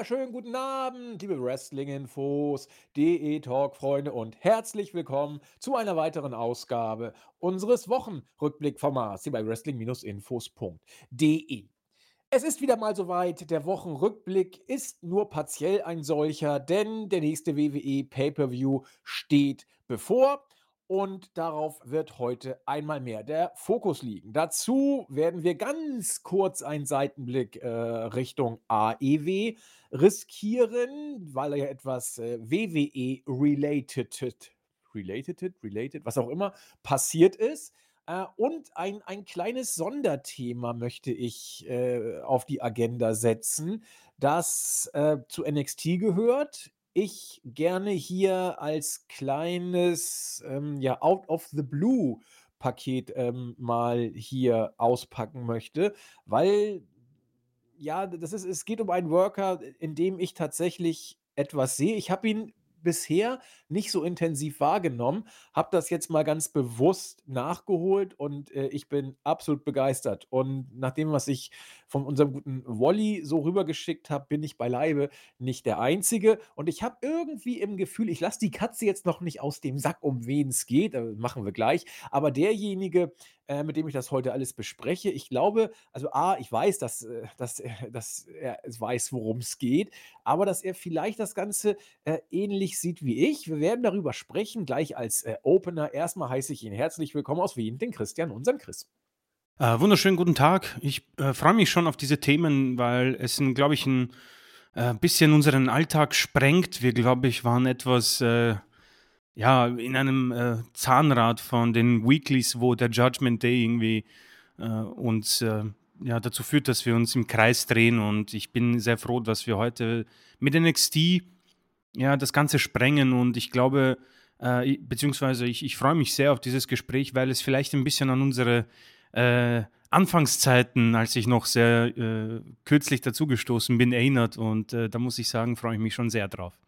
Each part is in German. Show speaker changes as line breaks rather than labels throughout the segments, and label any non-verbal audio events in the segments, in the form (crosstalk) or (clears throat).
wunderschönen guten Abend, liebe Wrestling-Infos, DE-Talk-Freunde und herzlich willkommen zu einer weiteren Ausgabe unseres Wochenrückblickformats hier bei Wrestling-Infos.de. Es ist wieder mal soweit, der Wochenrückblick ist nur partiell ein solcher, denn der nächste WWE Pay-per-View steht bevor und darauf wird heute einmal mehr der Fokus liegen. Dazu werden wir ganz kurz einen Seitenblick äh, Richtung AEW riskieren, weil ja etwas äh, WWE-related, related, related, was auch immer, passiert ist. Äh, und ein, ein kleines Sonderthema möchte ich äh, auf die Agenda setzen, das äh, zu NXT gehört ich gerne hier als kleines, ähm, ja, out of the blue Paket ähm, mal hier auspacken möchte, weil ja, das ist, es geht um einen Worker, in dem ich tatsächlich etwas sehe. Ich habe ihn bisher nicht so intensiv wahrgenommen, habe das jetzt mal ganz bewusst nachgeholt und äh, ich bin absolut begeistert. Und nach dem, was ich von unserem guten Wolli so rübergeschickt habe, bin ich beileibe nicht der Einzige. Und ich habe irgendwie im Gefühl, ich lasse die Katze jetzt noch nicht aus dem Sack, um wen es geht, äh, machen wir gleich. Aber derjenige, äh, mit dem ich das heute alles bespreche, ich glaube, also A, ich weiß, dass, äh, dass, er, dass er weiß, worum es geht, aber dass er vielleicht das Ganze äh, ähnlich sieht wie ich. Wir werden darüber sprechen, gleich als äh, Opener. Erstmal heiße ich ihn herzlich willkommen aus Wien, den Christian, unseren Chris.
Äh, wunderschönen guten Tag. Ich äh, freue mich schon auf diese Themen, weil es, glaube ich, ein äh, bisschen unseren Alltag sprengt. Wir, glaube ich, waren etwas äh, ja, in einem äh, Zahnrad von den Weeklies, wo der Judgment Day irgendwie äh, uns ja, dazu führt, dass wir uns im Kreis drehen. Und ich bin sehr froh, dass wir heute mit NXT ja, das Ganze sprengen. Und ich glaube, beziehungsweise ich, ich freue mich sehr auf dieses Gespräch, weil es vielleicht ein bisschen an unsere äh, Anfangszeiten, als ich noch sehr äh, kürzlich dazugestoßen bin, erinnert. Und äh, da muss ich sagen, freue ich mich schon sehr drauf.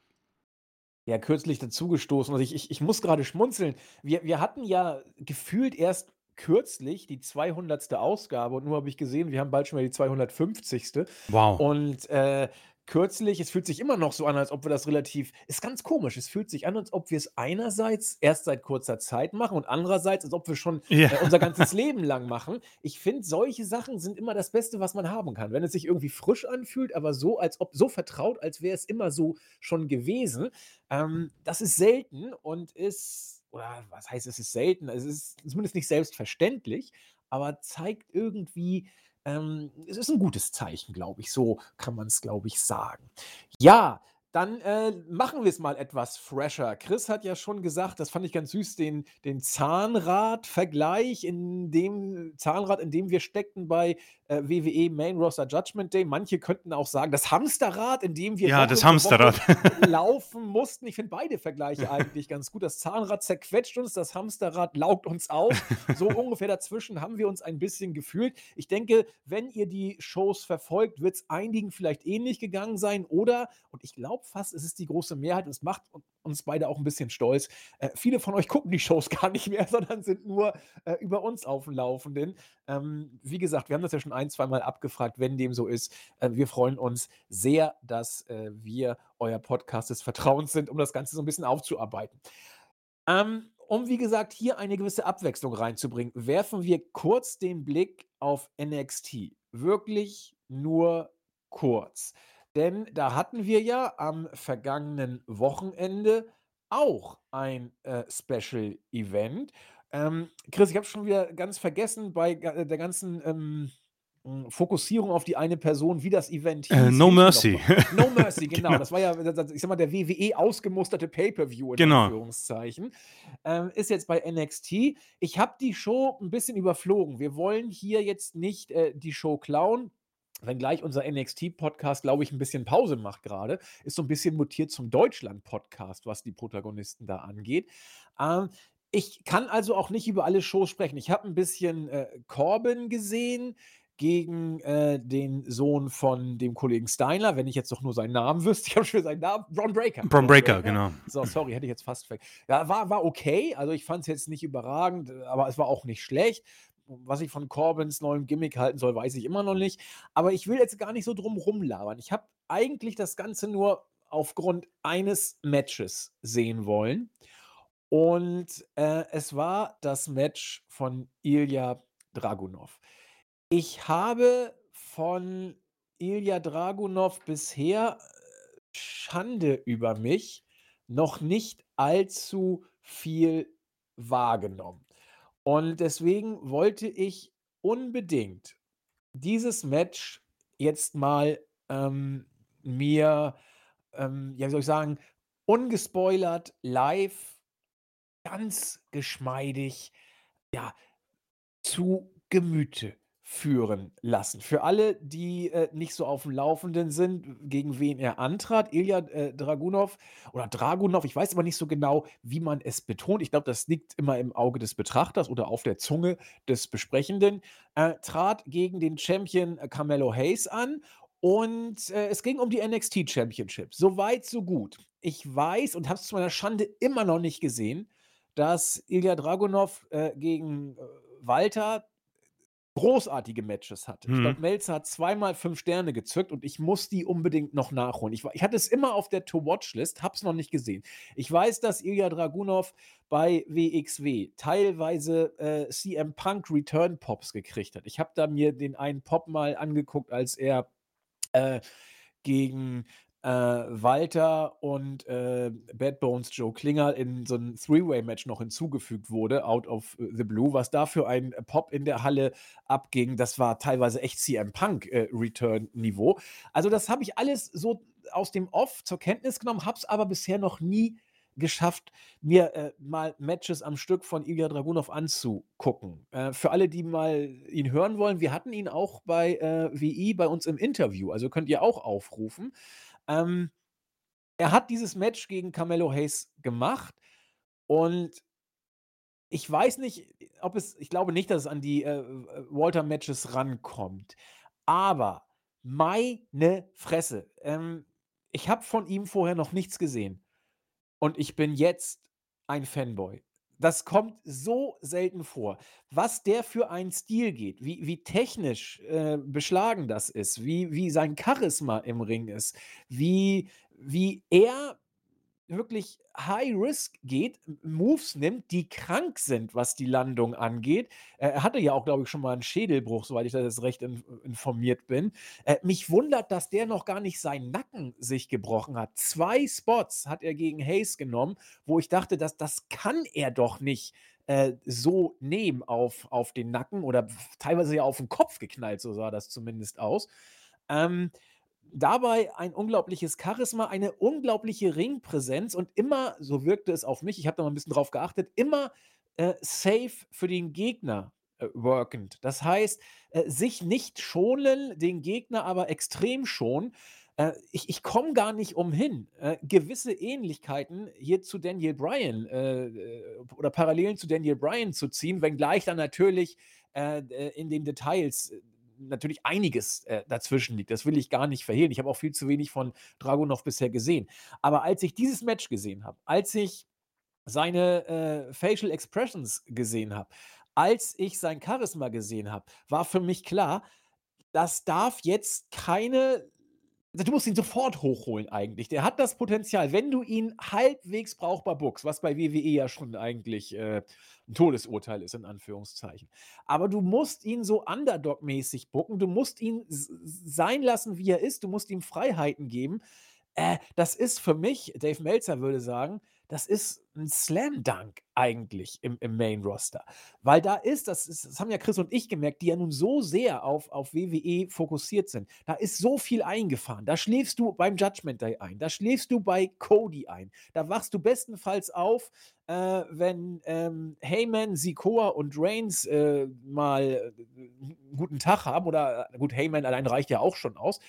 Ja, kürzlich dazugestoßen. Also ich, ich, ich muss gerade schmunzeln. Wir, wir hatten ja gefühlt erst kürzlich die 200. Ausgabe und nur habe ich gesehen, wir haben bald schon mal die 250.
Wow.
Und äh, kürzlich, es fühlt sich immer noch so an, als ob wir das relativ ist ganz komisch. Es fühlt sich an, als ob wir es einerseits erst seit kurzer Zeit machen und andererseits, als ob wir schon ja. äh, unser ganzes (laughs) Leben lang machen. Ich finde, solche Sachen sind immer das Beste, was man haben kann. Wenn es sich irgendwie frisch anfühlt, aber so, als ob so vertraut, als wäre es immer so schon gewesen. Ähm, das ist selten und ist, oder was heißt, es ist selten? Es ist zumindest nicht selbstverständlich, aber zeigt irgendwie, ähm, es ist ein gutes Zeichen, glaube ich. So kann man es, glaube ich, sagen. Ja, dann äh, machen wir es mal etwas fresher. Chris hat ja schon gesagt, das fand ich ganz süß, den, den Zahnrad-Vergleich, in dem Zahnrad, in dem wir steckten bei äh, WWE Main Roster Judgment Day. Manche könnten auch sagen, das Hamsterrad, in dem wir
ja, das Hamsterrad. (laughs)
laufen mussten. Ich finde beide Vergleiche eigentlich ganz gut. Das Zahnrad zerquetscht uns, das Hamsterrad laugt uns auf. So (laughs) ungefähr dazwischen haben wir uns ein bisschen gefühlt. Ich denke, wenn ihr die Shows verfolgt, wird es einigen vielleicht ähnlich gegangen sein. Oder, und ich glaube fast, es ist die große Mehrheit und es macht uns beide auch ein bisschen stolz. Äh, viele von euch gucken die Shows (laughs) gar nicht mehr, sondern sind nur äh, über uns auf dem Laufenden. Ähm, wie gesagt, wir haben das ja schon ein, zwei Mal abgefragt, wenn dem so ist. Äh, wir freuen uns sehr, dass äh, wir euer Podcast des Vertrauens sind, um das Ganze so ein bisschen aufzuarbeiten. Ähm, um, wie gesagt, hier eine gewisse Abwechslung reinzubringen, werfen wir kurz den Blick auf NXT. Wirklich nur kurz. Denn da hatten wir ja am vergangenen Wochenende auch ein äh, Special Event. Ähm, Chris, ich habe schon wieder ganz vergessen bei äh, der ganzen ähm, hm, Fokussierung auf die eine Person, wie das Event
äh, hieß. Äh, no Mercy.
No (laughs) Mercy, genau. genau. Das war ja, ich sag mal, der WWE ausgemusterte Pay-Per-View in
genau.
Anführungszeichen. Ähm, ist jetzt bei NXT. Ich habe die Show ein bisschen überflogen. Wir wollen hier jetzt nicht äh, die Show klauen wenngleich unser NXT-Podcast, glaube ich, ein bisschen Pause macht gerade, ist so ein bisschen mutiert zum Deutschland-Podcast, was die Protagonisten da angeht. Ähm, ich kann also auch nicht über alle Shows sprechen. Ich habe ein bisschen äh, Corbin gesehen gegen äh, den Sohn von dem Kollegen Steiner, wenn ich jetzt doch nur seinen Namen (laughs) wüsste. Ich habe schon seinen Namen. Braun Breaker.
Braun Breaker, genau.
So, sorry, hätte ich jetzt fast weg. Ja, war, war okay. Also ich fand es jetzt nicht überragend, aber es war auch nicht schlecht. was ich von Corbins neuem Gimmick halten soll, weiß ich immer noch nicht. Aber ich will jetzt gar nicht so drum rumlabern. Ich habe eigentlich das Ganze nur aufgrund eines Matches sehen wollen. Und äh, es war das Match von Ilya Dragunov. Ich habe von Ilya Dragunov bisher äh, Schande über mich noch nicht allzu viel wahrgenommen. Und deswegen wollte ich unbedingt dieses Match jetzt mal ähm, mir, ähm, ja, wie soll ich sagen, ungespoilert, live, ganz geschmeidig, ja, zu Gemüte führen lassen. Für alle, die äh, nicht so auf dem Laufenden sind, gegen wen er antrat, Ilya äh, Dragunov oder Dragunov, ich weiß aber nicht so genau, wie man es betont. Ich glaube, das liegt immer im Auge des Betrachters oder auf der Zunge des Besprechenden. Äh, trat gegen den Champion Carmelo Hayes an und äh, es ging um die NXT Championship. So weit, so gut. Ich weiß und habe es zu meiner Schande immer noch nicht gesehen, dass Ilya Dragunov äh, gegen äh, Walter großartige Matches hatte. Ich glaube,
Mhm.
Melzer hat zweimal 5 Sterne gezückt und ich muss die unbedingt noch nachholen. Ich, ich hatte es immer auf der To-Watch-List, habe es noch nicht gesehen. Ich weiß, dass Ilya Dragunov bei WXW teilweise äh, CM Punk Return Pops gekriegt hat. Ich habe da mir den einen Pop mal angeguckt, als er äh, gegen äh, Walter und äh, Bad Bones Joe Klinger in so ein Three-Way-Match noch hinzugefügt wurde, out of the blue. Was da für ein Pop in der Halle abging, das war teilweise echt CM Punk äh, Return-Niveau. Also, das habe ich alles so aus dem Off zur Kenntnis genommen, habe es aber bisher noch nie geschafft, mir äh, mal Matches am Stück von Ilya Dragunov anzugucken. Äh, für alle, die mal ihn hören wollen, wir hatten ihn auch bei äh, WI bei uns im Interview, also könnt ihr auch aufrufen. Ähm, er hat dieses Match gegen Carmelo Hayes gemacht und ich weiß nicht, ob es, ich glaube nicht, dass es an die äh, äh, Walter-Matches rankommt. Aber meine Fresse, ähm, ich habe von ihm vorher noch nichts gesehen. Und ich bin jetzt ein Fanboy. Das kommt so selten vor. Was der für einen Stil geht, wie, wie technisch äh, beschlagen das ist, wie, wie sein Charisma im Ring ist, wie, wie er wirklich High Risk geht, Moves nimmt, die krank sind, was die Landung angeht. Äh, er hatte ja auch, glaube ich, schon mal einen Schädelbruch, soweit ich da jetzt recht in informiert bin. Äh, mich wundert, dass der noch gar nicht seinen Nacken sich gebrochen hat. 2 Spots hat er gegen Hayes genommen, wo ich dachte, das das kann er doch nicht, äh, so nehmen auf auf den Nacken oder teilweise ja auf den Kopf geknallt, so sah das zumindest aus. Ähm, Dabei ein unglaubliches Charisma, eine unglaubliche Ringpräsenz und immer, so wirkte es auf mich, ich habe da mal 'n bisschen drauf geachtet, immer, äh, safe für den Gegner, äh, workend. Das heißt, äh, sich nicht schonen, den Gegner aber extrem schonen. Äh, ich ich komme gar nicht umhin, äh, gewisse Ähnlichkeiten hier zu Daniel Bryan, äh, oder Parallelen zu Daniel Bryan zu ziehen, wenngleich dann natürlich, in den Details natürlich einiges äh, dazwischen liegt. Das will ich gar nicht verhehlen. Ich habe auch viel zu wenig von Dragunov bisher gesehen. Aber als ich dieses Match gesehen habe, als ich seine äh, Facial Expressions gesehen habe, als ich sein Charisma gesehen habe, war für mich klar, das darf jetzt keine du musst ihn sofort hochholen eigentlich. Der hat das Potenzial, wenn du ihn halbwegs brauchbar bookst, was bei WWE ja schon eigentlich, äh, 'n Todesurteil ist in Anführungszeichen. Aber du musst ihn so Underdog-mäßig booken. Du musst ihn sein lassen, wie er ist. Du musst ihm Freiheiten geben. Äh, das ist für mich Dave Meltzer würde sagen, das ist 'n Slam Dunk eigentlich im im Main Roster. Weil da ist das ist das haben ja Chris und ich gemerkt, die ja nun so sehr auf auf WWE fokussiert sind. Da ist so viel eingefahren. Da schläfst du beim Judgment Day ein. Da schläfst du bei Cody ein. Da wachst du bestenfalls auf, äh, wenn, ähm, Heyman, Sikoa und Reigns, äh, mal, äh, 'n guten Tag haben oder gut, Heyman allein reicht ja auch schon aus.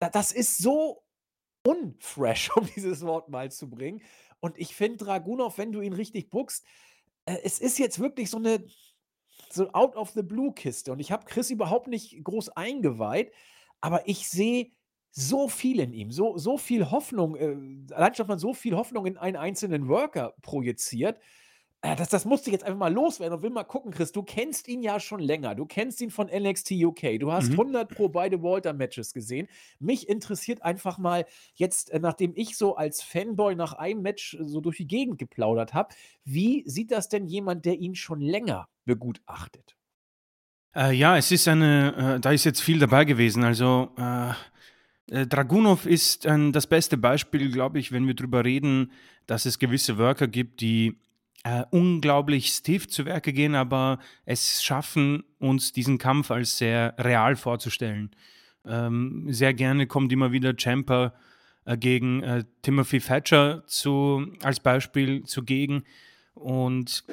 Da das ist so unfresh, (laughs) um dieses Wort mal zu bringen. Und ich finde Dragunov, wenn du ihn richtig bookst äh, es ist jetzt wirklich so 'ne so out of the blue Kiste. Und ich habe Chris überhaupt nicht groß eingeweiht, aber ich sehe so viel in ihm, so so viel Hoffnung, äh, allein schon, man so viel Hoffnung in einen einzelnen Worker projiziert. Äh, das, das musste ich jetzt einfach mal loswerden und will mal gucken, Chris. Du kennst ihn ja schon länger. Du kennst ihn von NXT UK. Du hast
Mhm.
100 pro beide Walter-Matches gesehen. Mich interessiert einfach mal jetzt, äh, nachdem ich so als Fanboy nach einem Match äh, so durch die Gegend geplaudert habe, wie sieht das denn jemand, der ihn schon länger begutachtet?
Äh, ja, es ist eine, äh, da ist jetzt viel dabei gewesen. Also äh, äh, Dragunov ist ein, das beste Beispiel, glaube ich, wenn wir darüber reden, dass es gewisse Worker gibt, die äh, unglaublich stiff zu Werke gehen, aber es schaffen, uns diesen Kampf als sehr real vorzustellen. Ähm, sehr gerne kommt immer wieder Champer äh, gegen äh, Timothy Thatcher zu, als Beispiel zugegen. Und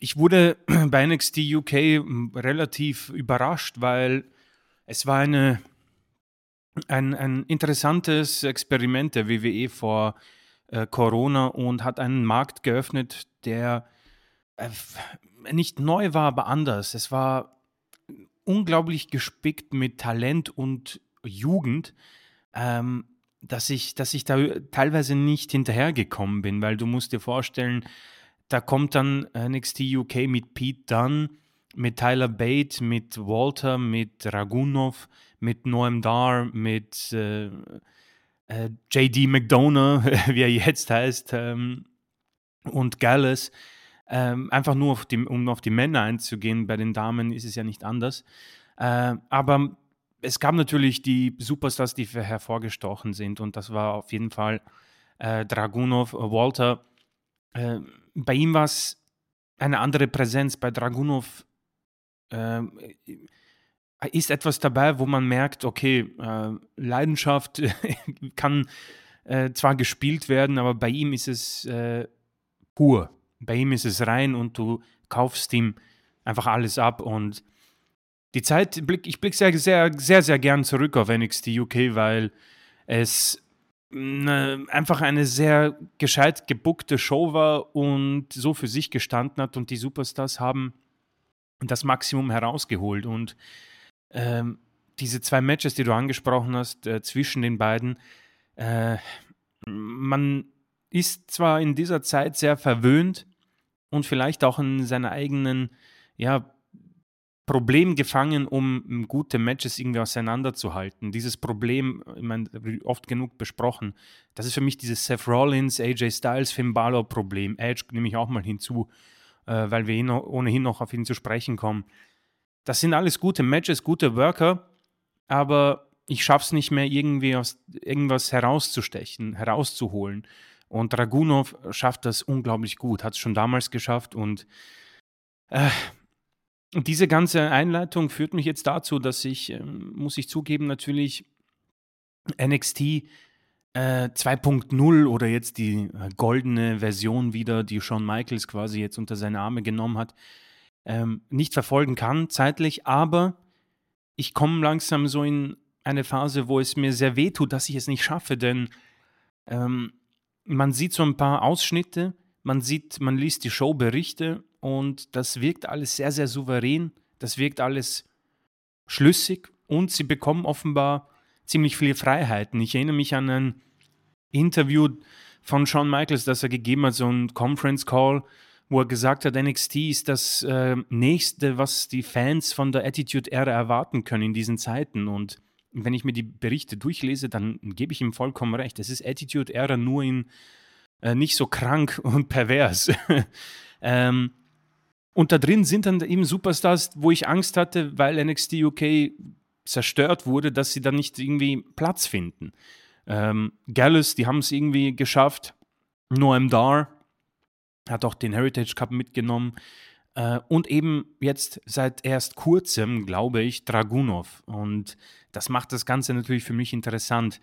ich wurde (clears throat) bei NXT UK relativ überrascht, weil es war eine, ein, ein interessantes Experiment der WWE vor äh, Corona und hat einen Markt geöffnet, der äh, nicht neu war, aber anders. Es war unglaublich gespickt mit Talent und Jugend, ähm, dass, ich, dass ich da teilweise nicht hinterhergekommen bin, weil du musst dir vorstellen, da kommt dann NXT UK mit Pete Dunne, mit Tyler Bate, mit Walter, mit Ragunov, mit Noam Dar, mit äh, äh, JD McDonough, (laughs) wie er jetzt heißt, ähm, und Gallus. Ähm, einfach nur, auf die, um auf die Männer einzugehen, bei den Damen ist es ja nicht anders. Äh, aber es gab natürlich die Superstars, die hervorgestochen sind und das war auf jeden Fall äh, Dragunov, Walter. Äh, bei ihm war es eine andere Präsenz. Bei Dragunov äh, ist etwas dabei, wo man merkt, okay, äh, Leidenschaft (laughs) kann äh, zwar gespielt werden, aber bei ihm ist es äh, pur. Bei ihm ist es rein und du kaufst ihm einfach alles ab und die Zeit, ich blicke sehr, sehr, sehr, sehr gern zurück auf NXT UK, weil es eine, einfach eine sehr gescheit gebuckte Show war und so für sich gestanden hat und die Superstars haben das Maximum herausgeholt und ähm, diese zwei Matches, die du angesprochen hast, äh, zwischen den beiden, äh, man ist zwar in dieser Zeit sehr verwöhnt und vielleicht auch in seiner eigenen ja, Problem gefangen, um gute Matches irgendwie auseinanderzuhalten. Dieses Problem, ich meine, oft genug besprochen, das ist für mich dieses Seth Rollins, AJ Styles, Finn Balor Problem. Edge nehme ich auch mal hinzu, äh, weil wir eh ohnehin noch auf ihn zu sprechen kommen. Das sind alles gute Matches, gute Worker, aber ich schaffe es nicht mehr, irgendwie aus irgendwas herauszustechen, herauszuholen. Und Dragunov schafft das unglaublich gut, hat es schon damals geschafft und äh, diese ganze Einleitung führt mich jetzt dazu, dass ich, äh, muss ich zugeben, natürlich NXT äh, 2.0 oder jetzt die äh, goldene Version wieder, die Shawn Michaels quasi jetzt unter seine Arme genommen hat, ähm, nicht verfolgen kann zeitlich, aber ich komme langsam so in eine Phase, wo es mir sehr weh tut, dass ich es nicht schaffe, denn ähm, man sieht so ein paar Ausschnitte, man sieht, man liest die Showberichte und das wirkt alles sehr, sehr souverän, das wirkt alles schlüssig und sie bekommen offenbar ziemlich viele Freiheiten. Ich erinnere mich an ein Interview von Shawn Michaels, das er gegeben hat, so ein Conference Call, wo er gesagt hat, NXT ist das äh, nächste, was die Fans von der Attitude-Ära erwarten können in diesen Zeiten. Und wenn ich mir die Berichte durchlese, dann gebe ich ihm vollkommen recht. Es ist Attitude-Ära nur in äh, nicht so krank (laughs) und pervers. (laughs) ähm, und da drin sind dann eben Superstars, wo ich Angst hatte, weil NXT UK zerstört wurde, dass sie dann nicht irgendwie Platz finden. Ähm, Gallus, die haben es irgendwie geschafft. Noam Dar hat auch den Heritage Cup mitgenommen. Äh, und eben jetzt seit erst kurzem, glaube ich, Dragunov. Und das macht das Ganze natürlich für mich interessant.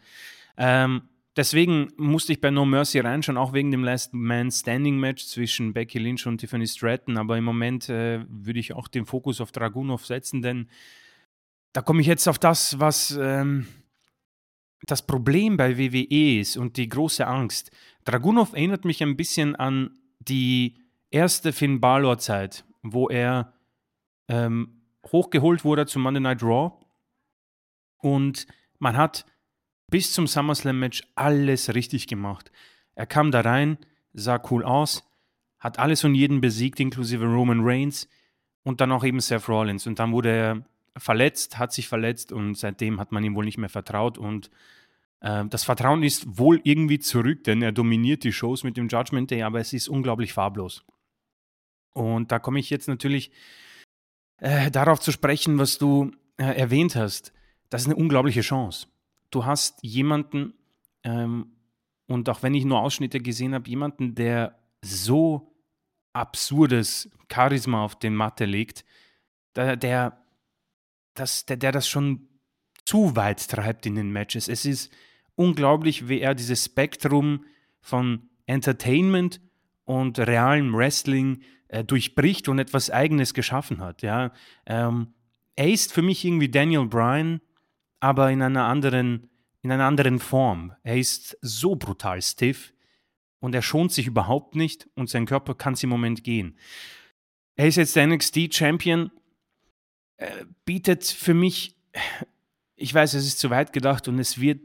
Ähm, deswegen musste ich bei No Mercy reinschauen, auch wegen dem Last Man Standing Match zwischen Becky Lynch und Tiffany Stratton. Aber im Moment äh, würde ich auch den Fokus auf Dragunov setzen, denn da komme ich jetzt auf das, was ähm, das Problem bei WWE ist und die große Angst. Dragunov erinnert mich ein bisschen an die erste Finn Balor-Zeit, wo er ähm, hochgeholt wurde zum Monday Night Raw und man hat bis zum SummerSlam-Match alles richtig gemacht. Er kam da rein, sah cool aus, hat alles und jeden besiegt, inklusive Roman Reigns und dann auch eben Seth Rollins. Und dann wurde er verletzt, hat sich verletzt und seitdem hat man ihm wohl nicht mehr vertraut. Und äh, das Vertrauen ist wohl irgendwie zurück, denn er dominiert die Shows mit dem Judgment Day, aber es ist unglaublich farblos. Und da komme ich jetzt natürlich äh, darauf zu sprechen, was du äh, erwähnt hast. Das ist eine unglaubliche Chance. Du hast jemanden, ähm, und auch wenn ich nur Ausschnitte gesehen habe, jemanden, der so absurdes Charisma auf den Matte legt, der, der, das, der, der das schon zu weit treibt in den Matches. Es ist unglaublich, wie er dieses Spektrum von Entertainment und realem Wrestling äh, durchbricht und etwas Eigenes geschaffen hat. Ja? Ähm, er ist für mich irgendwie Daniel Bryan, aber in einer anderen, in einer anderen Form. Er ist so brutal stiff und er schont sich überhaupt nicht und sein Körper kann es im Moment gehen. Er ist jetzt der NXT-Champion, äh, bietet für mich, ich weiß, es ist zu weit gedacht und es wird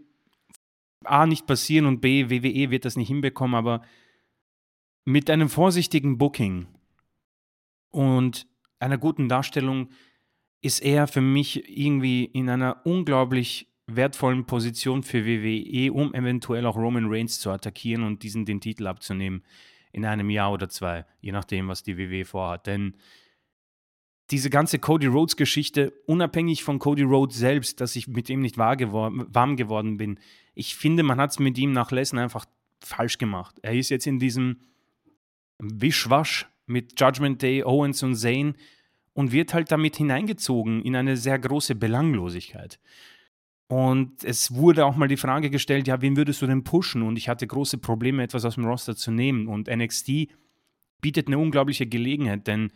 A nicht passieren und B, WWE wird das nicht hinbekommen, aber mit einem vorsichtigen Booking und einer guten Darstellung ist er für mich irgendwie in einer unglaublich wertvollen Position für WWE, um eventuell auch Roman Reigns zu attackieren und diesen den Titel abzunehmen in einem Jahr oder zwei, je nachdem, was die WWE vorhat. Denn diese ganze Cody Rhodes Geschichte, unabhängig von Cody Rhodes selbst, dass ich mit ihm nicht gewor warm geworden bin, ich finde, man hat es mit ihm nach Lesnar einfach falsch gemacht. Er ist jetzt in diesem Wischwasch mit Judgment Day, Owens und Zane und wird halt damit hineingezogen in eine sehr große Belanglosigkeit. Und es wurde auch mal die Frage gestellt, ja, wen würdest du denn pushen? Und ich hatte große Probleme, etwas aus dem Roster zu nehmen. Und NXT bietet eine unglaubliche Gelegenheit, denn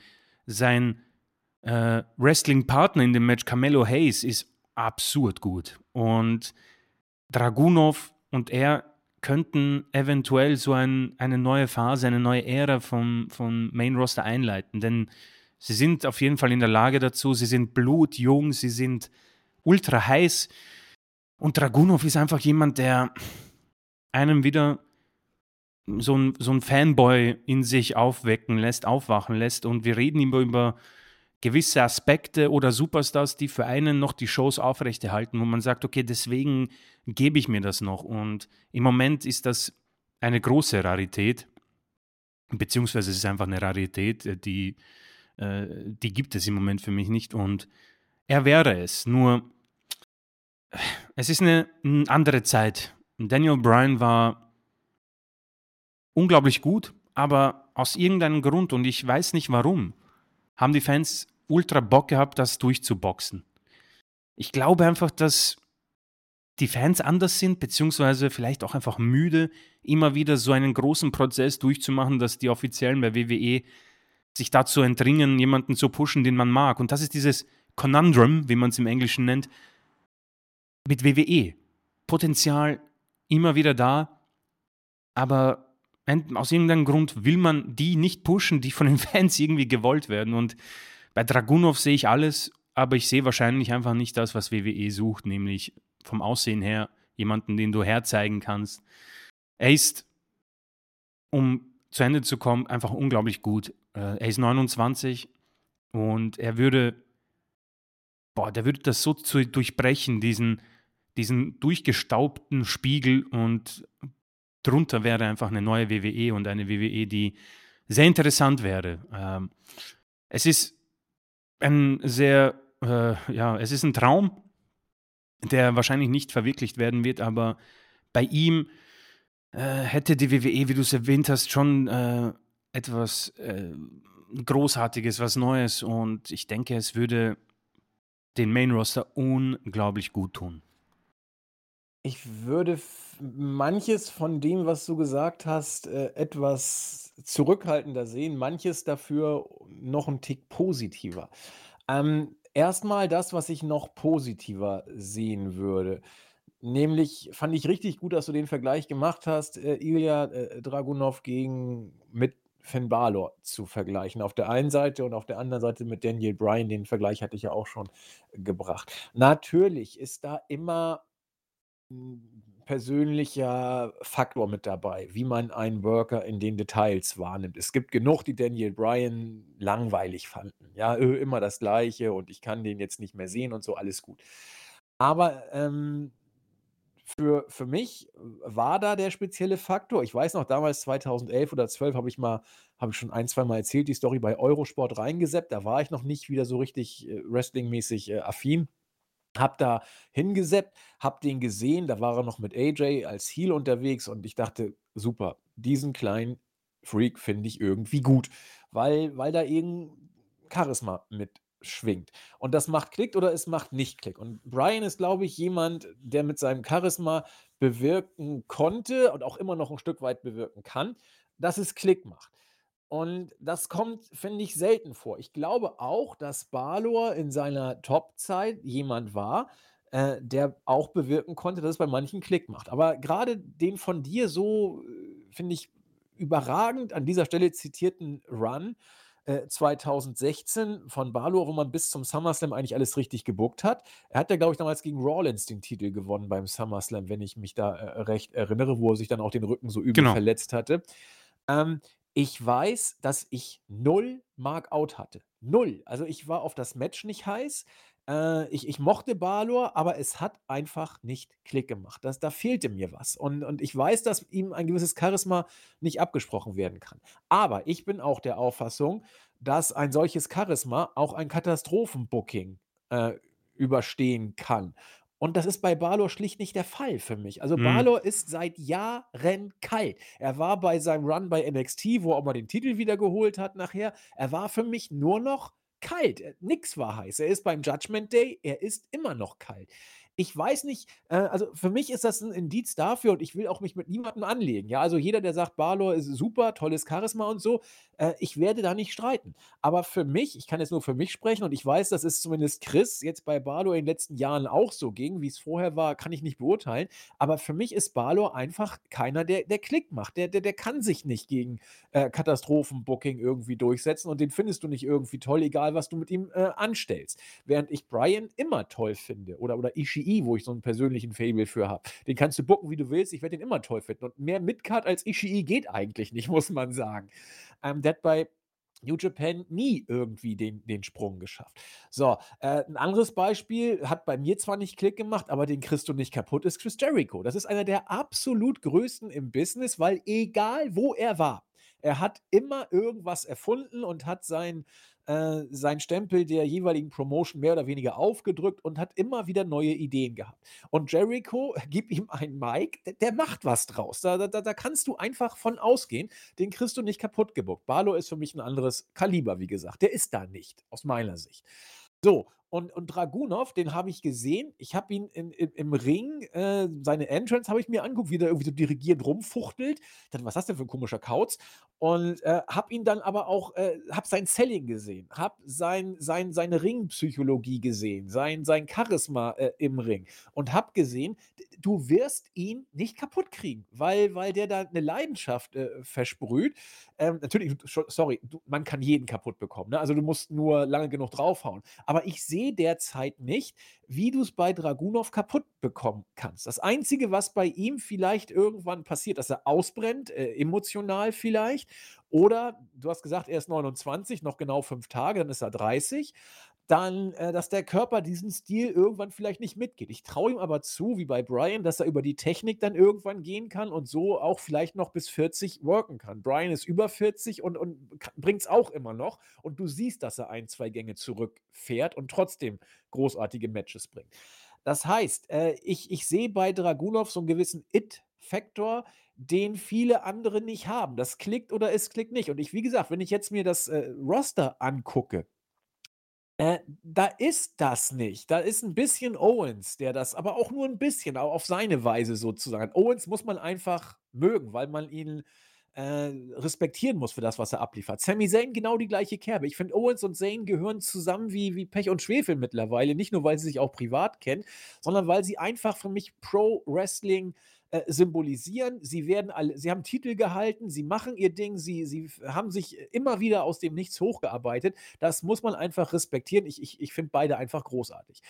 sein äh, Wrestling-Partner in dem Match, Carmelo Hayes, ist absurd gut. Und Dragunov und er könnten eventuell so ein, eine neue Phase, eine neue Ära vom, vom Main Roster einleiten. Denn sie sind auf jeden Fall in der Lage dazu. Sie sind blutjung, sie sind ultra heiß. Und Dragunov ist einfach jemand, der einem wieder so ein, so ein Fanboy in sich aufwecken lässt, aufwachen lässt. Und wir reden immer über gewisse Aspekte oder Superstars, die für einen noch die Shows aufrechterhalten, wo man sagt, okay, deswegen gebe ich mir das noch. Und im Moment ist das eine große Rarität, beziehungsweise es ist einfach eine Rarität, äh, die, äh, die gibt es im Moment für mich nicht. Und er wäre es. Nur, es ist eine, eine andere Zeit. Daniel Bryan war unglaublich gut, aber aus irgendeinem Grund, und ich weiß nicht warum, haben die Fans ultra Bock gehabt, das durchzuboxen. Ich glaube einfach, dass die Fans anders sind, beziehungsweise vielleicht auch einfach müde, immer wieder so einen großen Prozess durchzumachen, dass die Offiziellen bei WWE sich dazu entringen, jemanden zu pushen, den man mag. Und das ist dieses Conundrum, wie man es im Englischen nennt, mit WWE. Potenzial immer wieder da, aber aus irgendeinem Grund will man die nicht pushen, die von den (laughs) Fans irgendwie gewollt werden. Und bei Dragunov sehe ich alles, aber ich sehe wahrscheinlich einfach nicht das, was WWE sucht, nämlich vom Aussehen her jemanden, den du herzeigen kannst. Er ist, um zu Ende zu kommen, einfach unglaublich gut. Äh, er ist 29 und er würde, boah, der würde das so zu durchbrechen, diesen, diesen durchgestaubten Spiegel und drunter wäre einfach eine neue WWE und eine WWE, die sehr interessant wäre. Ähm, es ist ein sehr, äh, ja, es ist ein Traum, der wahrscheinlich nicht verwirklicht werden wird, aber bei ihm äh, hätte die WWE, wie du es erwähnt hast, schon äh, etwas äh, Großartiges, was Neues und ich denke, es würde den Main Roster unglaublich gut tun.
Ich würde manches von dem, was du gesagt hast, äh, etwas zurückhaltender sehen, manches dafür noch ein Tick positiver. Ähm, erst das, was ich noch positiver sehen würde. Nämlich fand ich richtig gut, dass du den Vergleich gemacht hast, äh, Ilya, äh, Dragunov gegen mit Finn Balor zu vergleichen. Auf der einen Seite und auf der anderen Seite mit Daniel Bryan, den Vergleich hatte ich ja auch schon gebracht. Natürlich ist da immer hm, persönlicher Faktor mit dabei, wie man einen Worker in den Details wahrnimmt. Es gibt genug, die Daniel Bryan langweilig fanden. Ja, äh, immer das Gleiche und ich kann den jetzt nicht mehr sehen und so, alles gut. Aber ähm, für, für mich war da der spezielle Faktor. Ich weiß noch, damals 2011 oder 12 habe ich mal, habe ich schon ein, zwei Mal erzählt, die Story bei Eurosport reingeseppt. Da war ich noch nicht wieder so richtig äh, wrestlingmäßig äh, affin. Hab da hingeseppt, hab den gesehen, da war er noch mit AJ als Heel unterwegs und ich dachte, super, diesen kleinen Freak finde ich irgendwie gut, weil, weil da irgendein Charisma mitschwingt. Und das macht Klick oder es macht nicht Klick. Und Brian ist, glaube ich, jemand, der mit seinem Charisma bewirken konnte und auch immer noch ein Stück weit bewirken kann, dass es Klick macht. Und das kommt, finde ich, selten vor. Ich glaube auch, dass Balor in seiner Top-Zeit jemand war, äh, der auch bewirken konnte, dass es bei manchen Klick macht. Aber gerade den von dir so, äh, finde ich, überragend an dieser Stelle zitierten Run äh, 2016 von Balor, wo man bis zum SummerSlam eigentlich alles richtig gebuckt hat. Er hat ja, glaube ich, damals gegen Rollins den Titel gewonnen beim SummerSlam, wenn ich mich da äh, recht erinnere, wo er sich dann auch den Rücken so übel
Genau.
verletzt hatte. Ähm, ich weiß, dass ich null Markout hatte. Null. Also ich war auf das Match nicht heiß. Äh, ich, ich mochte Balor, aber es hat einfach nicht Klick gemacht. Das, da fehlte mir was. Und, und ich weiß, dass ihm ein gewisses Charisma nicht abgesprochen werden kann. Aber ich bin auch der Auffassung, dass ein solches Charisma auch ein Katastrophenbooking äh, überstehen kann. Und das ist bei Balor schlicht nicht der Fall für mich. Also
Mhm.
Balor ist seit Jahren kalt. Er war bei seinem Run bei NXT, wo er auch mal den Titel wieder geholt hat nachher. Er war für mich nur noch kalt. Äh, Nix war heiß. Er ist beim Judgment Day, er ist immer noch kalt. Ich weiß nicht, äh, also für mich ist das ein Indiz dafür und ich will auch mich mit niemandem anlegen. Ja, also jeder, der sagt, Balor ist super, tolles Charisma und so, äh, ich werde da nicht streiten. Aber für mich, ich kann jetzt nur für mich sprechen und ich weiß, dass es zumindest Chris jetzt bei Balor in den letzten Jahren auch so ging, wie es vorher war, kann ich nicht beurteilen. Aber für mich ist Balor einfach keiner, der, der Klick macht. Der, der, der kann sich nicht gegen äh, Katastrophenbooking irgendwie durchsetzen und den findest du nicht irgendwie toll, egal was du mit ihm äh, anstellst. Während ich Brian immer toll finde oder, oder Ishii, wo ich so einen persönlichen Fable für habe. Den kannst du booken, wie du willst, ich werde den immer toll finden. Und mehr Midcard als Ishii geht eigentlich nicht, (laughs) muss man sagen. Ähm, der hat bei New Japan nie irgendwie den, den Sprung geschafft. So, äh, ein anderes Beispiel hat bei mir zwar nicht Klick gemacht, aber den kriegst du nicht kaputt, ist Chris Jericho. Das ist einer der absolut größten im Business, weil egal wo er war, er hat immer irgendwas erfunden und hat sein, äh, sein Stempel der jeweiligen Promotion mehr oder weniger aufgedrückt und hat immer wieder neue Ideen gehabt. Und Jericho, (laughs) gib ihm ein Mic, der, der macht was draus. Da, da, da kannst du einfach von ausgehen. Den kriegst du nicht kaputt gebuckt. Barlow ist für mich ein anderes Kaliber, wie gesagt. Der ist da nicht, aus meiner Sicht. So, und, und Dragunov, den habe ich gesehen. Ich habe ihn in, in, im Ring, äh, seine Entrance habe ich mir angeguckt, wie der irgendwie so dirigierend rumfuchtelt. Ich dachte, was ist das denn für ein komischer Kauz? Und äh, habe ihn dann aber auch, äh, habe sein Selling gesehen, habe sein, sein, seine Ringpsychologie gesehen, sein, sein Charisma äh, im Ring und habe gesehen, du wirst ihn nicht kaputt kriegen, weil, weil der da eine Leidenschaft äh, versprüht. Ähm, natürlich, sorry, du, man kann jeden kaputt bekommen. Ne? Also du musst nur lange genug draufhauen. Aber ich sehe derzeit nicht, wie du es bei Dragunov kaputt bekommen kannst. Das Einzige, was bei ihm vielleicht irgendwann passiert, dass er ausbrennt, äh, emotional vielleicht. Oder du hast gesagt, er ist 29, noch genau fünf Tage, dann ist er 30 dann, äh, dass der Körper diesen Stil irgendwann vielleicht nicht mitgeht. Ich traue ihm aber zu, wie bei Brian, dass er über die Technik dann irgendwann gehen kann und so auch vielleicht noch bis 40 worken kann. Brian ist über 40 und, und bringt es auch immer noch. Und du siehst, dass er ein, zwei Gänge zurückfährt und trotzdem großartige Matches bringt. Das heißt, äh, ich, ich sehe bei Dragunov so einen gewissen It-Faktor, den viele andere nicht haben. Das klickt oder es klickt nicht. Und ich, wie gesagt, wenn ich jetzt mir das äh, Roster angucke, äh, da ist das nicht. Da ist ein bisschen Owens, der das aber auch nur ein bisschen, au auf seine Weise sozusagen Owens muss man einfach mögen, weil man ihn, äh, respektieren muss für das, was er abliefert. Sami Zayn genau die gleiche Kerbe. Ich finde, Owens und Zayn gehören zusammen wie wie Pech und Schwefel mittlerweile, nicht nur, weil sie sich auch privat kennen, sondern weil sie einfach für mich Pro-Wrestling, äh, symbolisieren. Sie werden alle sie haben Titel gehalten, sie machen ihr Ding, sie sie haben sich immer wieder aus dem Nichts hochgearbeitet. Das muss man einfach respektieren. Ich ich ich finde beide einfach großartig.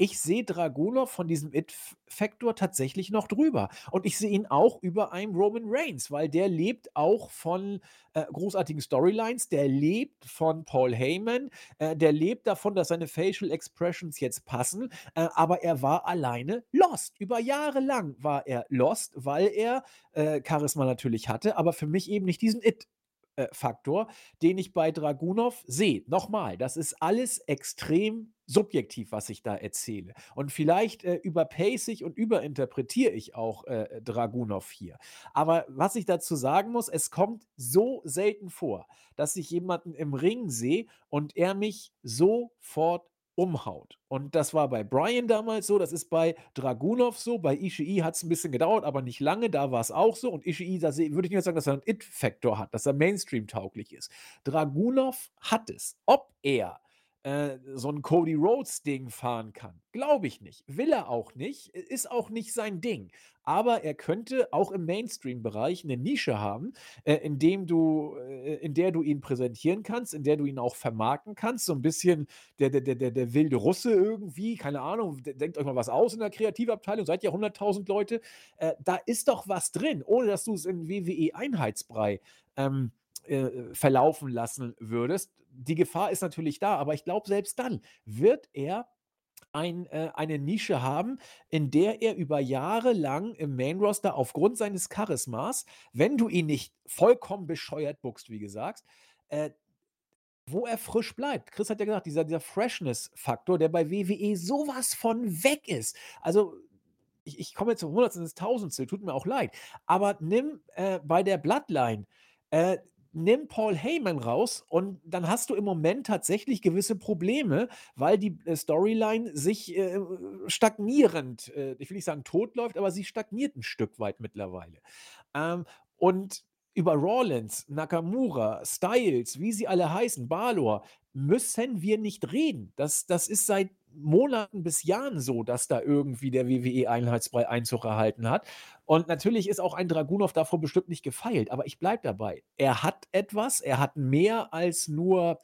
Ich sehe Dragunov von diesem It-Faktor tatsächlich noch drüber. Und ich sehe ihn auch über einem Roman Reigns, weil der lebt auch von äh, großartigen Storylines, der lebt von Paul Heyman, äh, der lebt davon, dass seine Facial Expressions jetzt passen, äh, aber er war alleine lost. Über Jahre lang war er lost, weil er äh, Charisma natürlich hatte, aber für mich eben nicht diesen It äh, Faktor, den ich bei Dragunov sehe. Nochmal, das ist alles extrem subjektiv, was ich da erzähle. Und vielleicht äh, überpace ich und überinterpretiere ich auch äh, Dragunov hier. Aber was ich dazu sagen muss, es kommt so selten vor, dass ich jemanden im Ring sehe und er mich sofort umhaut. Und das war bei Brian damals so, das ist bei Dragunov so, bei Ishii hat es ein bisschen gedauert, aber nicht lange, da war es auch so. Und Ishii, da würde ich nicht sagen, dass er einen It-Faktor hat, dass er Mainstream-tauglich ist. Dragunov hat es. Ob er äh, so ein Cody Rhodes-Ding fahren kann. Glaube ich nicht. Will er auch nicht. Ist auch nicht sein Ding. Aber er könnte auch im Mainstream-Bereich eine Nische haben, äh, in, dem du, äh, in der du ihn präsentieren kannst, in der du ihn auch vermarkten kannst. So ein bisschen der, der, der, der wilde Russe irgendwie. Keine Ahnung. Denkt euch mal was aus in der Kreativabteilung. Seid ja 100.000 Leute. Äh, da ist doch was drin, ohne dass du es in WWE-Einheitsbrei ähm, äh, verlaufen lassen würdest die Gefahr ist natürlich da, aber ich glaube, selbst dann wird er ein, äh, eine Nische haben, in der er über Jahre lang im Main-Roster aufgrund seines Charismas, wenn du ihn nicht vollkommen bescheuert buchst, wie gesagt, äh, wo er frisch bleibt. Chris hat ja gesagt, dieser, dieser Freshness-Faktor, der bei WWE sowas von weg ist. Also, ich, ich komme jetzt zum Hundertstel ins Tausendstel, tut mir auch leid. Aber nimm äh, bei der Bloodline äh, nimm Paul Heyman raus und dann hast du im Moment tatsächlich gewisse Probleme, weil die äh, Storyline sich äh, stagnierend, äh, ich will nicht sagen tot läuft, aber sie stagniert ein Stück weit mittlerweile. Ähm, und über Rollins, Nakamura, Styles, wie sie alle heißen, Balor, müssen wir nicht reden. Das, das ist seit Monaten bis Jahren so, dass da irgendwie der WWE-Einheitsbrei Einzug erhalten hat. Und natürlich ist auch ein Dragunov davor bestimmt nicht gefeilt, aber ich bleibe dabei. Er hat etwas, er hat mehr als nur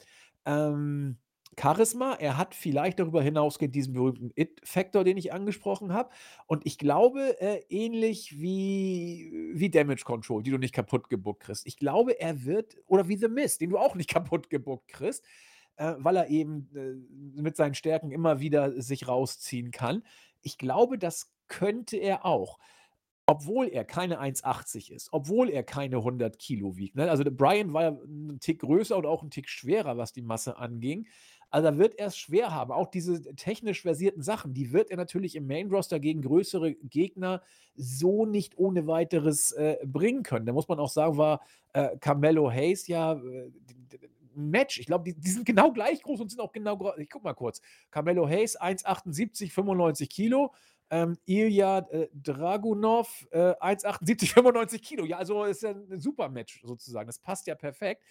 ähm, Charisma, er hat vielleicht darüber hinausgehend diesen berühmten It-Faktor, den ich angesprochen habe. Und ich glaube, äh, ähnlich wie, wie Damage Control, die du nicht kaputt gebuckt kriegst. Ich glaube, er wird, oder wie The Mist, den du auch nicht (laughs) kaputt gebuckt kriegst äh, weil er eben äh, mit seinen Stärken immer wieder sich rausziehen kann. Ich glaube, das könnte er auch. Obwohl er keine 1,80 ist, obwohl er keine 100 Kilo wiegt. Ne? Also Brian war ja ein Tick größer und auch ein Tick schwerer, was die Masse anging. Also da wird er es schwer haben. Auch diese technisch versierten Sachen, die wird er natürlich im Main Roster gegen größere Gegner so nicht ohne weiteres äh, bringen können. Da muss man auch sagen, war äh, Carmelo Hayes ja äh, Match. Ich glaube, die, die, sind genau gleich groß und sind auch genau groß. Ich guck mal kurz. Carmelo Hayes, 1,78, 95 Kilo. Ähm, Ilya äh, Dragunov, äh, 1,78, 95 (laughs) Kilo. Ja, also ist ja ein super Match sozusagen. Das passt ja perfekt.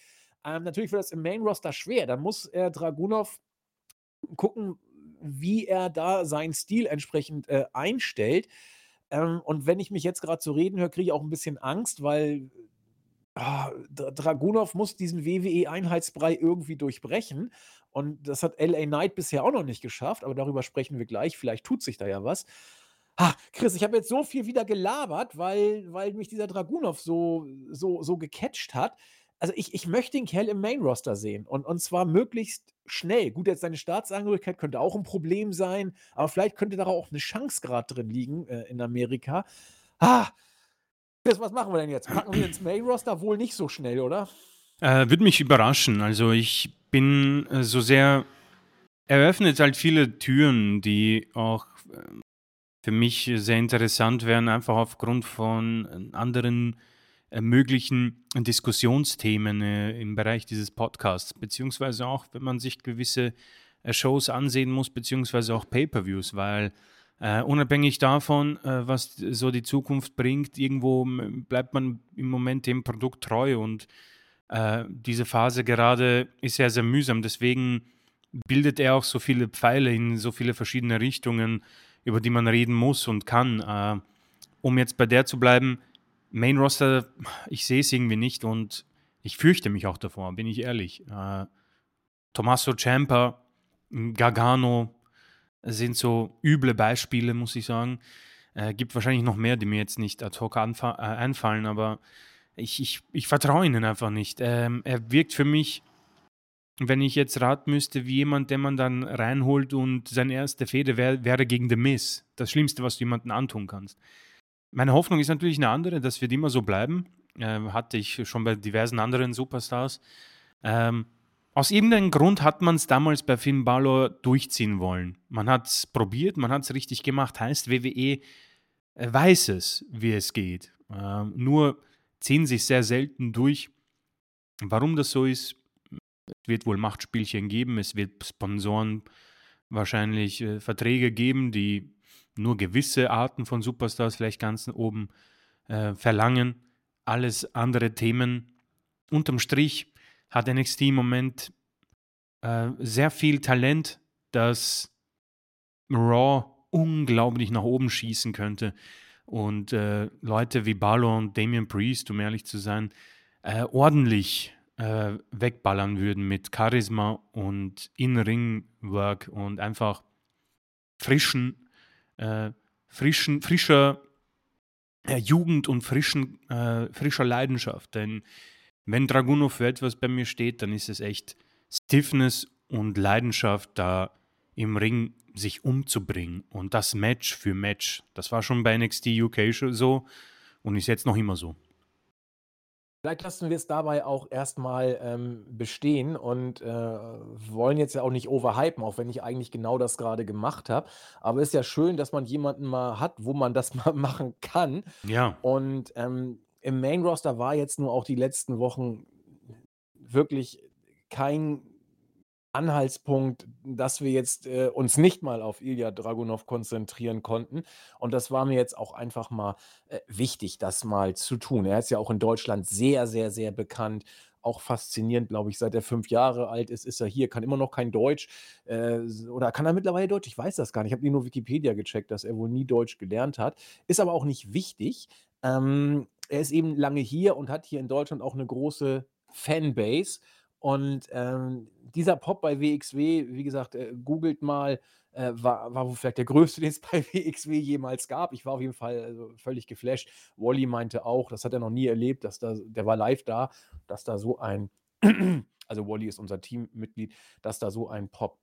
Ähm, natürlich wird das im Main Roster schwer. Da muss äh, Dragunov gucken, wie er da seinen Stil entsprechend äh, einstellt. Ähm, und wenn ich mich jetzt gerade so reden höre, kriege ich auch ein bisschen Angst, weil Ah, Dragunov muss diesen WWE-Einheitsbrei irgendwie durchbrechen. Und das hat LA Knight bisher auch noch nicht geschafft, aber darüber sprechen wir gleich. Vielleicht tut sich da ja was. Ah, Chris, ich habe jetzt so viel wieder gelabert, weil, weil mich dieser Dragunov so, so, so gecatcht hat. Also ich, ich möchte den Kerl im Main-Roster sehen und, und zwar möglichst schnell. Gut, jetzt seine Staatsangehörigkeit könnte auch ein Problem sein, aber vielleicht könnte da auch eine Chance gerade drin liegen äh, in Amerika. Ah, Chris, was machen wir denn jetzt? Packen wir ins Main-Roster wohl nicht so schnell, oder?
Äh, Würde mich überraschen. Also ich bin äh, so sehr, eröffnet halt viele Türen, die auch äh, für mich sehr interessant wären, einfach aufgrund von äh, anderen äh, möglichen Diskussionsthemen äh, im Bereich dieses Podcasts, beziehungsweise auch, wenn man sich gewisse Shows ansehen muss, beziehungsweise auch Pay-per-Views, weil Uh, unabhängig davon, uh, was so die Zukunft bringt, irgendwo bleibt man im Moment dem Produkt treu und uh, diese Phase gerade ist sehr, sehr mühsam. Deswegen bildet er auch so viele Pfeile in so viele verschiedene Richtungen, über die man reden muss und kann. um jetzt bei der zu bleiben, Main Roster, ich sehe es irgendwie nicht und ich fürchte mich auch davor, bin ich ehrlich. Tommaso Ciampa, Gargano, sind so üble Beispiele, muss ich sagen. Äh, gibt wahrscheinlich noch mehr, die mir jetzt nicht ad hoc äh, einfallen, aber ich, ich, ich vertraue ihnen einfach nicht. Ähm, er wirkt für mich, wenn ich jetzt raten müsste, wie jemand, den man dann reinholt und seine erste Fehde wär, wäre gegen The Miss. Das Schlimmste, was du jemandem antun kannst. Meine Hoffnung ist natürlich eine andere, das wird immer so bleiben. Äh, hatte ich schon bei diversen anderen Superstars. Ähm, aus irgendeinem Grund hat man es damals bei Finn Balor durchziehen wollen. Man hat es probiert, man hat es richtig gemacht. Heißt, WWE weiß es, wie es geht. Äh, nur ziehen sich sehr selten durch. Warum das so ist, es wird wohl Machtspielchen geben, es wird Sponsoren wahrscheinlich äh, Verträge geben, die nur gewisse Arten von Superstars vielleicht ganz oben äh, verlangen. Alles andere Themen. Unterm Strich hat NXT im Moment äh, sehr viel Talent, das Raw unglaublich nach oben schießen könnte. Und äh, Leute wie Balor und Damian Priest, um ehrlich zu sein, äh, ordentlich äh, wegballern würden mit Charisma und In-Ring-Work und einfach frischen, äh, frischen, frischer Jugend und frischen, äh, frischer Leidenschaft. Denn wenn Dragunov für etwas bei mir steht, dann ist es echt Stiffness und Leidenschaft, da im Ring sich umzubringen. Und das Match für Match. Das war schon bei NXT UK so und ist jetzt noch immer so.
Vielleicht lassen wir es dabei auch erstmal ähm, bestehen und äh, wollen jetzt ja auch nicht overhypen, auch wenn ich eigentlich genau das gerade gemacht habe. Aber es ist ja schön, dass man jemanden mal hat, wo man das (laughs) mal machen kann.
Ja.
Und ähm, im Main Roster war jetzt nur auch die letzten Wochen wirklich kein Anhaltspunkt, dass wir jetzt äh, uns nicht mal auf Ilya Dragunov konzentrieren konnten. Und das war mir jetzt auch einfach mal äh, wichtig, das mal zu tun. Er ist ja auch in Deutschland sehr, sehr, sehr bekannt. Auch faszinierend, glaube ich, seit er fünf Jahre alt ist, ist er hier, kann immer noch kein Deutsch. Äh, oder kann er mittlerweile Deutsch? Ich weiß das gar nicht. Ich habe nur Wikipedia gecheckt, dass er wohl nie Deutsch gelernt hat. Ist aber auch nicht wichtig. Ähm, er ist eben lange hier und hat hier in Deutschland auch eine große Fanbase. Und ähm, dieser Pop bei WXW, wie gesagt, äh, googelt mal, äh, war, war vielleicht der größte, (laughs) den es bei WXW jemals gab. Ich war auf jeden Fall also, völlig geflasht. Wally meinte auch, das hat er noch nie erlebt, dass da, der war live da, dass da so ein, (clears throat) also Wally ist unser Teammitglied, dass da so ein Pop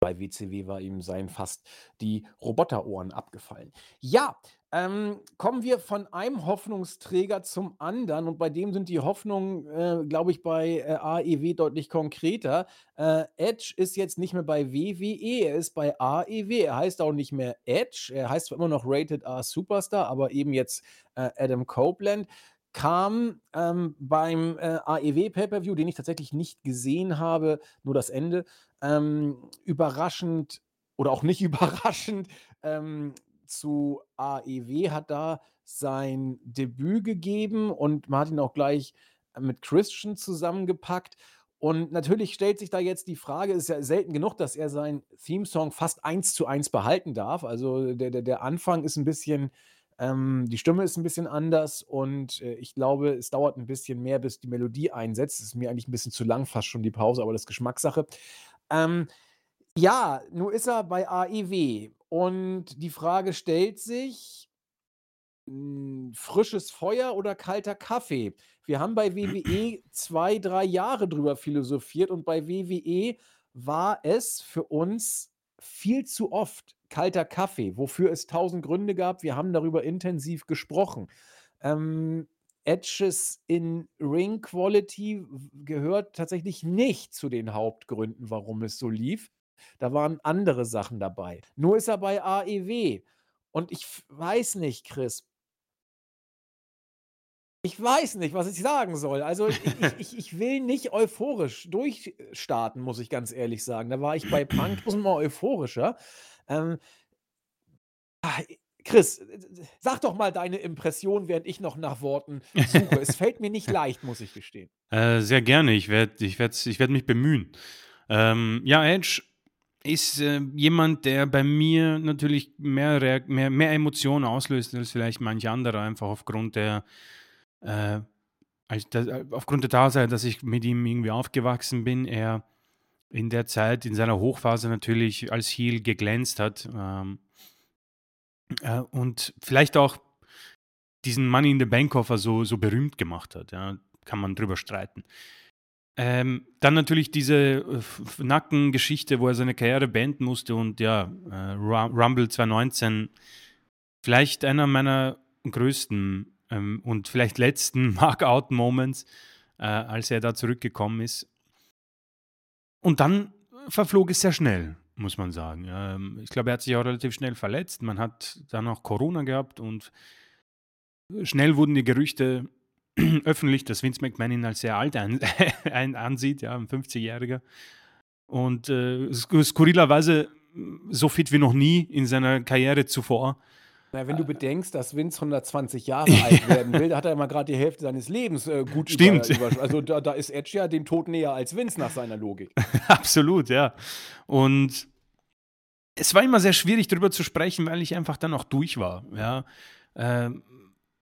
bei WCW war ihm seien fast die Roboterohren abgefallen. Ja, ähm, kommen wir von einem Hoffnungsträger zum anderen und bei dem sind die Hoffnungen, äh, glaube ich, bei äh, AEW deutlich konkreter. Äh, Edge ist jetzt nicht mehr bei WWE, er ist bei AEW. Er heißt auch nicht mehr Edge, er heißt zwar immer noch Rated R Superstar, aber eben jetzt äh, Adam Copeland kam ähm, beim äh, AEW Pay-Per-View, den ich tatsächlich nicht gesehen habe, nur das Ende, ähm, überraschend oder auch nicht (laughs) überraschend ähm, zu AEW, hat da sein Debüt gegeben und ihn auch gleich mit Christian zusammengepackt. Und natürlich stellt sich da jetzt die Frage, ist ja selten genug, dass er seinen Theme-Song fast eins zu eins behalten darf. Also der, der, der Anfang ist ein bisschen ähm, die Stimme ist ein bisschen anders und äh, ich glaube, es dauert ein bisschen mehr, bis die Melodie einsetzt. Es ist mir eigentlich ein bisschen zu lang, fast schon die Pause, aber das ist Geschmackssache. Ähm, ja, nun ist er bei AEW und die Frage stellt sich, hm, frisches Feuer oder kalter Kaffee? Wir haben bei WWE (clears throat) zwei, drei Jahre drüber philosophiert und bei WWE war es für uns viel zu oft kalter Kaffee, wofür es tausend Gründe gab. Wir haben darüber intensiv gesprochen. Ähm, Edges in Ring Quality gehört tatsächlich nicht zu den Hauptgründen, warum es so lief. Da waren andere Sachen dabei. Nur ist er bei AEW. Und ich weiß nicht, Chris. Ich weiß nicht, was ich sagen soll. Also ich, ich, ich will nicht euphorisch durchstarten, muss ich ganz ehrlich sagen. Da war ich bei Punk (clears throat) tausendmal euphorischer. Ähm, ah, Chris, sag doch mal deine Impression, während ich noch nach Worten (laughs) suche. es fällt mir nicht leicht, muss ich gestehen.
Äh, sehr gerne. Ich werde ich werd, ich werd mich bemühen. Ähm, ja, Edge ist äh, jemand, der bei mir natürlich mehr, mehr, mehr Emotionen auslöst als vielleicht manch anderer, einfach aufgrund der, äh, das, aufgrund der Tatsache, dass ich mit ihm irgendwie aufgewachsen bin. Er in der Zeit, in seiner Hochphase natürlich als Heel geglänzt hat. Ähm, äh, und vielleicht auch diesen Money in the Bank Koffer so, so berühmt gemacht hat. Ja, kann man drüber streiten. Ähm, dann natürlich diese äh, Nackengeschichte, wo er seine Karriere beenden musste und ja, äh, Rumble 2019, vielleicht einer meiner größten ähm, und vielleicht letzten (laughs) Mark-Out-Moments, äh, als er da zurückgekommen ist. Und dann verflog es sehr schnell, muss man sagen. Ähm, ich glaube, er hat sich auch relativ schnell verletzt. Man hat dann auch Corona gehabt und schnell wurden die Gerüchte (clears throat) öffentlich, dass Vince McMahon ihn als sehr alt ein, (laughs) ein ansieht, ja, ein 50-Jähriger. Und äh, skurrilerweise so fit wie noch nie in seiner Karriere zuvor.
Na, wenn du bedenkst, dass Vince 120 Jahre (laughs) alt werden will, da hat er immer gerade die Hälfte seines Lebens äh, gut
Stimmt. (laughs)
Über, über, also da, da ist Edge ja dem Tod näher als Vince nach seiner Logik. (laughs)
Absolut, ja. Und es war immer sehr schwierig, darüber zu sprechen, weil ich einfach dann auch durch war. Ja. Ähm,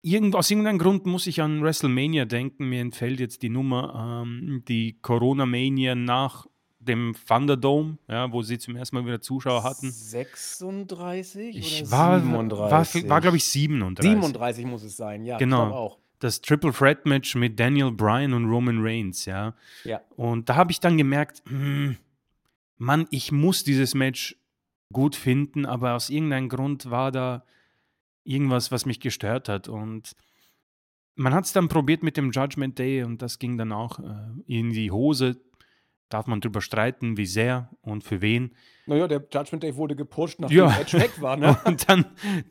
irgend, aus irgendeinem Grund muss ich an WrestleMania denken. Mir entfällt jetzt die Nummer, ähm, die Corona-Mania nach dem Thunderdome, ja, wo sie zum ersten Mal wieder Zuschauer hatten.
36
ich
oder
war,
37?
War, war glaube ich, 37.
37 muss es sein, ja.
Genau. Das Triple Threat Match mit Daniel Bryan und Roman Reigns, ja.
Ja.
Und da habe ich dann gemerkt, hm, Mann, ich muss dieses Match gut finden, aber aus irgendeinem Grund war da irgendwas, was mich gestört hat. Und man hat es dann probiert mit dem Judgment Day und das ging dann auch äh, in die Hose darf man drüber streiten, wie sehr und für wen.
Naja, der Judgment Day wurde gepusht, nachdem
Ja.
Edge weg war. Ne? (laughs)
Und dann,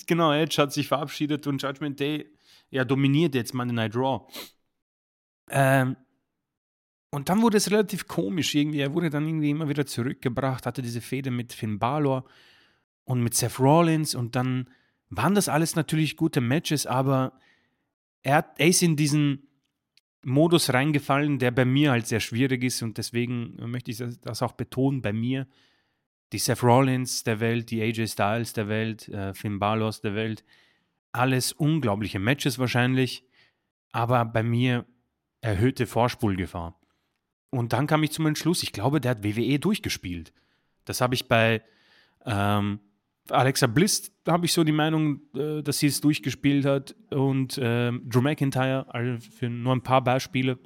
genau, Edge hat sich verabschiedet und Judgment Day, ja, dominiert jetzt Monday Night Raw. Ähm, und dann wurde es relativ komisch irgendwie. Er wurde dann irgendwie immer wieder zurückgebracht, hatte diese Fehde mit Finn Balor und mit Seth Rollins und dann waren das alles natürlich gute Matches, aber er, hat, er ist in diesen Modus reingefallen, der bei mir halt sehr schwierig ist und deswegen möchte ich das- auch betonen bei mir. Die Seth Rollins der Welt, die AJ Styles der Welt, äh, Finn Balor der Welt, alles unglaubliche Matches wahrscheinlich, aber bei mir erhöhte Vorspulgefahr. Und dann kam ich zum Entschluss, ich glaube, der hat WWE durchgespielt. Das habe ich bei ähm, Alexa Bliss, da habe ich so die Meinung, äh, dass sie es durchgespielt hat und ähm, Drew McIntyre, also für nur ein paar Beispiele.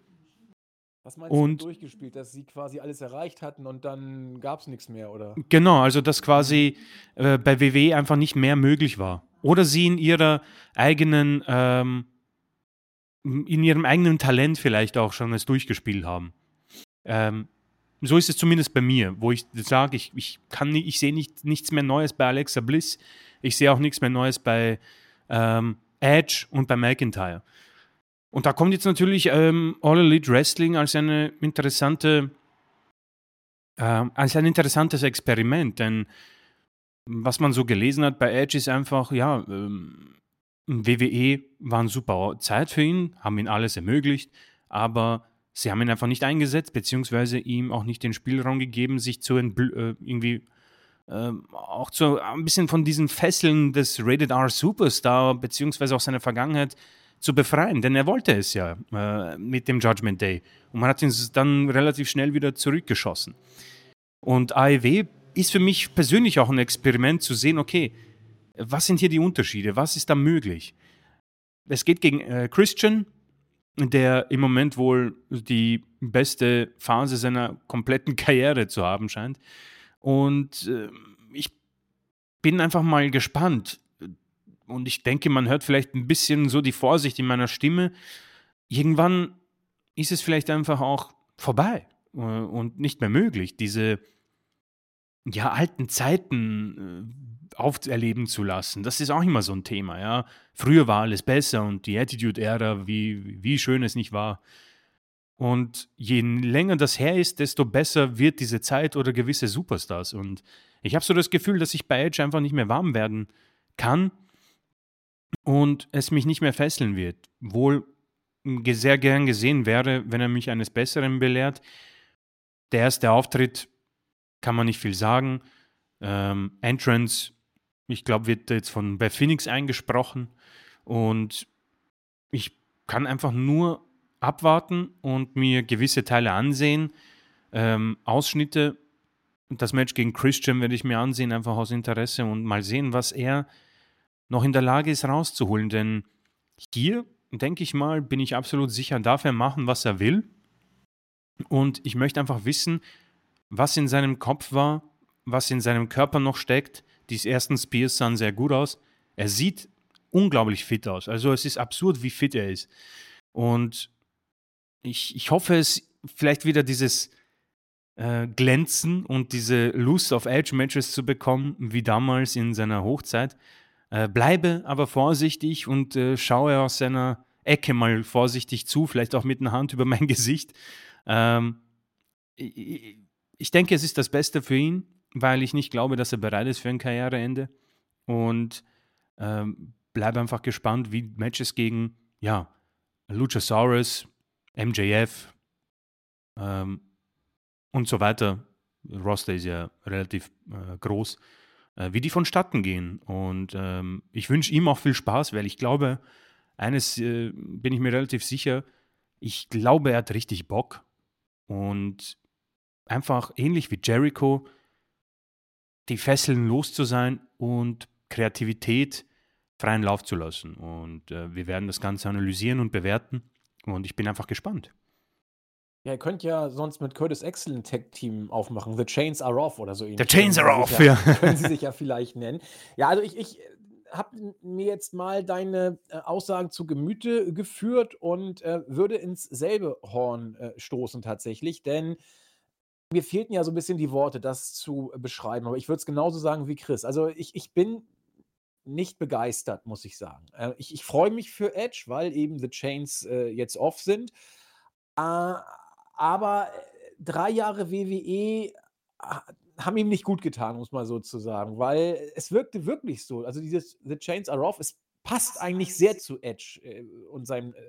Was meinst
Und-
du durchgespielt, dass sie quasi alles erreicht hatten und dann gab es nichts mehr, oder?
Genau, also dass quasi äh, bei WWE einfach nicht mehr möglich war. Oder sie in ihrer eigenen, ähm, in ihrem eigenen Talent vielleicht auch schon es durchgespielt haben. Ähm, so ist es zumindest bei mir, wo ich sage, ich, ich ich sehe nicht, nichts mehr Neues bei Alexa Bliss, ich sehe auch nichts mehr Neues bei ähm, Edge und bei McIntyre. Und da kommt jetzt natürlich ähm, All Elite Wrestling als eine interessante ähm, als ein interessantes Experiment, denn was man so gelesen hat bei Edge ist einfach, ja, ähm, WWE war eine super Zeit für ihn, haben ihm alles ermöglicht, aber sie haben ihn einfach nicht eingesetzt, beziehungsweise ihm auch nicht den Spielraum gegeben, sich zu äh, irgendwie ähm, auch zu, ein bisschen von diesen Fesseln des Rated R Superstar, beziehungsweise auch seiner Vergangenheit zu befreien, denn er wollte es ja äh, mit dem Judgment Day. Und man hat ihn dann relativ schnell wieder zurückgeschossen. Und AEW ist für mich persönlich auch ein Experiment zu sehen, okay, was sind hier die Unterschiede? Was ist da möglich? Es geht gegen äh, Christian, der im Moment wohl die beste Phase seiner kompletten (laughs) Karriere zu haben scheint. Und äh, ich bin einfach mal gespannt. Und ich denke, man hört vielleicht ein bisschen so die Vorsicht in meiner Stimme. Irgendwann ist es vielleicht einfach auch vorbei äh, und nicht mehr möglich, diese ja, alten Zeiten äh, auferleben zu lassen. Das ist auch immer so ein Thema, ja. Früher war alles besser und die Attitude-Ära, wie, wie schön es nicht war. Und je länger das her ist, desto besser wird diese Zeit oder gewisse Superstars. Und ich habe so das Gefühl, dass ich bei Edge einfach nicht mehr warm werden kann und es mich nicht mehr fesseln wird. Wohl sehr gern gesehen wäre, wenn er mich eines Besseren belehrt. Der erste Auftritt kann man nicht viel sagen. Ähm, Entrance, ich glaube, wird jetzt von bei Phoenix eingesprochen. Und ich kann einfach nur abwarten und mir gewisse Teile ansehen. ähm, Ausschnitte. Das Match gegen Christian werde ich mir ansehen, einfach aus Interesse und mal sehen, was er noch in der Lage ist rauszuholen. Denn hier, denke ich mal, bin ich absolut sicher, darf er machen, was er will. Und ich möchte einfach wissen, was in seinem Kopf war, was in seinem Körper noch steckt. Die ersten Spears sahen sehr gut aus. Er sieht unglaublich fit aus. Also es ist absurd, wie fit er ist. Und ich, ich hoffe, es vielleicht wieder dieses äh, Glänzen und diese Lust auf Edge-Matches zu bekommen, wie damals in seiner Hochzeit. Äh, bleibe aber vorsichtig und äh, schaue aus seiner Ecke mal vorsichtig zu, vielleicht auch mit einer Hand (laughs) über mein Gesicht. Ähm, ich, ich denke, es ist das Beste für ihn, weil ich nicht glaube, dass er bereit ist für ein Karriereende. Und ähm, bleibe einfach gespannt, wie Matches gegen, ja, Luchasaurus, MJF ähm, und so weiter, Roster ist ja relativ äh, groß, äh, wie die vonstatten gehen. Und ähm, ich wünsche ihm auch viel Spaß, weil ich glaube, eines äh, bin ich mir relativ sicher, ich glaube, er hat richtig Bock. Und einfach ähnlich wie Jericho, die Fesseln los zu sein und Kreativität freien Lauf zu lassen. Und äh, wir werden das Ganze analysieren und bewerten. Und ich bin einfach gespannt.
Ja, ihr könnt ja sonst mit Curtis Axel ein Tech-Team aufmachen. The Chains are off oder so
ähnlich. The Chains are off, ja. (laughs)
Können sie sich ja vielleicht nennen. Ja, also ich, ich habe mir jetzt mal deine äh, Aussagen zu Gemüte geführt und äh, würde ins selbe Horn äh, stoßen tatsächlich, denn mir fehlten ja so ein bisschen die Worte, das zu beschreiben, aber ich würde es genauso sagen wie Chris. Also, ich ich bin nicht begeistert, muss ich sagen. Äh, ich ich freue mich für Edge, weil eben The Chains, äh, jetzt off sind. Äh, aber, äh, 3 Jahre WWE haben ihm nicht gut getan, um es mal so zu sagen, weil es wirkte wirklich so. Also, dieses „The Chains are off“, es passt eigentlich sehr zu Edge, äh, und seinem, äh,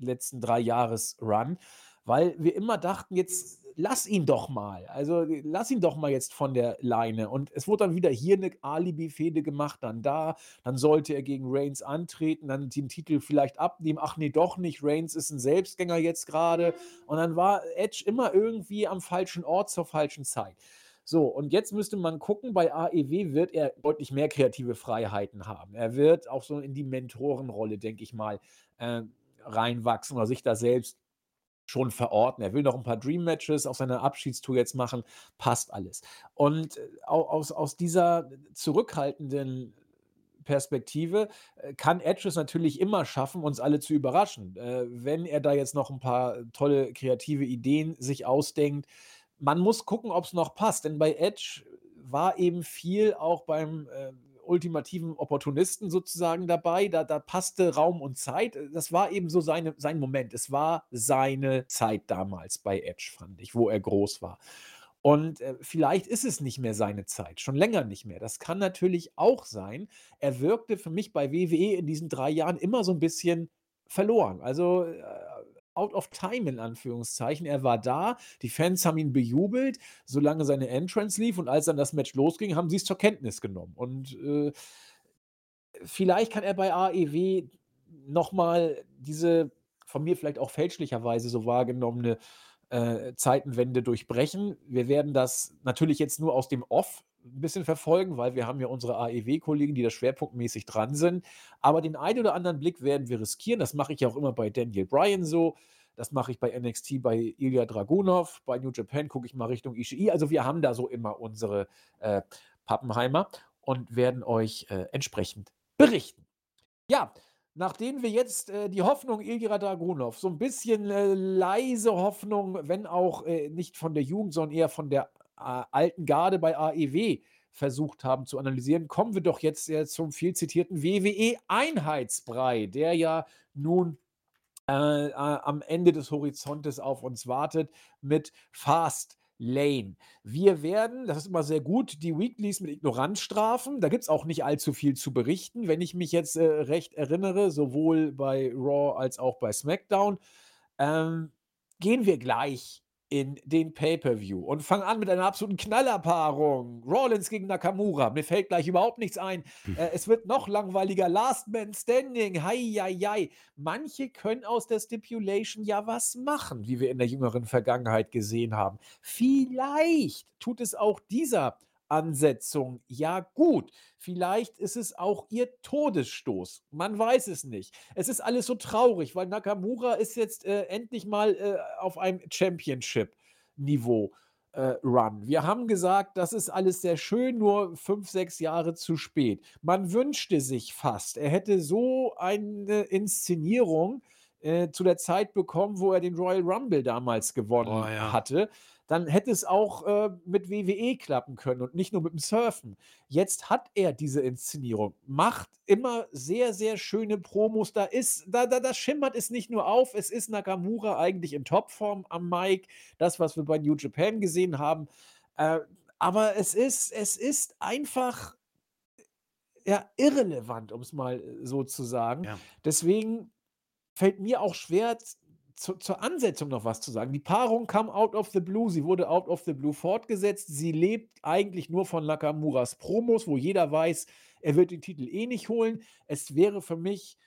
letzten 3 Jahres-Run, weil wir immer dachten: „Jetzt lass ihn doch mal. Also, lass ihn doch mal jetzt von der Leine.“ Und es wurde dann wieder hier eine Alibi-Fehde gemacht, dann da, dann sollte er gegen Reigns antreten, dann den Titel vielleicht abnehmen. Ach nee, doch nicht, Reigns ist ein Selbstgänger jetzt gerade. Und dann war Edge immer irgendwie am falschen Ort zur falschen Zeit. So, und jetzt müsste man gucken, bei AEW wird er deutlich mehr kreative Freiheiten haben. Er wird auch so in die Mentorenrolle, denke ich mal, äh, reinwachsen oder sich da selbst schon verorten. Er will noch ein paar Dream Matches auf seiner Abschiedstour jetzt machen, passt alles. Und äh, aus aus dieser zurückhaltenden Perspektive äh, kann Edge es natürlich immer schaffen, uns alle zu überraschen. Äh, wenn er da jetzt noch ein paar tolle kreative Ideen sich ausdenkt, man muss gucken, ob es noch passt, denn bei Edge war eben viel auch beim, ultimativen Opportunisten sozusagen dabei. Da da passte Raum und Zeit. Das war eben so seine sein Moment. Es war seine Zeit damals bei Edge, fand ich, wo er groß war. Und, äh, vielleicht ist es nicht mehr seine Zeit, schon länger nicht mehr. Das kann natürlich auch sein. Er wirkte für mich bei WWE in diesen 3 Jahren immer so ein bisschen verloren. Also, äh out of time in Anführungszeichen. Er war da, die Fans haben ihn bejubelt, solange seine Entrance lief und als dann das Match losging, haben sie es zur Kenntnis genommen. Und äh, vielleicht kann er bei AEW nochmal diese von mir vielleicht auch fälschlicherweise so wahrgenommene äh, Zeitenwende durchbrechen. Wir werden das natürlich jetzt nur aus dem Off ein bisschen verfolgen, weil wir haben ja unsere AEW-Kollegen, die da schwerpunktmäßig dran sind. Aber den einen oder anderen Blick werden wir riskieren. Das mache ich ja auch immer bei Daniel Bryan so. Das mache ich bei NXT bei Ilya Dragunov. Bei New Japan gucke ich mal Richtung Ishii. Also wir haben da so immer unsere äh, Pappenheimer und werden euch äh, entsprechend berichten. Ja, nachdem wir jetzt äh, die Hoffnung Ilya Dragunov, so ein bisschen äh, leise Hoffnung, wenn auch äh, nicht von der Jugend, sondern eher von der alten Garde bei AEW versucht haben zu analysieren, kommen wir doch jetzt äh, zum viel zitierten WWE-Einheitsbrei, der ja nun äh, äh, am Ende des Horizontes auf uns wartet mit Fast Lane. Wir werden, das ist immer sehr gut, die Weeklies mit Ignoranz strafen. Da gibt es auch nicht allzu viel zu berichten. Wenn ich mich jetzt äh, recht erinnere, sowohl bei Raw als auch bei SmackDown, ähm, gehen wir gleich in den Pay-Per-View und fange an mit einer absoluten Knallerpaarung. Rollins gegen Nakamura. Mir fällt gleich überhaupt nichts ein. Hm. Äh, es wird noch langweiliger. Last Man Standing. Hei, hei, hei. Manche können aus der Stipulation ja was machen, wie wir in der jüngeren Vergangenheit gesehen haben. Vielleicht tut es auch dieser Ansetzung. Ja, gut, vielleicht ist es auch ihr Todesstoß. Man weiß es nicht. Es ist alles so traurig, weil Nakamura ist jetzt äh, endlich mal äh, auf einem Championship-Niveau. Äh, Run. Wir haben gesagt, das ist alles sehr schön, nur fünf, sechs Jahre zu spät. Man wünschte sich fast, er hätte so eine Inszenierung äh, zu der Zeit bekommen, wo er den Royal Rumble damals gewonnen oh, ja. hatte dann hätte es auch äh, mit WWE klappen können und nicht nur mit dem Surfen. Jetzt hat er diese Inszenierung, macht immer sehr, sehr schöne Promos. Da ist, da, da, da schimmert es nicht nur auf, es ist Nakamura eigentlich in Topform am Mic, das, was wir bei New Japan gesehen haben. Äh, aber es ist, es ist einfach ja, irrelevant, um es mal äh, so zu sagen. Ja. Deswegen fällt mir auch schwer, zu, zur Ansetzung noch was zu sagen. Die Paarung kam out of the blue. Sie wurde out of the blue fortgesetzt. Sie lebt eigentlich nur von Nakamuras Promos, wo jeder weiß, er wird den Titel eh nicht holen. Es wäre für mich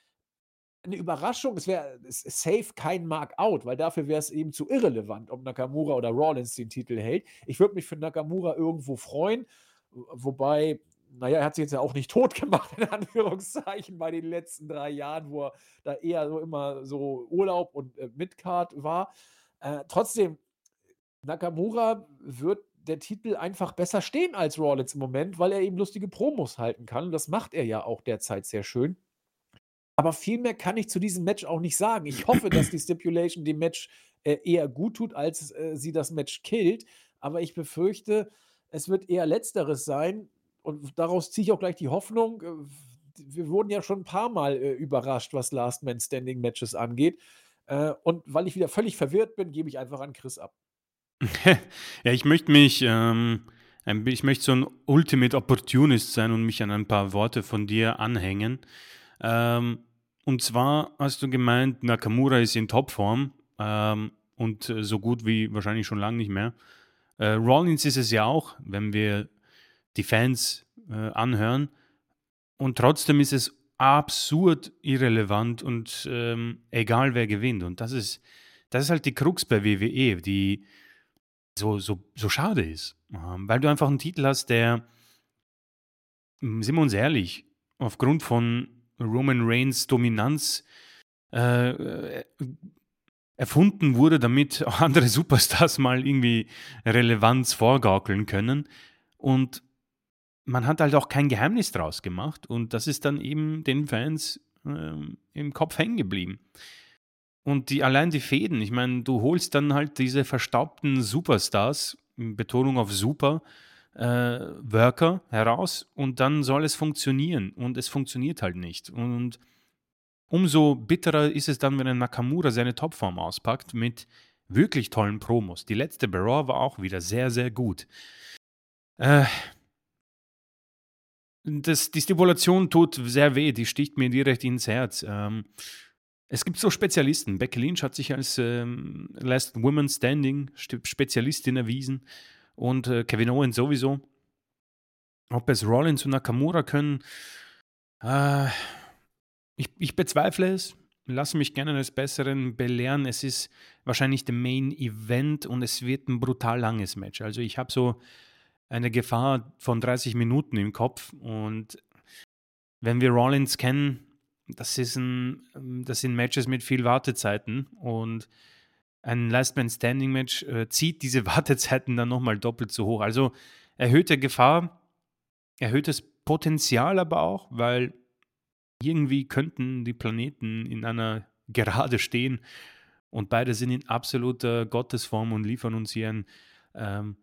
eine Überraschung. Es wäre safe kein Mark-out, weil dafür wäre es eben zu irrelevant, ob Nakamura oder Rollins den Titel hält. Ich würde mich für Nakamura irgendwo freuen, wobei naja, er hat sich jetzt ja auch nicht tot (laughs) gemacht, in Anführungszeichen, bei den letzten drei Jahren, wo er da eher so immer so Urlaub und äh, Midcard war. Äh, trotzdem, Nakamura wird der Titel einfach besser stehen als Rollins im Moment, weil er eben lustige Promos halten kann. Das macht er ja auch derzeit sehr schön. Aber viel mehr kann ich zu diesem Match auch nicht sagen. Ich hoffe, dass die Stipulation dem Match äh, eher gut tut, als äh, sie das Match killt. Aber ich befürchte, es wird eher Letzteres sein und daraus ziehe ich auch gleich die Hoffnung. Äh, wir wurden ja schon ein paar Mal äh, überrascht, was Last Man Standing Matches angeht. Äh, und weil ich wieder völlig verwirrt bin, gebe ich einfach an Chris ab. (laughs)
ja, ich möchte mich, ähm, ich möchte so ein Ultimate Opportunist sein und mich an ein paar Worte von dir anhängen. Ähm, und zwar hast du gemeint, Nakamura ist in Topform ähm, und äh, so gut wie wahrscheinlich schon lange nicht mehr. Äh, Rollins ist es ja auch, wenn wir die Fans äh, anhören. Und trotzdem ist es absurd irrelevant und ähm, egal wer gewinnt. Und das ist, das ist halt die Krux bei WWE, die so, so, so schade ist. Ähm, weil du einfach einen Titel hast, der, hm, sind wir uns ehrlich, aufgrund von Roman Reigns Dominanz äh, äh erfunden wurde, damit auch (laughs) andere Superstars mal irgendwie Relevanz vorgaukeln können. Und man hat halt auch kein Geheimnis draus gemacht und das ist dann eben den Fans ähm, im Kopf hängen geblieben. Und die, allein die Fäden, ich meine, du holst dann halt diese verstaubten Superstars, Betonung auf Super, äh, Worker heraus und dann soll es funktionieren und es funktioniert halt nicht. Und umso bitterer ist es dann, wenn ein Nakamura seine Topform auspackt mit wirklich tollen Promos. Die letzte Barrow war auch wieder sehr, sehr gut. Äh, das, die Stipulation tut sehr weh, die sticht mir direkt ins Herz. Ähm, es gibt so Spezialisten. Becky Lynch hat sich als ähm, Last Woman Standing Spezialistin erwiesen und äh, Kevin Owens sowieso. Ob es Rollins und Nakamura können, äh, ich, ich bezweifle es. Lass mich gerne eines Besseren belehren. Es ist wahrscheinlich der Main Event und es wird ein brutal langes Match. Also ich habe so eine Gefahr von 30 Minuten im Kopf. Und wenn wir Rollins kennen, das, ist ein, das sind Matches mit viel Wartezeiten und ein Last Man Standing Match äh, zieht diese (laughs) Wartezeiten dann nochmal doppelt so hoch. Also erhöhte Gefahr, erhöhtes Potenzial aber auch, weil irgendwie könnten die Planeten in einer (laughs) Gerade stehen und beide sind in absoluter Gottesform und liefern uns hier ein ähm,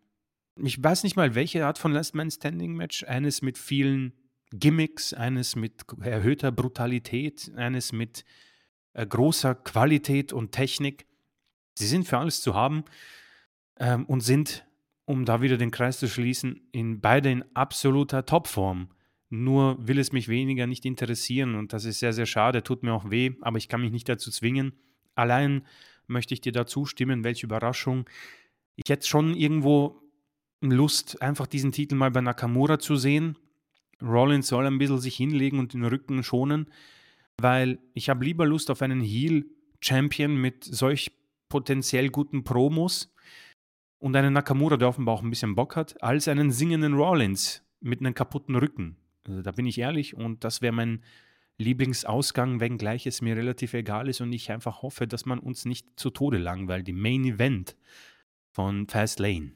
ich weiß nicht mal, welche Art von Last Man Standing Match. Eines mit vielen Gimmicks, eines mit erhöhter Brutalität, eines mit äh, großer Qualität und Technik. Sie sind für alles zu haben ähm, und sind, um da wieder den Kreis zu schließen, in beide in absoluter Topform. Nur will es mich weniger nicht interessieren und das ist sehr, sehr schade, tut mir auch weh, aber ich kann mich nicht dazu zwingen. Allein möchte ich dir da zustimmen, welche Überraschung ich hätte schon irgendwo Lust, einfach diesen Titel mal bei Nakamura zu sehen. Rollins soll ein bisschen sich hinlegen und den Rücken schonen, weil ich habe lieber Lust auf einen Heel-Champion mit solch potenziell guten Promos und einen Nakamura, der offenbar auch ein bisschen Bock hat, als einen singenden Rollins mit einem kaputten Rücken. Also da bin ich ehrlich und das wäre mein Lieblingsausgang, wenngleich es mir relativ egal ist und ich einfach hoffe, dass man uns nicht zu Tode langweilt. Die Main Event von Fast Lane.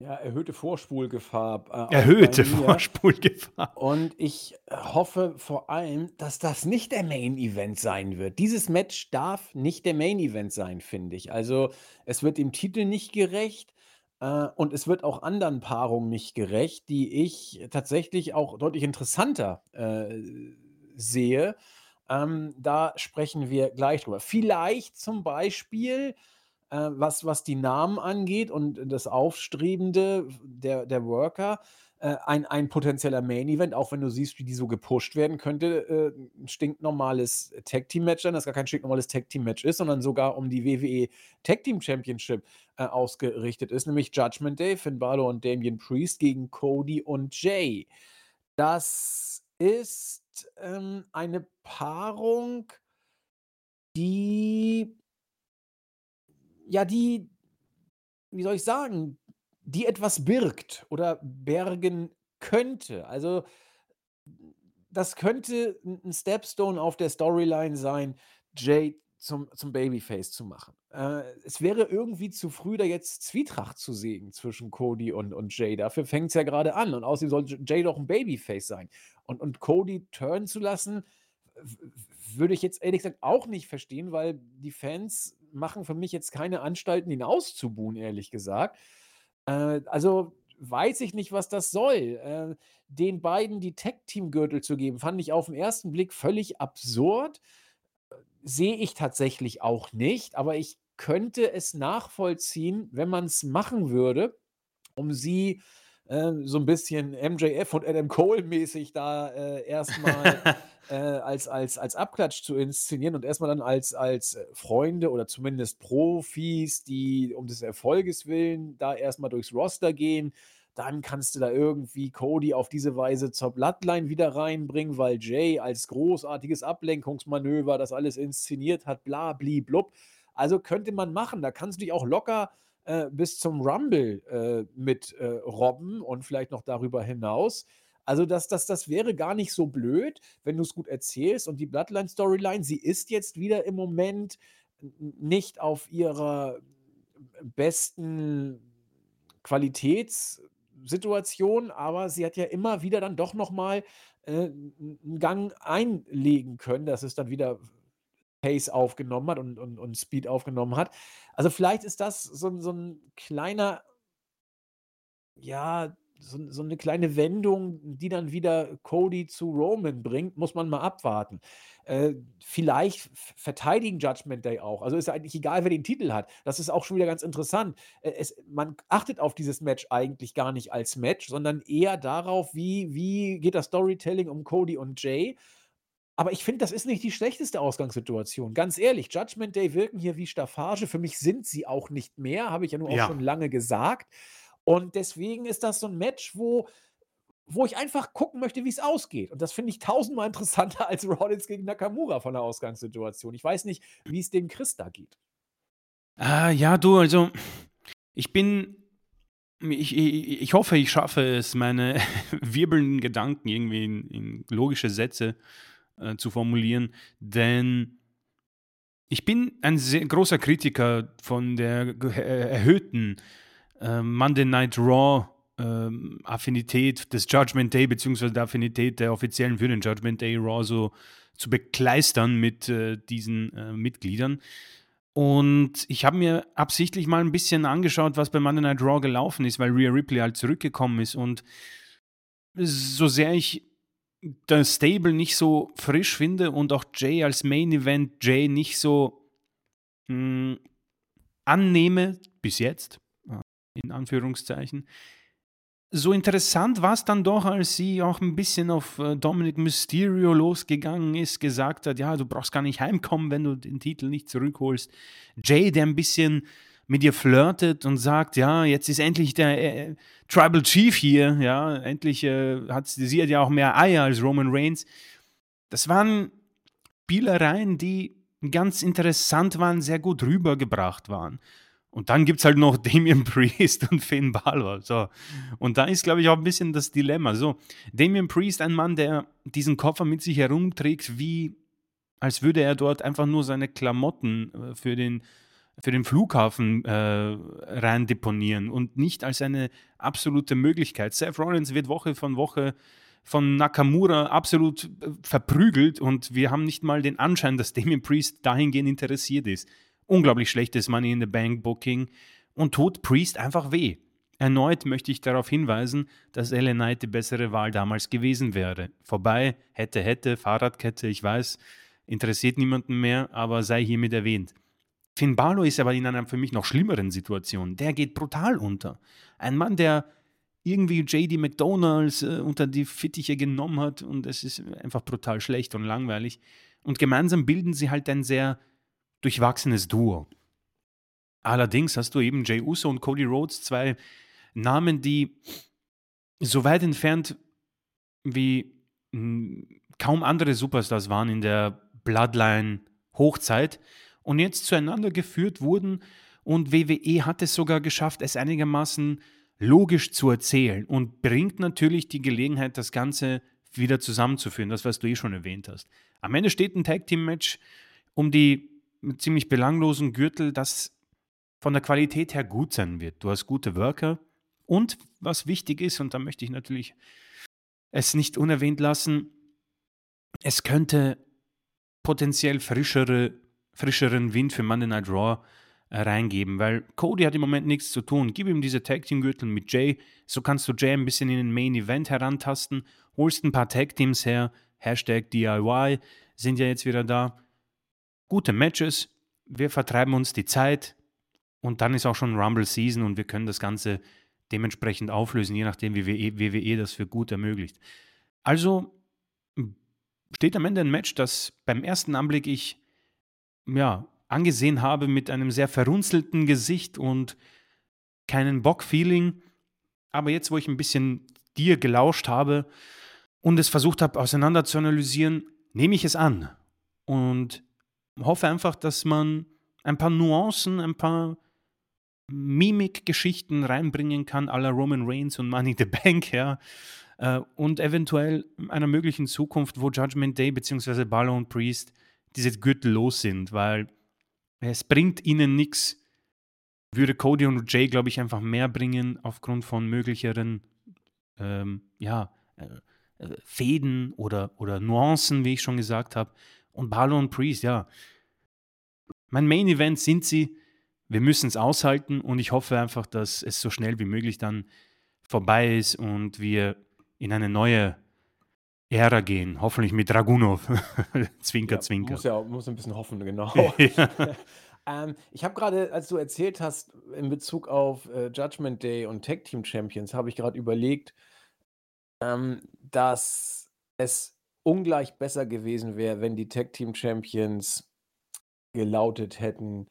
Ja, erhöhte Vorspulgefahr.
Äh, erhöhte Vorspulgefahr.
Und ich hoffe vor allem, dass das nicht der Main Event sein wird. Dieses Match darf nicht der Main Event sein, finde ich. Also es wird dem Titel nicht gerecht äh, und es wird auch anderen Paarungen nicht gerecht, die ich tatsächlich auch deutlich interessanter äh, sehe. Ähm, da sprechen wir gleich drüber. Vielleicht zum Beispiel äh, was, was die Namen angeht und das Aufstrebende der, der Worker, äh, ein, ein potenzieller Main-Event, auch wenn du siehst, wie die so gepusht werden, könnte äh, stinknormales Tag-Team-Match sein, das gar kein stinknormales Tag-Team-Match ist, sondern sogar um die WWE Tag-Team-Championship äh, ausgerichtet ist, nämlich Judgment Day, Finn Balor und Damian Priest gegen Cody und Jay. Das ist ähm, eine Paarung, die ja, die, wie soll ich sagen, die etwas birgt oder bergen könnte. Also das könnte ein Stepstone auf der Storyline sein, Jay zum, zum Babyface zu machen. Äh, es wäre irgendwie zu früh, da jetzt Zwietracht zu sehen zwischen Cody und, und Jay. Dafür fängt es ja gerade an. Und außerdem soll Jay doch ein Babyface sein. Und, und Cody turnen zu lassen, würde ich jetzt ehrlich gesagt auch nicht verstehen, weil die Fans machen für mich jetzt keine Anstalten, ihn auszubuhen, ehrlich gesagt. Äh, also weiß ich nicht, was das soll. Äh, den beiden die Tech-Team-Gürtel zu geben, fand ich auf den ersten Blick völlig absurd. Sehe ich tatsächlich auch nicht, aber ich könnte es nachvollziehen, wenn man es machen würde, um sie äh, so ein bisschen MJF und Adam Cole mäßig da äh, erstmal (laughs) äh, als, als, als Abklatsch zu inszenieren und erstmal dann als, als äh, Freunde oder zumindest Profis, die um des Erfolges willen da erstmal durchs Roster gehen. Dann kannst du da irgendwie Cody auf diese Weise zur Bloodline wieder reinbringen, weil Jay als großartiges Ablenkungsmanöver das alles inszeniert hat, bla, bli, blub. Also könnte man machen. Da kannst du dich auch locker äh, bis zum Rumble äh, mit äh, robben und vielleicht noch darüber hinaus. Also das, das, das wäre gar nicht so blöd, wenn du es gut erzählst. Und die Bloodline-Storyline, sie ist jetzt wieder im Moment nicht auf ihrer besten Qualitätssituation, aber sie hat ja immer wieder dann doch nochmal äh, einen Gang einlegen können, dass es dann wieder Pace aufgenommen hat und, und, und Speed aufgenommen hat. Also vielleicht ist das so, so ein kleiner, ja, so, so eine kleine Wendung, die dann wieder Cody zu Roman bringt, muss man mal abwarten. Äh, vielleicht verteidigen Judgment Day auch. Also ist eigentlich egal, wer den Titel hat. Das ist auch schon wieder ganz interessant. Äh, es, man achtet auf dieses Match eigentlich gar nicht als Match, sondern eher darauf, wie, wie geht das Storytelling um Cody und Jay. Aber ich finde, das ist nicht die schlechteste Ausgangssituation. Ganz ehrlich, Judgment Day wirken hier wie Staffage. Für mich sind sie auch nicht mehr, habe ich ja nur auch schon lange gesagt. Und deswegen ist das so ein Match, wo, wo ich einfach gucken möchte, wie es ausgeht. Und das finde ich tausendmal interessanter als Rollins gegen Nakamura von der Ausgangssituation. Ich weiß nicht, wie es dem Chris da geht.
Ah, ja, du, also ich bin ich, ich, ich, hoffe, ich schaffe es, meine (laughs) wirbelnden Gedanken irgendwie in, in logische Sätze äh, zu formulieren, denn ich bin ein sehr großer Kritiker von der äh, erhöhten äh, Monday Night Raw äh, Affinität des Judgment Day, beziehungsweise der Affinität der Offiziellen für den Judgment Day Raw so zu bekleistern mit äh, diesen äh, Mitgliedern. Und ich habe mir absichtlich mal ein bisschen angeschaut, was bei Monday Night Raw gelaufen ist, weil Rhea Ripley halt zurückgekommen ist. Und so sehr ich das Stable nicht so frisch finde und auch Jay als Main Event Jay nicht so mh, hm, annehme, bis jetzt, äh, in Anführungszeichen. So interessant war es dann doch, als sie auch ein bisschen auf äh, Dominic Mysterio losgegangen ist, gesagt hat, ja, du brauchst gar nicht heimkommen, wenn du den Titel nicht zurückholst. Jay, der ein bisschen mit ihr flirtet und sagt, ja, jetzt ist endlich der äh, Tribal Chief hier, ja, endlich äh, hat sie, hat ja auch mehr Eier als Roman Reigns. Das waren Spielereien, die ganz interessant waren, sehr gut rübergebracht waren. Und dann gibt es halt noch (laughs) Damien Priest und Finn Balor. So. Und da ist, glaube ich, auch ein bisschen das Dilemma. So, Damien Priest, ein Mann, der diesen Koffer mit sich herumträgt, wie als würde er dort einfach nur seine Klamotten äh, für den für den Flughafen äh, rein deponieren und nicht als eine absolute Möglichkeit. Seth Rollins wird Woche von Woche von Nakamura absolut äh, verprügelt und wir haben nicht mal den Anschein, dass Damien Priest dahingehend interessiert ist. Unglaublich schlechtes Money in the Bank Booking und tut Priest einfach weh. Erneut möchte ich darauf hinweisen, dass LA Knight die bessere Wahl damals gewesen wäre. Vorbei, hätte, hätte, Fahrradkette, ich weiß, interessiert niemanden mehr, aber sei hiermit erwähnt. Finn Balor ist aber in einer für mich noch schlimmeren Situation. Der geht brutal unter. Ein Mann, der irgendwie JD McDonalds äh, unter die Fittiche genommen hat und es ist einfach brutal schlecht und langweilig. Und gemeinsam bilden sie halt ein sehr durchwachsenes Duo. Allerdings hast du eben Jay Uso und Cody Rhodes, zwei Namen, die so weit entfernt wie hm, kaum andere Superstars waren in der Bloodline Hochzeit und jetzt zueinander geführt wurden und WWE hat es sogar geschafft, es einigermaßen logisch zu erzählen und bringt natürlich die Gelegenheit, das Ganze wieder zusammenzuführen, das, was du eh schon erwähnt hast. Am Ende steht ein Tag-Team-Match um die ziemlich belanglosen Gürtel, das von der Qualität her gut sein wird. Du hast gute Worker und was wichtig ist, und da möchte ich natürlich es nicht unerwähnt lassen, es könnte potenziell frischere frischeren Wind für Monday Night Raw äh, reingeben, weil Cody hat im Moment nichts zu tun. Gib ihm diese Tag Team Gürtel mit Jay, so kannst du Jay ein bisschen in den Main Event herantasten, holst ein paar Tag Teams her, Hashtag DIY sind ja jetzt wieder da. Gute Matches, wir vertreiben uns die Zeit und dann ist auch schon Rumble Season und wir können das Ganze dementsprechend auflösen, je nachdem, wie WWE e das für gut ermöglicht. Also steht am Ende ein Match, das beim ersten Anblick ich ja, angesehen habe mit einem sehr verrunzelten Gesicht und keinen Bock-Feeling. Aber jetzt, wo ich ein bisschen dir gelauscht habe und es versucht habe, auseinander zu analysieren, nehme ich es an und hoffe einfach, dass man ein paar Nuancen, ein paar Mimik-Geschichten reinbringen kann, la Roman Reigns und Money the Bank, ja. Äh, und eventuell einer möglichen Zukunft, wo Judgment Day bzw. Balor und Priest diese Gürtel los sind, weil es bringt ihnen nichts. Würde Cody und Jay, glaube ich, einfach mehr bringen aufgrund von möglicheren ähm, ja, äh, äh, Fäden oder, oder Nuancen, wie ich schon gesagt habe. Und Balor und Priest, ja. Mein Main Event sind sie. Wir müssen es aushalten und ich hoffe einfach, dass es so schnell wie möglich dann vorbei ist und wir in eine neue Ära gehen, hoffentlich mit Dragunov. (laughs) zwinker, ja, zwinker.
Muss ja muss ein bisschen hoffen, genau. (laughs) (laughs) ähm, ich habe gerade, als du erzählt hast, in Bezug auf äh, Judgment Day und Tag Team Champions, habe ich gerade überlegt, ähm, dass es ungleich besser gewesen wäre, wenn die Tag Team Champions gelautet hätten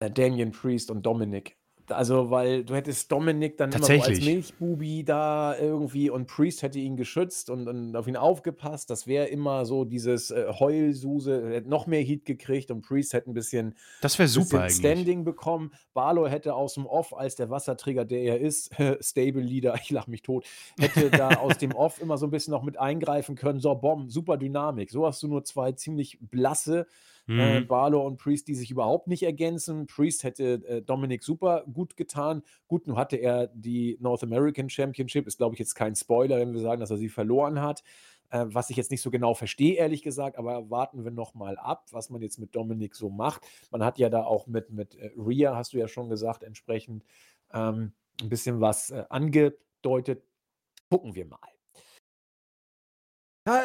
äh, Damien Priest und Dominic. Also, weil du hättest Dominik dann immer so als Milchbubi da irgendwie und Priest hätte ihn geschützt und, und auf ihn aufgepasst. Das wäre immer so dieses äh, Heulsuse, hätte noch mehr Heat gekriegt und Priest hätte ein bisschen,
Das wäre super
bisschen Standing bekommen. Barlow hätte aus dem Off, als der Wasserträger, der er ist, (laughs) Stable Leader, ich lache mich tot, hätte da (laughs) aus dem Off immer so ein bisschen noch mit eingreifen können. So, Bomb, super Dynamik. So hast du nur zwei ziemlich blasse äh, mhm. Barlow und Priest, die sich überhaupt nicht ergänzen. Priest hätte äh, Dominik super gut getan. Gut, nun hatte er die North American Championship. Ist, glaube ich, jetzt kein Spoiler, wenn wir sagen, dass er sie verloren hat. Äh, was ich jetzt nicht so genau verstehe, ehrlich gesagt, aber warten wir noch mal ab, was man jetzt mit Dominik so macht. Man hat ja da auch mit, mit äh, Rhea, hast du ja schon gesagt, entsprechend ähm, ein bisschen was äh, angedeutet. Gucken wir mal.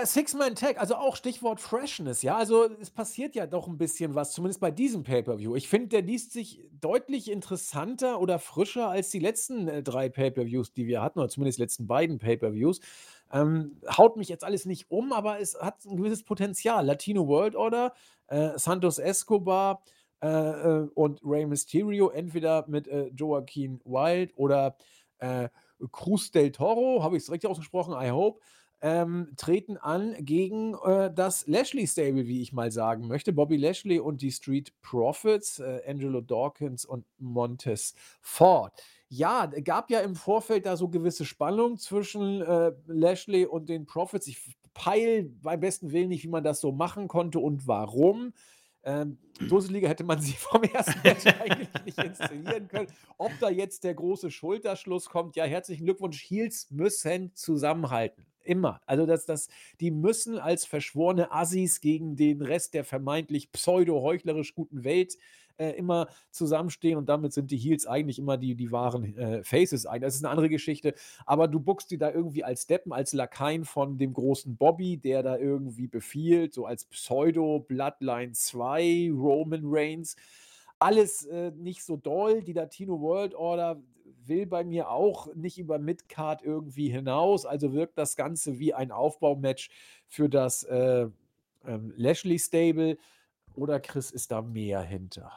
Six-Man-Tag, also auch Stichwort Freshness, ja. Also es passiert ja doch ein bisschen was, zumindest bei diesem Pay-Per-View. Ich finde, der liest sich deutlich interessanter oder frischer als die letzten äh, drei Pay-Per-Views, die wir hatten, oder zumindest die letzten beiden Pay-Per-Views. Ähm, haut mich jetzt alles nicht um, aber es hat ein gewisses Potenzial. Latino World Order, äh, Santos Escobar, äh, äh, und Rey Mysterio, entweder mit äh, Joaquin Wild oder äh, Cruz del Toro, habe ich es richtig ausgesprochen, I hope, ähm, treten an gegen äh, das Lashley Stable, wie ich mal sagen möchte. Bobby Lashley und die Street Profits, äh, Angelo Dawkins und Montez Ford. Ja, gab ja im Vorfeld da so gewisse Spannung zwischen äh, Lashley und den Profits. Ich peil beim besten Willen nicht, wie man das so machen konnte und warum. Ähm, Duseliger hätte man (laughs) sie vom ersten Match (laughs) eigentlich nicht inszenieren können. Ob da jetzt der große Schulterschluss kommt, ja, herzlichen Glückwunsch. Heels müssen zusammenhalten. Immer. Also, das, das, die müssen als verschworene Assis gegen den Rest der vermeintlich pseudo-heuchlerisch guten Welt äh, immer zusammenstehen und damit sind die Heels eigentlich immer die, die wahren äh, Faces. Das ist eine andere Geschichte, aber du buckst die da irgendwie als Deppen, als Lakaien von dem großen Bobby, der da irgendwie befiehlt, so als Pseudo-Bloodline 2, Roman Reigns. Alles äh, nicht so doll. Die Latino World Order will bei mir auch nicht über Midcard irgendwie hinaus. Also wirkt das Ganze wie ein Aufbaumatch für das äh, ähm, Lashley Stable. Oder Chris, ist da mehr hinter?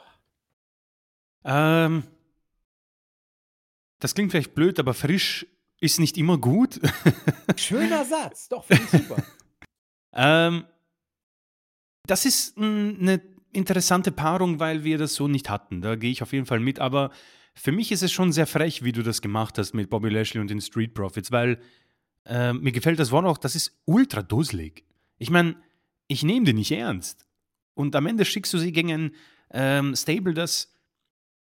Ähm, das klingt vielleicht blöd, aber frisch ist nicht immer gut. (laughs)
Schöner Satz, doch, finde ich super. (laughs)
ähm, das ist eine interessante Paarung, weil wir das so nicht hatten. Da gehe ich auf jeden Fall mit. Aber für mich ist es schon sehr frech, wie du das gemacht hast mit Bobby Lashley und den Street Profits, weil äh, mir gefällt das Wort auch, das ist ultra dusselig. Ich meine, ich nehme den nicht ernst. Und am Ende schickst du sie gegen ein ähm, Stable, das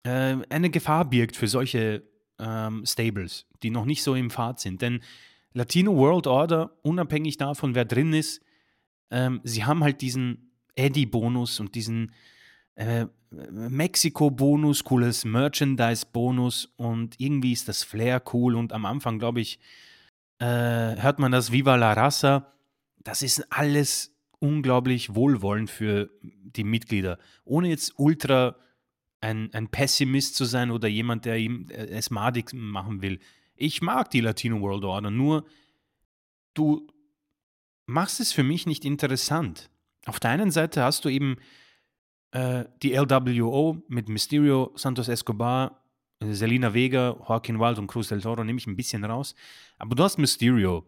äh, eine Gefahr birgt für solche ähm, Stables, die noch nicht so im Pfad sind. Denn Latino World Order, unabhängig davon, wer drin ist, ähm, sie haben halt diesen Eddie-Bonus und diesen äh, Mexiko-Bonus, cooles Merchandise-Bonus und irgendwie ist das Flair cool und am Anfang, glaube ich, äh, hört man das Viva la Raza. Das ist alles unglaublich wohlwollend für die Mitglieder. Ohne jetzt ultra ein, ein Pessimist zu sein oder jemand, der ihm äh, es madig machen will. Ich mag die Latino World Order, nur du machst es für mich nicht interessant. Auf der einen Seite hast du eben äh, die LWO mit Mysterio, Santos Escobar, Selina Vega, Joaquin Wild und Cruz del Toro nehme ich ein bisschen raus. Aber du hast Mysterio,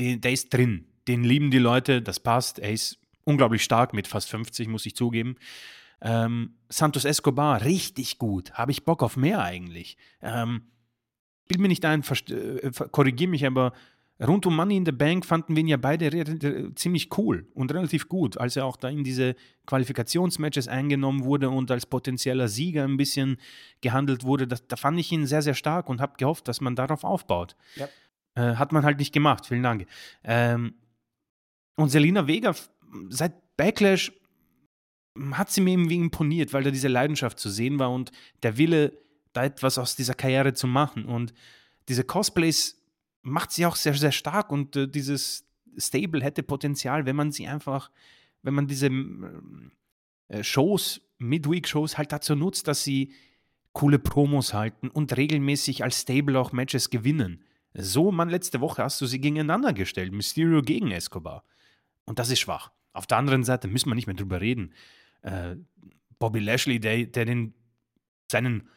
den, der ist drin. Den lieben die Leute, das passt. Er ist unglaublich stark mit fast 50, muss ich zugeben. Ähm, Santos Escobar, richtig gut. Habe ich Bock auf mehr eigentlich. Ähm, bild mir nicht ein, äh, korrigiere mich, aber Rund um Money in the Bank fanden wir ihn ja beide ziemlich cool und relativ gut, als er auch da in diese Qualifikationsmatches eingenommen wurde und als potenzieller Sieger ein bisschen gehandelt wurde. Das, da fand ich ihn sehr, sehr stark und habe gehofft, dass man darauf aufbaut. Ja. Äh, hat man halt nicht gemacht, vielen Dank. Ähm, und Selina Vega, seit Backlash hat sie mir irgendwie imponiert, weil da diese Leidenschaft zu sehen war und der Wille, da etwas aus dieser Karriere zu machen. Und diese Cosplays macht sie auch sehr, sehr stark und äh, dieses Stable hätte Potenzial, wenn man sie einfach, wenn man diese äh, Shows, Midweek-Shows halt dazu nutzt, dass sie coole Promos halten und regelmäßig als Stable auch Matches gewinnen. So, man, letzte Woche hast du sie gegeneinander gestellt. Mysterio gegen Escobar. Und das ist schwach. Auf der anderen Seite müssen wir nicht mehr drüber reden. Äh, Bobby Lashley, der, der den, seinen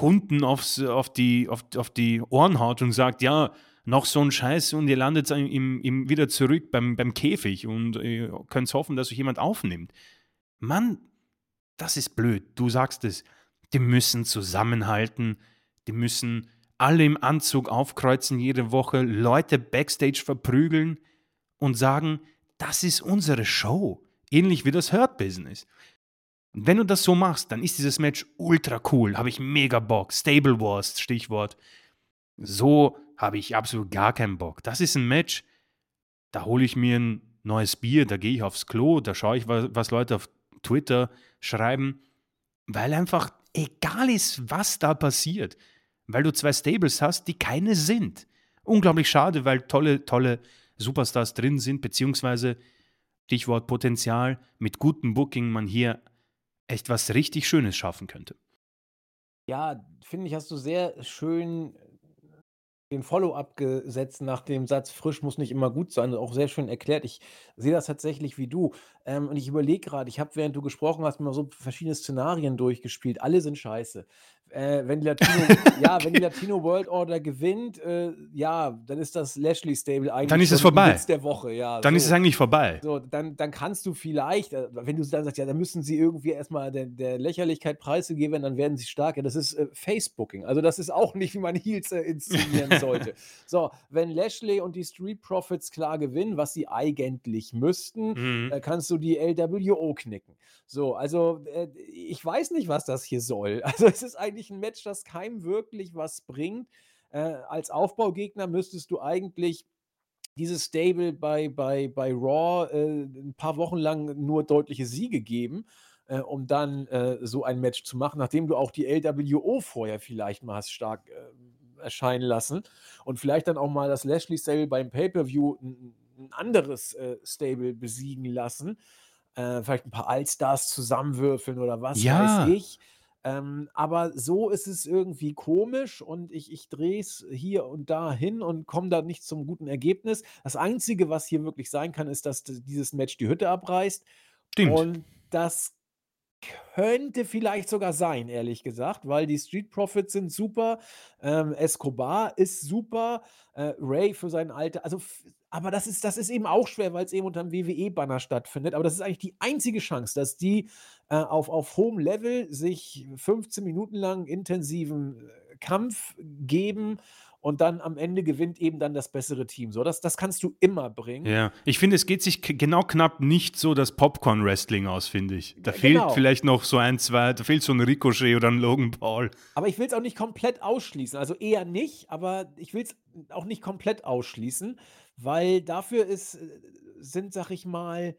Hunden aufs, auf, die, auf, auf die Ohren haut und sagt, ja, noch so ein Scheiß und ihr landet im, im, wieder zurück beim, beim Käfig und ihr könnt hoffen, dass euch jemand aufnimmt. Mann, das ist blöd. Du sagst es. Die müssen zusammenhalten. Die müssen alle im Anzug aufkreuzen jede Woche, Leute backstage verprügeln und sagen, das ist unsere Show. Ähnlich wie das Hurt Business. Wenn du das so machst, dann ist dieses Match ultra cool. Habe ich mega Bock. Stable Wars, Stichwort. So habe ich absolut gar keinen Bock. Das ist ein Match, da hole ich mir ein neues Bier, da gehe ich aufs Klo, da schaue ich, was, Leute auf Twitter schreiben, weil einfach egal ist, was da passiert, weil du zwei Stables hast, die keine sind. Unglaublich schade, weil tolle, tolle Superstars drin sind, beziehungsweise Stichwort Potenzial, mit gutem Booking man hier echt was richtig Schönes schaffen könnte.
Ja, finde ich, hast du sehr schön den Follow-up gesetzt nach dem Satz: „Frisch muss nicht immer gut sein“, auch sehr schön erklärt. Ich sehe das tatsächlich wie du. Ähm, und ich überlege gerade, ich habe, während du gesprochen hast, mal so verschiedene Szenarien durchgespielt. Alle sind scheiße. Äh, wenn die Latino (laughs) ja, wenn die Latino World Order gewinnt, äh, ja, dann ist das Lashley Stable eigentlich
Dann ist es vorbei.
Witz der Woche, ja,
Dann ist es
so.
eigentlich vorbei.
So, dann dann kannst du vielleicht, äh, wenn du dann sagst: „Ja, dann müssen sie irgendwie erst mal der der Lächerlichkeit preisgegeben werden, dann werden sie stark.“ Ja, das ist, äh, Facebooking. Also, das ist auch nicht, wie man Heels, äh, inszenieren (laughs) sollte. So, wenn Lashley und die Street Profits klar gewinnen, was sie eigentlich müssten,
Mhm.
äh, kannst du die LWO knicken. So, also, ich weiß nicht, was das hier soll. (laughs) Also, es ist eigentlich 'n Match, das keinem wirklich was bringt. Äh, als Aufbaugegner müsstest du eigentlich dieses Stable bei bei bei Raw, äh, 'n paar Wochen lang nur deutliche Siege geben, äh, um dann, äh, so ein Match zu machen, nachdem du auch die LWO vorher vielleicht mal hast stark, ähm, erscheinen lassen und vielleicht dann auch mal das Lashley Stable beim Pay-per-View 'n 'n 'n anderes, äh, Stable besiegen lassen. Äh, vielleicht 'n paar Allstars zusammenwürfeln oder was weiß
Ja.
ich. Ähm, aber so ist es irgendwie komisch und ich ich drehe es hier und da hin und komme da nicht zum guten Ergebnis. Das Einzige, was hier wirklich sein kann, ist, dass dieses Match die Hütte abreißt
Stimmt.
und das könnte vielleicht sogar sein, ehrlich gesagt, weil die Street Profits sind super, ähm, Escobar ist super, äh, Ray für sein Alter also aber das ist das ist eben auch schwer, weil's eben unterm WWE-Banner stattfindet. Aber das ist eigentlich die einzige Chance, dass die, äh, auf auf hohem Level sich 15 Minuten lang intensiven, äh, Kampf geben und dann am Ende gewinnt eben dann das bessere Team. So, das das kannst du immer bringen.
Ja, ich finde, es geht sich genau knapp nicht so das Popcorn-Wrestling aus, finde ich. Da fehlt
genau.
vielleicht noch so ein, 2 da fehlt so 'n Ricochet oder 'n Logan Paul.
Aber ich will's auch nicht komplett ausschließen. Also, eher nicht, aber ich will's auch nicht komplett ausschließen, weil dafür ist äh, sind, sage ich mal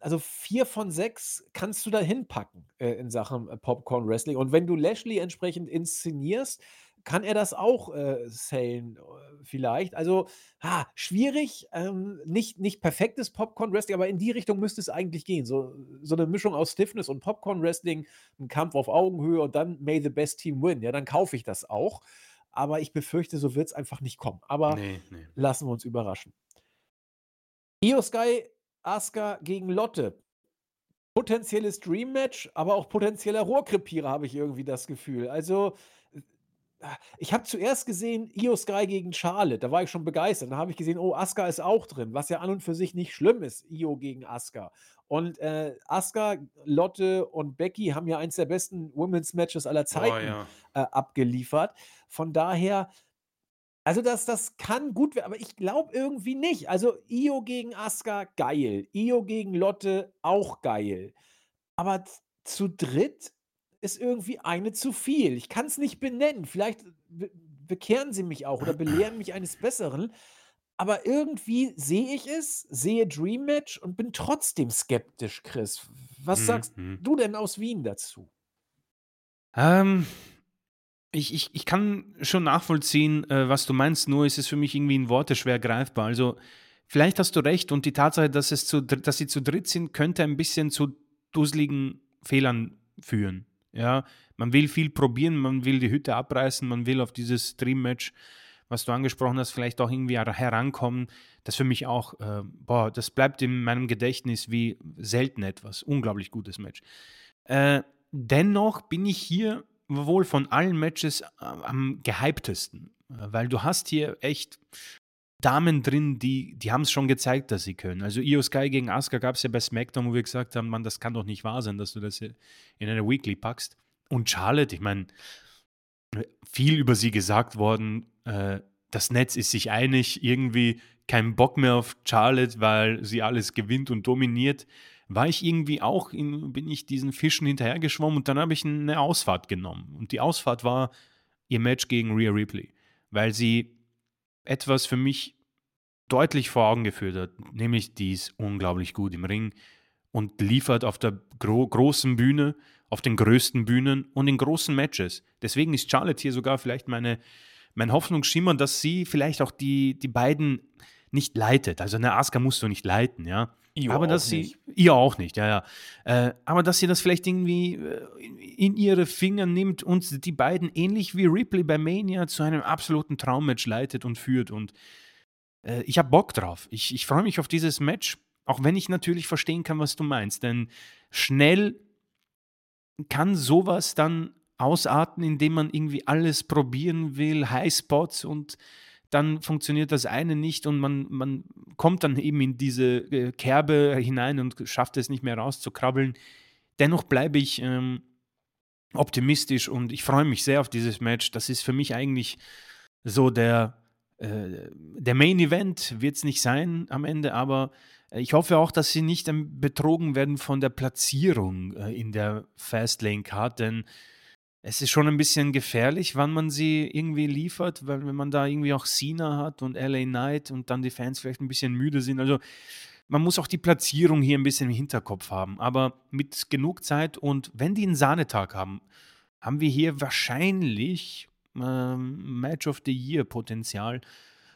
also 4 von 6 kannst du da hinpacken, äh, in Sachen, äh, Popcorn-Wrestling. Und wenn du Lashley entsprechend inszenierst, kann er das auch, äh, sellen, äh, vielleicht. Also, ha, schwierig, ähm, nicht nicht perfektes Popcorn-Wrestling, aber in die Richtung müsste es eigentlich gehen. So so 'ne Mischung aus Stiffness und Popcorn-Wrestling, 'n Kampf auf Augenhöhe und dann May the best team win. Ja, dann kaufe ich das auch. Aber ich befürchte, so wird's einfach nicht kommen. Aber
Ne, ne.
lassen wir uns überraschen. Io Sky, Asuka gegen Lotte. Potenzielles Dream-Match, aber auch potenzieller Rohrkrepierer, habe ich irgendwie das Gefühl. Also, ich habe zuerst gesehen Io Sky gegen Charlotte, da war ich schon begeistert. Dann habe ich gesehen, oh, Asuka ist auch drin, was ja an und für sich nicht schlimm ist, Io gegen Asuka. Und, äh, Asuka, Lotte und Becky haben ja eins der besten Women's-Matches aller
Oh,
Zeiten,
ja.
äh, abgeliefert. Von daher also, das das kann gut wer aber ich glaube irgendwie nicht. Also, Io gegen Asuka, geil. Io gegen Lotte, auch geil. Aber zu dritt ist irgendwie eine zu viel. Ich kann's nicht benennen. Vielleicht be bekehren sie mich auch oder belehren mich eines Besseren. Aber irgendwie sehe ich es, sehe Dream Match und bin trotzdem skeptisch, Chris. Was
Mhm,
sagst
mhm.
du denn aus Wien dazu?
Ähm, ich ich ich kann schon nachvollziehen, äh, was du meinst, nur ist es für mich irgendwie in Worte schwer greifbar. Also, vielleicht hast du recht und die Tatsache, dass es zu dass sie zu dritt sind, könnte ein bisschen zu dusseligen Fehlern führen, ja? Man will viel probieren, man will die Hütte abreißen, man will auf dieses Dream-Match, was du angesprochen hast, vielleicht auch irgendwie hera herankommen. Das für mich auch, äh boah, das bleibt in meinem Gedächtnis wie selten etwas. Unglaublich gutes Match. Äh, dennoch bin ich hier wohl von allen Matches a am gehyptesten, äh, weil du hast hier echt Damen drin, die die haben's schon gezeigt, dass sie können. Also, Io Sky gegen Asuka gab's ja bei SmackDown, wo wir gesagt haben: „Mann, das kann doch nicht wahr sein, dass du das in eine Weekly packst.“ Und Charlotte, ich meine, äh, viel über sie gesagt worden. Äh, das Netz ist sich einig, irgendwie kein Bock mehr auf Charlotte, weil sie alles gewinnt und dominiert. War ich irgendwie auch in bin ich diesen Fischen hinterhergeschwommen und dann habe ich 'ne Ausfahrt genommen. Und die Ausfahrt war ihr Match gegen Rhea Ripley, weil sie etwas für mich deutlich vor Augen geführt hat, nämlich die ist unglaublich gut im Ring und liefert auf der gro großen Bühne, auf den größten Bühnen und in großen Matches. Deswegen ist Charlotte hier sogar vielleicht meine mein Hoffnungsschimmer, dass sie vielleicht auch die die beiden nicht leitet. Also, 'ne Asuka musst du nicht leiten, ja? Ihr aber dass sie, nicht. ihr auch nicht, ja, ja. Äh, aber dass sie das vielleicht irgendwie äh, in, in, ihre Finger nimmt und die beiden ähnlich wie Ripley bei Mania zu einem absoluten Traummatch leitet und führt. Und äh, ich habe Bock drauf. Ich, ich freue mich auf dieses Match, auch wenn ich natürlich verstehen kann, was du meinst. Denn schnell kann sowas dann ausarten, indem man irgendwie alles probieren will, Highspots und dann funktioniert das eine nicht und man, man kommt dann eben in diese äh, Kerbe hinein und schafft es nicht mehr rauszukrabbeln. Dennoch bleibe ich ähm, optimistisch und ich freue mich sehr auf dieses Match. Das ist für mich eigentlich so der, äh, der Main Event, wird es nicht sein am Ende, aber ich hoffe auch, dass sie nicht betrogen werden von der Platzierung äh, in der Fastlane Card, denn es ist schon ein bisschen gefährlich, wann man sie irgendwie liefert, weil wenn man da irgendwie auch Cena hat und LA Knight und dann die Fans vielleicht ein bisschen müde sind. Also man muss auch die Platzierung hier ein bisschen im Hinterkopf haben. Aber mit genug Zeit und wenn die einen Sahnetag haben, haben wir hier wahrscheinlich ähm, Match of the Year Potenzial.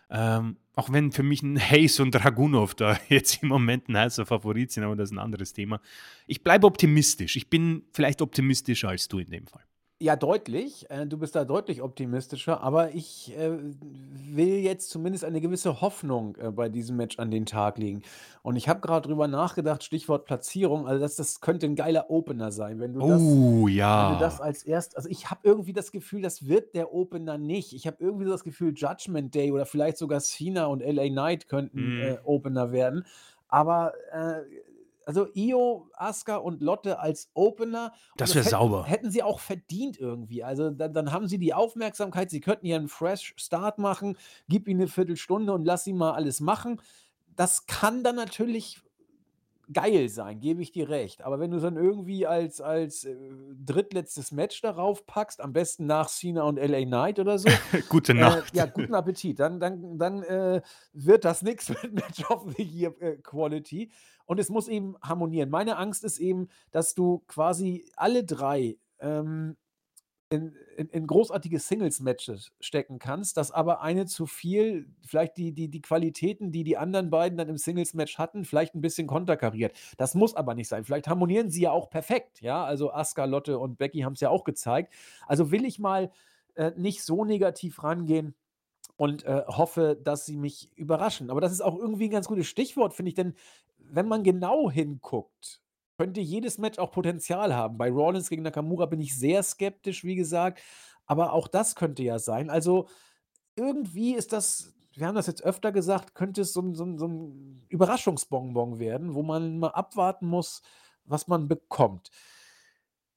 Ähm, auch wenn für mich ein Hayes und Dragunov da (laughs) jetzt im Moment ein heißer Favorit sind, aber das ist ein anderes Thema. Ich bleibe optimistisch. Ich bin vielleicht optimistischer als du in dem Fall.
Ja, deutlich. Äh, du bist da deutlich optimistischer, aber ich äh, will jetzt zumindest eine gewisse Hoffnung äh, bei diesem Match an den Tag legen. Und ich habe gerade drüber nachgedacht, Stichwort Platzierung, also das, das könnte ein geiler Opener sein, wenn du das,
Oh
wenn du das als erst, also ich habe irgendwie das Gefühl, das wird der Opener nicht. Ich habe irgendwie so das Gefühl, Judgment Day oder vielleicht sogar Cena und LA Knight könnten
Mhm.
äh, Opener werden. Aber äh, also Io, Asuka und Lotte als Opener und
Das wäre
hätten
sauber.
hätten sie auch verdient irgendwie. Also, dann dann haben sie die Aufmerksamkeit, sie könnten hier 'n Fresh Start machen, gib ihnen 'ne Viertelstunde und lass sie mal alles machen. Das kann dann natürlich geil sein, gebe ich dir recht. Aber wenn du's dann irgendwie als als, äh, drittletztes Match darauf packst, am besten nach Cena und LA Knight oder so, (laughs)
Gute
äh,
Nacht.
ja, guten Appetit. Dann dann dann, äh, wird das nix (laughs) mit Match of the Year, äh, Quality. Und es muss eben harmonieren. Meine Angst ist eben, dass du quasi alle 3, ähm, in in in großartige Singles-Matches stecken kannst, dass aber eine zu viel vielleicht die die die Qualitäten, die die anderen beiden dann im Singles-Match hatten, vielleicht 'n bisschen konterkariert. Das muss aber nicht sein. Vielleicht harmonieren sie ja auch perfekt, ja? Also, Asuka, Lotte und Becky haben's ja auch gezeigt. Also, will ich mal, äh, nicht so negativ rangehen und, äh, hoffe, dass sie mich überraschen. Aber das ist auch irgendwie 'n ganz gutes Stichwort, finde ich, denn wenn man genau hinguckt, könnte jedes Match auch Potenzial haben. Bei Rollins gegen Nakamura bin ich sehr skeptisch, wie gesagt, aber auch das könnte ja sein. Also, irgendwie ist das wir haben das jetzt öfter gesagt, könnte es so 'n so 'n so 'n Überraschungsbonbon werden, wo man mal abwarten muss, was man bekommt.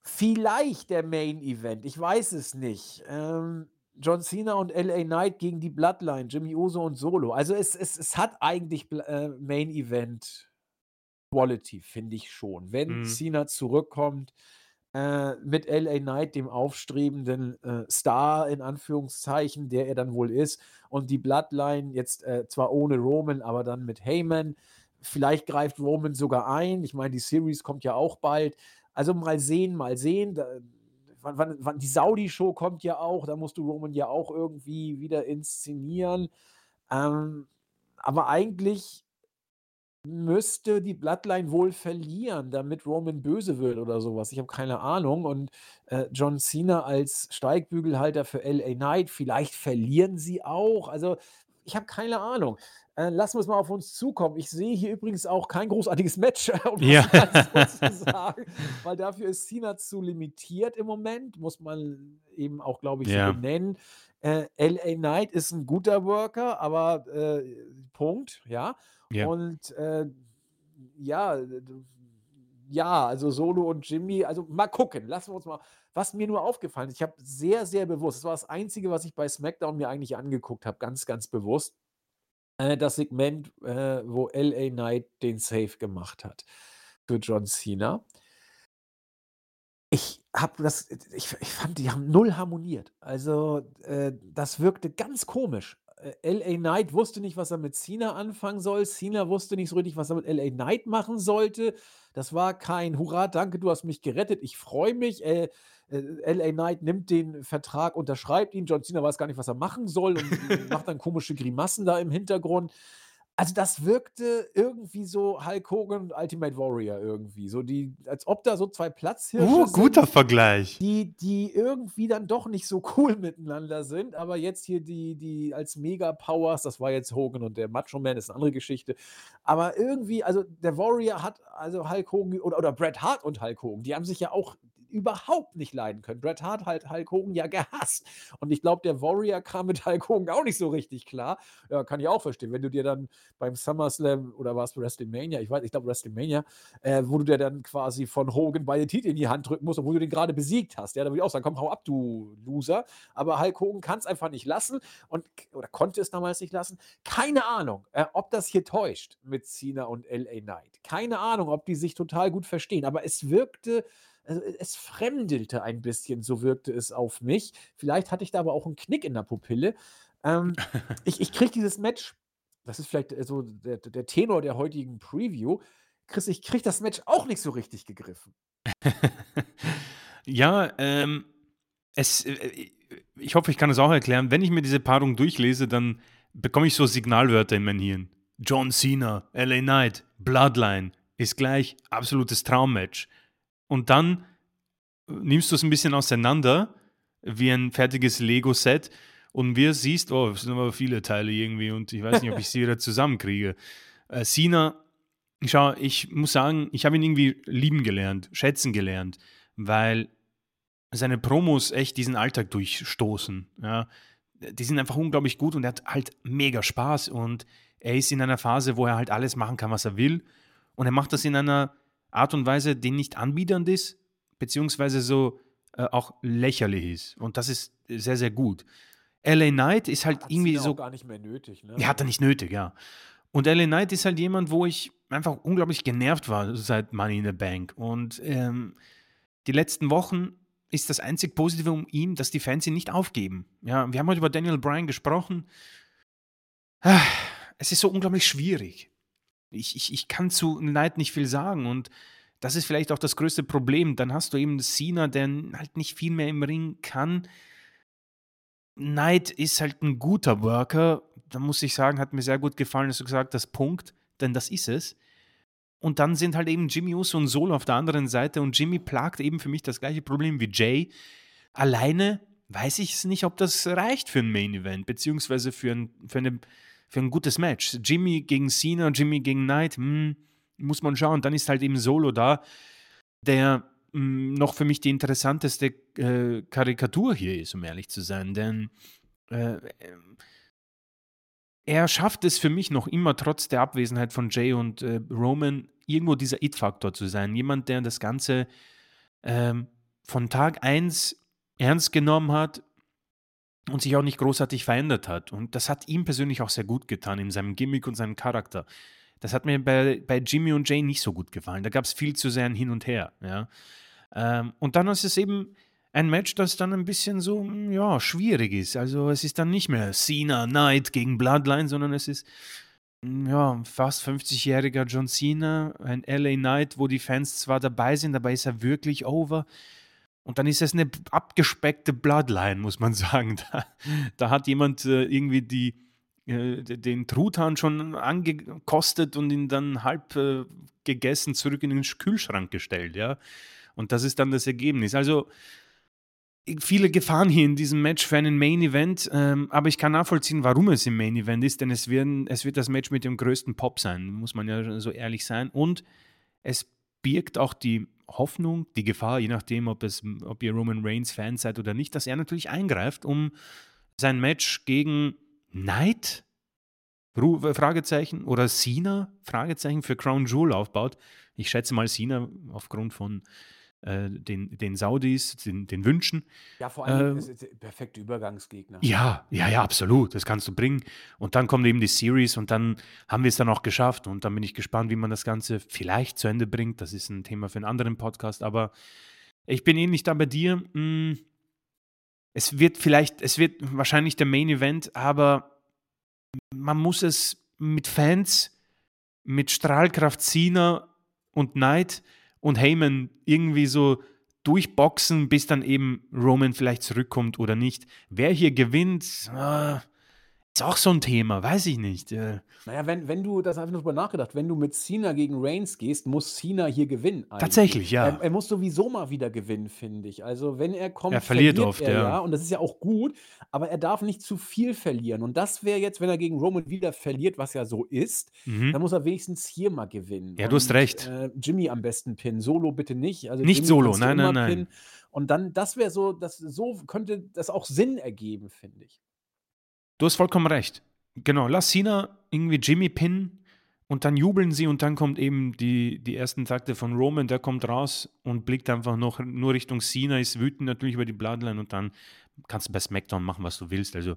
Vielleicht der Main Event, ich weiß es nicht. Ähm, John Cena und LA Knight gegen die Bloodline, Jimmy Uso und Solo. Also, es es es hat eigentlich äh, Main Event Quality, finde ich schon. Wenn
Mhm.
Cena zurückkommt, äh, mit LA Knight, dem aufstrebenden, äh, Star in Anführungszeichen, der er dann wohl ist, und die Bloodline jetzt, äh, zwar ohne Roman, aber dann mit Heyman. Vielleicht greift Roman sogar ein. Ich meine, die Series kommt ja auch bald. Also, mal sehen, mal sehen. Da wann wann wann die Saudi-Show kommt ja auch, da musst du Roman ja auch irgendwie wieder inszenieren. Ähm, aber eigentlich müsste die Bloodline wohl verlieren, damit Roman böse wird oder so was. Ich habe keine Ahnung. Und, äh, John Cena als Steigbügelhalter für LA Knight, vielleicht verlieren sie auch. Also, ich habe keine Ahnung. Äh, lassen wir's mal auf uns zukommen. Ich sehe hier übrigens auch kein großartiges Match, (laughs) um
Ja.
das so zu (laughs) sagen, weil dafür ist Cena zu limitiert im Moment, muss man eben auch, glaube ich, so
Ja.
benennen. Äh, LA Knight ist 'n guter Worker, aber, äh, Punkt, ja.
Ja.
Und, äh, ja, ja, also Solo und Jimmy also mal gucken. Lassen wir uns mal was mir nur aufgefallen ist, ich habe sehr, sehr bewusst das war das Einzige, was ich bei SmackDown mir eigentlich angeguckt habe, ganz, ganz bewusst, äh, das Segment, äh, wo LA Knight den Save gemacht hat für John Cena. Ich habe das ich ich fand, die haben null harmoniert. Also, äh, das wirkte ganz komisch. Äh, LA Knight wusste nicht, was er mit Cena anfangen soll. Cena wusste nicht so richtig, was er mit LA Knight machen sollte. Das war kein: „Hurra, danke, du hast mich gerettet, ich freue mich.“ Äh, äh, LA Knight nimmt den Vertrag, unterschreibt ihn. John Cena weiß gar nicht, was er machen soll und (laughs) macht dann komische Grimassen da im Hintergrund. Also, das wirkte irgendwie so Hulk Hogan und Ultimate Warrior irgendwie. So die als ob da so 2 Platzhirsche
Uh, guter
sind,
Vergleich.
die die irgendwie dann doch nicht so (laughs) cool miteinander sind. Aber jetzt hier die die als Mega-Powers, das war jetzt Hogan und der Macho Man, ist 'ne andere Geschichte. Aber irgendwie also, der Warrior hat also Hulk Hogan oder oder Bret Hart und Hulk Hogan, die haben sich ja auch überhaupt nicht leiden können. Bret Hart hat Hulk Hogan ja (laughs) gehasst. Und ich glaube, der Warrior kam mit Hulk Hogan auch nicht so richtig klar. Ja, kann ich auch verstehen. Wenn du dir dann beim SummerSlam oder war es WrestleMania, ich weiß, ich glaube WrestleMania, äh, wo du dir dann quasi von Hogan beide Titel in die Hand drücken musst, obwohl du den gerade besiegt hast. Ja, da würde ich auch sagen, komm, hau ab, du Loser. Aber Hulk Hogan kann es einfach nicht lassen und oder konnte es damals nicht lassen. Keine Ahnung, äh, ob das hier täuscht mit Cena und LA Knight. Keine Ahnung, ob die sich total gut verstehen. Aber es wirkte also, e es fremdelte ein bisschen, so wirkte es auf mich. Vielleicht hatte ich da aber auch 'n Knick in der Pupille. Ähm, (laughs) ich ich kriege dieses Match das ist vielleicht, äh, so der der Tenor der heutigen Preview. Chris, ich kriege das Match auch nicht so richtig gegriffen.
Ja, ähm, es äh, äh, ich hoffe, ich kann es auch erklären. Wenn ich mir diese Paarung durchlese, dann bekomme ich so Signalwörter in mein Hirn. John Cena, LA Knight, Bloodline ist gleich absolutes Traummatch. Und dann äh, nimmst du es ein bisschen auseinander, wie ein fertiges Lego-Set und wir siehst, oh, es sind aber viele Teile irgendwie und ich weiß nicht, ob ich sie wieder (laughs) zusammenkriege. Äh, Cena, schau, ich muss sagen, ich habe ihn irgendwie lieben gelernt, schätzen gelernt, weil seine Promos echt diesen Alltag durchstoßen. Ja. Die sind einfach unglaublich gut und er hat halt mega Spaß und er ist in einer Phase, wo er halt alles machen kann, was er will. Und er macht das in einer Art und Weise, die nicht anbiedernd ist, beziehungsweise so äh, auch lächerlich ist. Und das ist sehr, sehr gut. LA Knight ist halt
Hat
irgendwie so.
auch gar nicht mehr nötig, ne?
Ja, hat er nicht nötig, ja. Und LA Knight ist halt jemand, wo ich einfach unglaublich genervt war seit Money in the Bank. Und ähm, die letzten Wochen ist das einzig Positive um ihn, dass die Fans ihn nicht aufgeben. Ja, wir haben heute über Daniel Bryan gesprochen. Ah, Es ist so unglaublich schwierig. Ich, ich, ich kann zu Knight nicht viel sagen und das ist vielleicht auch das größte Problem. Dann hast du eben Cena, der halt nicht viel mehr im Ring kann. Knight ist halt ein guter Worker. Da muss ich sagen, hat mir sehr gut gefallen, dass du gesagt hast, Punkt, denn das ist es. Und dann sind halt eben Jimmy Uso und Solo auf der anderen Seite und Jimmy plagt eben für mich das gleiche Problem wie Jay. Alleine weiß ich es nicht, ob das reicht für ein Main Event, beziehungsweise für ein, für, eine, für ein gutes Match. Jimmy gegen Cena, Jimmy gegen Knight, hm, muss man schauen. Dann ist halt eben Solo da, der mh, noch für mich die interessanteste äh, Karikatur hier ist, um ehrlich zu sein. Denn äh, ähm, er schafft es für mich noch immer, trotz der Abwesenheit von Jay und äh, Roman, irgendwo dieser It-Faktor zu sein. Jemand, der das Ganze ähm, von Tag 1 ernst genommen hat und sich auch nicht großartig verändert hat. Und das hat ihm persönlich auch sehr gut getan, in seinem Gimmick und seinem Charakter. Das hat mir bei, bei Jimmy und Jay nicht so gut gefallen. Da gab es viel zu sehr ein Hin und Her. Ja. Ähm, und dann ist es eben ein Match, das dann ein bisschen so, mm, ja, schwierig ist. Also es ist dann nicht mehr Cena Knight gegen Bloodline, sondern es ist, mm, ja, fast 50-jähriger John Cena, ein LA Knight, wo die Fans zwar dabei sind, dabei ist er wirklich over. Und dann ist es eine abgespeckte Bloodline, muss man (laughs) sagen. Da, da hat jemand äh, irgendwie die, äh, den Truthahn schon angekostet und ihn dann halb äh, gegessen zurück in den Kühlschrank gestellt, ja. Und das ist dann das Ergebnis. Also viele Gefahren hier in diesem Match für einen Main Event, ähm, aber ich kann nachvollziehen, warum es im Main Event ist, denn es, werden, es wird das Match mit dem größten Pop sein, muss man ja so ehrlich sein. Und es birgt auch die Hoffnung, die Gefahr, je nachdem, ob, es, ob ihr Roman Reigns Fan seid oder nicht, dass er natürlich eingreift, um sein Match gegen Knight? Fragezeichen? Oder Cena? Fragezeichen für Crown Jewel aufbaut. Ich schätze mal Cena aufgrund von äh, den, den Saudis, den, den Wünschen.
Ja, vor allem
Ähm,
ist es der perfekte Übergangsgegner.
ja, ja, ja, absolut. Das kannst du bringen. Und dann kommt eben die Series und dann haben wir es dann auch geschafft. Und dann bin ich gespannt, wie man das Ganze vielleicht zu Ende bringt. Das ist ein Thema für einen anderen Podcast. Aber ich bin ähnlich da bei dir. Mm, Es wird vielleicht, es wird wahrscheinlich der Main Event, aber man muss es mit Fans, mit Strahlkraft Cena und Knight und Heyman irgendwie so durchboxen, bis dann eben Roman vielleicht zurückkommt oder nicht. Wer hier gewinnt, ah, Ist auch so ein Thema, weiß ich nicht. Äh,
Na wenn wenn du das habe ich drüber nachgedacht, wenn du mit Cena gegen Reigns gehst, muss Cena hier gewinnen eigentlich.
tatsächlich,
Er
ja.
er muss sowieso mal wieder gewinnen, finde ich. Also, wenn er
Er
kommt,
verliert
verliert
oft,
er
ja.
ja und das ist ja auch gut, aber er darf nicht zu viel verlieren. Und das wäre jetzt, wenn er gegen Roman wieder verliert, was ja so ist,
Mhm.
dann muss er wenigstens hier mal gewinnen.
Ja, du hast
Und,
recht.
äh, Jimmy am besten pinnen, Solo bitte nicht. Also,
Nicht
Jimmy
Solo,
kannst du
nein,
immer
nein,
pinnen.
nein.
Und dann das wäre so das so könnte das auch Sinn ergeben, finde ich.
Du hast vollkommen recht. Genau, lass Cena irgendwie Jimmy pinnen und dann jubeln sie und dann kommt eben die, die ersten Takte von Roman, der kommt raus und blickt einfach noch nur Richtung Cena, ist wütend natürlich über die Bloodline und dann kannst du bei SmackDown machen, was du willst. Also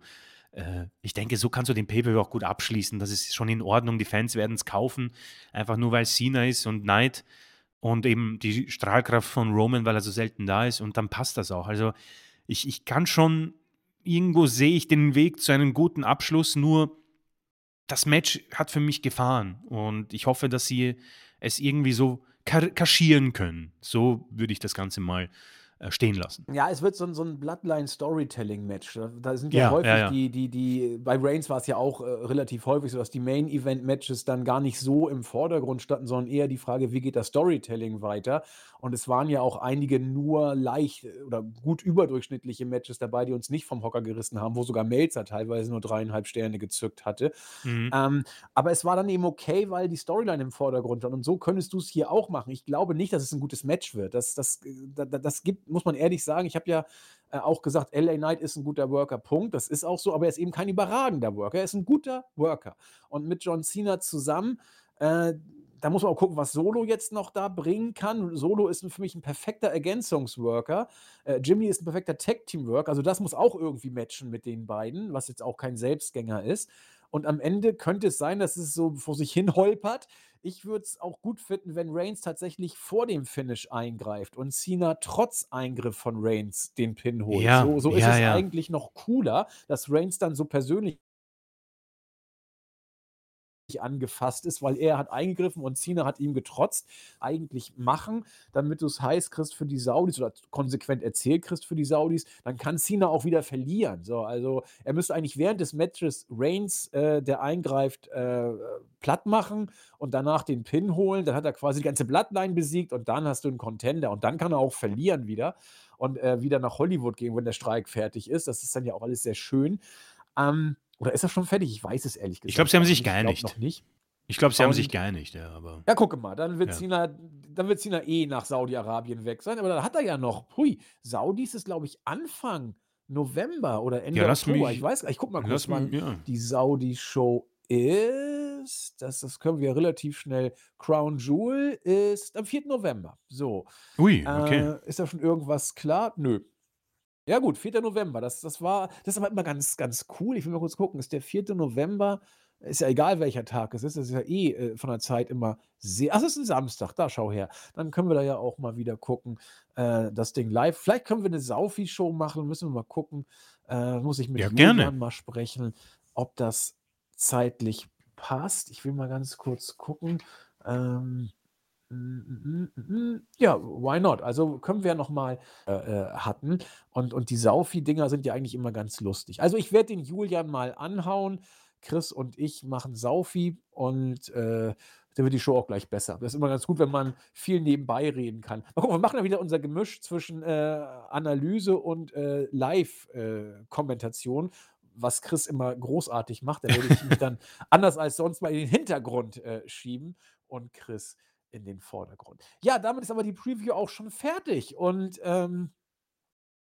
äh, ich denke, so kannst du den Pay-Per-View auch gut abschließen. Das ist schon in Ordnung. Die Fans werden es kaufen, einfach nur weil Cena ist und Knight und eben die Strahlkraft von Roman, weil er so selten da ist und dann passt das auch. Also ich, ich kann schon, irgendwo sehe ich den Weg zu einem guten Abschluss, nur das Match hat für mich Gefahren und ich hoffe, dass sie es irgendwie so kaschieren können. So würde ich das Ganze mal äh, stehen lassen.
Ja, es wird so so 'n Bloodline-Storytelling-Match. Da sind ja
Ja,
häufig
ja, ja.
die die die bei Reigns war es ja auch, äh, relativ häufig so, dass die Main-Event-Matches dann gar nicht so im Vordergrund standen, sondern eher die Frage: „Wie geht das Storytelling weiter?“ Und es waren ja auch einige nur leicht äh, oder gut überdurchschnittliche Matches dabei, die uns nicht vom Hocker gerissen haben, wo sogar Meltzer teilweise nur 3,5 Sterne gezückt hatte.
Mhm.
Ähm, aber es war dann eben okay, weil die Storyline im Vordergrund stand. Und so könntest du es hier auch machen. Ich glaube nicht, dass es ein gutes Match wird. Das, das, äh, da- da- das gibt, muss man ehrlich sagen. Ich habe ja äh, auch gesagt, LA Knight ist ein guter Worker, Punkt. Das ist auch so, aber er ist eben kein überragender Worker. Er ist ein guter Worker. Und mit John Cena zusammen, äh, da muss man auch gucken, was Solo jetzt noch da bringen kann. Solo ist für mich ein perfekter Ergänzungsworker. Äh, Jimmy ist ein perfekter Tag-Team-Worker. Also das muss auch irgendwie matchen mit den beiden, was jetzt auch kein Selbstgänger ist. Und am Ende könnte es sein, dass es so vor sich hin (laughs) holpert. Ich würde es auch gut finden, wenn Reigns tatsächlich vor dem Finish eingreift und Cena trotz Eingriff von Reigns den Pin holt.
Ja,
so so ist
ja,
es
ja.
eigentlich noch cooler, dass Reigns dann so persönlich angefasst ist, weil er hat eingegriffen und Cena hat ihm getrotzt. Eigentlich machen, damit du es heiß kriegst für die Saudis oder konsequent erzählt kriegst für die Saudis, dann kann Cena auch wieder verlieren. So, also er müsste eigentlich während des Matches Reigns, äh, der eingreift, äh, platt machen und danach den Pin holen. Dann hat er quasi die ganze Bloodline besiegt und dann hast du einen Contender und dann kann er auch verlieren wieder und äh, wieder nach Hollywood gehen, wenn der Streik fertig ist. Das ist dann ja auch alles sehr schön. Ähm, oder ist er schon fertig? Ich weiß es ehrlich gesagt.
Ich glaube, sie haben sich
nicht. Ich
geeinigt.
noch nicht.
Ich glaube, sie haben sich geeinigt, ja, aber.
Ja, gucke mal, dann wird
Ja.
Dann wird eh nach Saudi-Arabien weg sein, aber dann hat er ja noch hui, Saudis ist, glaube ich, Anfang November oder Ende
Ja,
Oktober.
mich-
Ich weiß gar ich gucke mal kurz, wann
ja.
die Saudi-Show ist. Das das können wir relativ schnell Crown Jewel ist am 4. November. So.
Ui, okay.
Äh, ist da schon irgendwas klar? Nö. Ja gut, 4. November. Das das war das ist aber immer ganz ganz cool. Ich will mal kurz gucken. Ist der 4. November ist ja egal, welcher Tag es ist. Das ist ja eh, äh, von der Zeit immer sehr ach, es ist ein Samstag. Da, schau her. Dann können wir da ja auch mal wieder gucken, äh, das Ding live. Vielleicht können wir eine Saufi-Show machen. Müssen wir mal gucken. Äh, muss ich mit
Ja,
Julian
gerne.
mal sprechen, ob das zeitlich passt. Ich will mal ganz kurz gucken. Ähm. Ja, why not? Also können wir ja noch mal äh, äh, hatten. Und, und die Saufi-Dinger sind ja eigentlich immer ganz lustig. Also ich werde den Julian mal anhauen. Chris und ich machen Saufi und äh, dann wird die Show auch gleich besser. Das ist immer ganz gut, wenn man viel nebenbei reden kann. Mal gucken, wir machen ja wieder unser Gemisch zwischen äh, Analyse und äh, Live-Kommentation, was Chris immer großartig macht. Da werde ich mich (laughs) dann anders als sonst mal in den Hintergrund äh, schieben und Chris in den Vordergrund. Ja, damit ist aber die Preview auch schon fertig und ähm,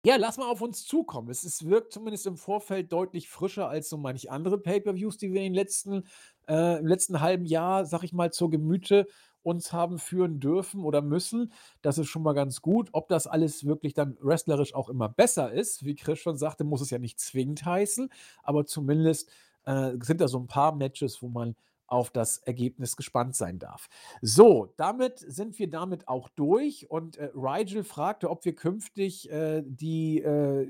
ja, lass mal auf uns zukommen. Es, es wirkt zumindest im Vorfeld deutlich frischer als so manche andere Pay-per-Views, die wir in den letzten, äh, im letzten halben Jahr, sag ich mal, zur Gemüte uns haben führen dürfen oder müssen. Das ist schon mal ganz gut. Ob das alles wirklich dann wrestlerisch auch immer besser ist, wie Chris schon sagte, muss es ja nicht zwingend heißen, aber zumindest äh, sind da so ein paar Matches, wo man auf das Ergebnis gespannt sein darf. So, damit sind wir damit auch durch und äh, Rigel fragte, ob wir künftig äh, die äh,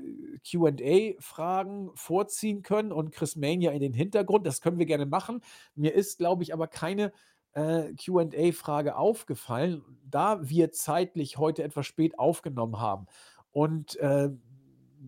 QA-Fragen vorziehen können und Chris Mania in den Hintergrund. Das können wir gerne machen. Mir ist, glaube ich, aber keine äh, QA-Frage aufgefallen, da wir zeitlich heute etwas spät aufgenommen haben und äh,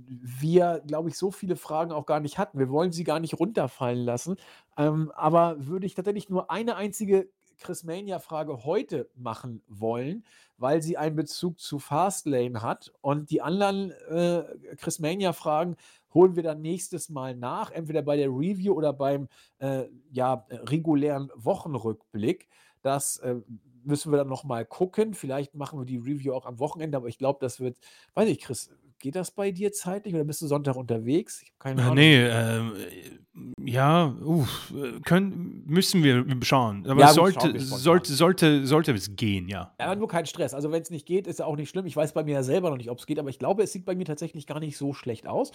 wir, glaube ich, so viele Fragen auch gar nicht hatten. Wir wollen sie gar nicht runterfallen lassen. Ähm, aber würde ich tatsächlich nur eine einzige Chris-Mania-Frage heute machen wollen, weil sie einen Bezug zu Fastlane hat. Und die anderen äh, Chris-Mania-Fragen holen wir dann nächstes Mal nach, entweder bei der Review oder beim äh, ja, regulären Wochenrückblick. Das äh, müssen wir dann nochmal gucken. Vielleicht machen wir die Review auch am Wochenende, aber ich glaube, das wird, weiß ich, Chris, geht das bei dir zeitlich oder bist du Sonntag unterwegs?
Ich habe keine äh, Ahnung. Nee, äh, ja, uff, können, müssen wir schauen. Aber ja, es sollte, gut, sollte, sollte, sollte es gehen, ja.
Ja, nur kein Stress. Also wenn es nicht geht, ist ja auch nicht schlimm. Ich weiß bei mir ja selber noch nicht, ob es geht, aber ich glaube, es sieht bei mir tatsächlich gar nicht so schlecht aus.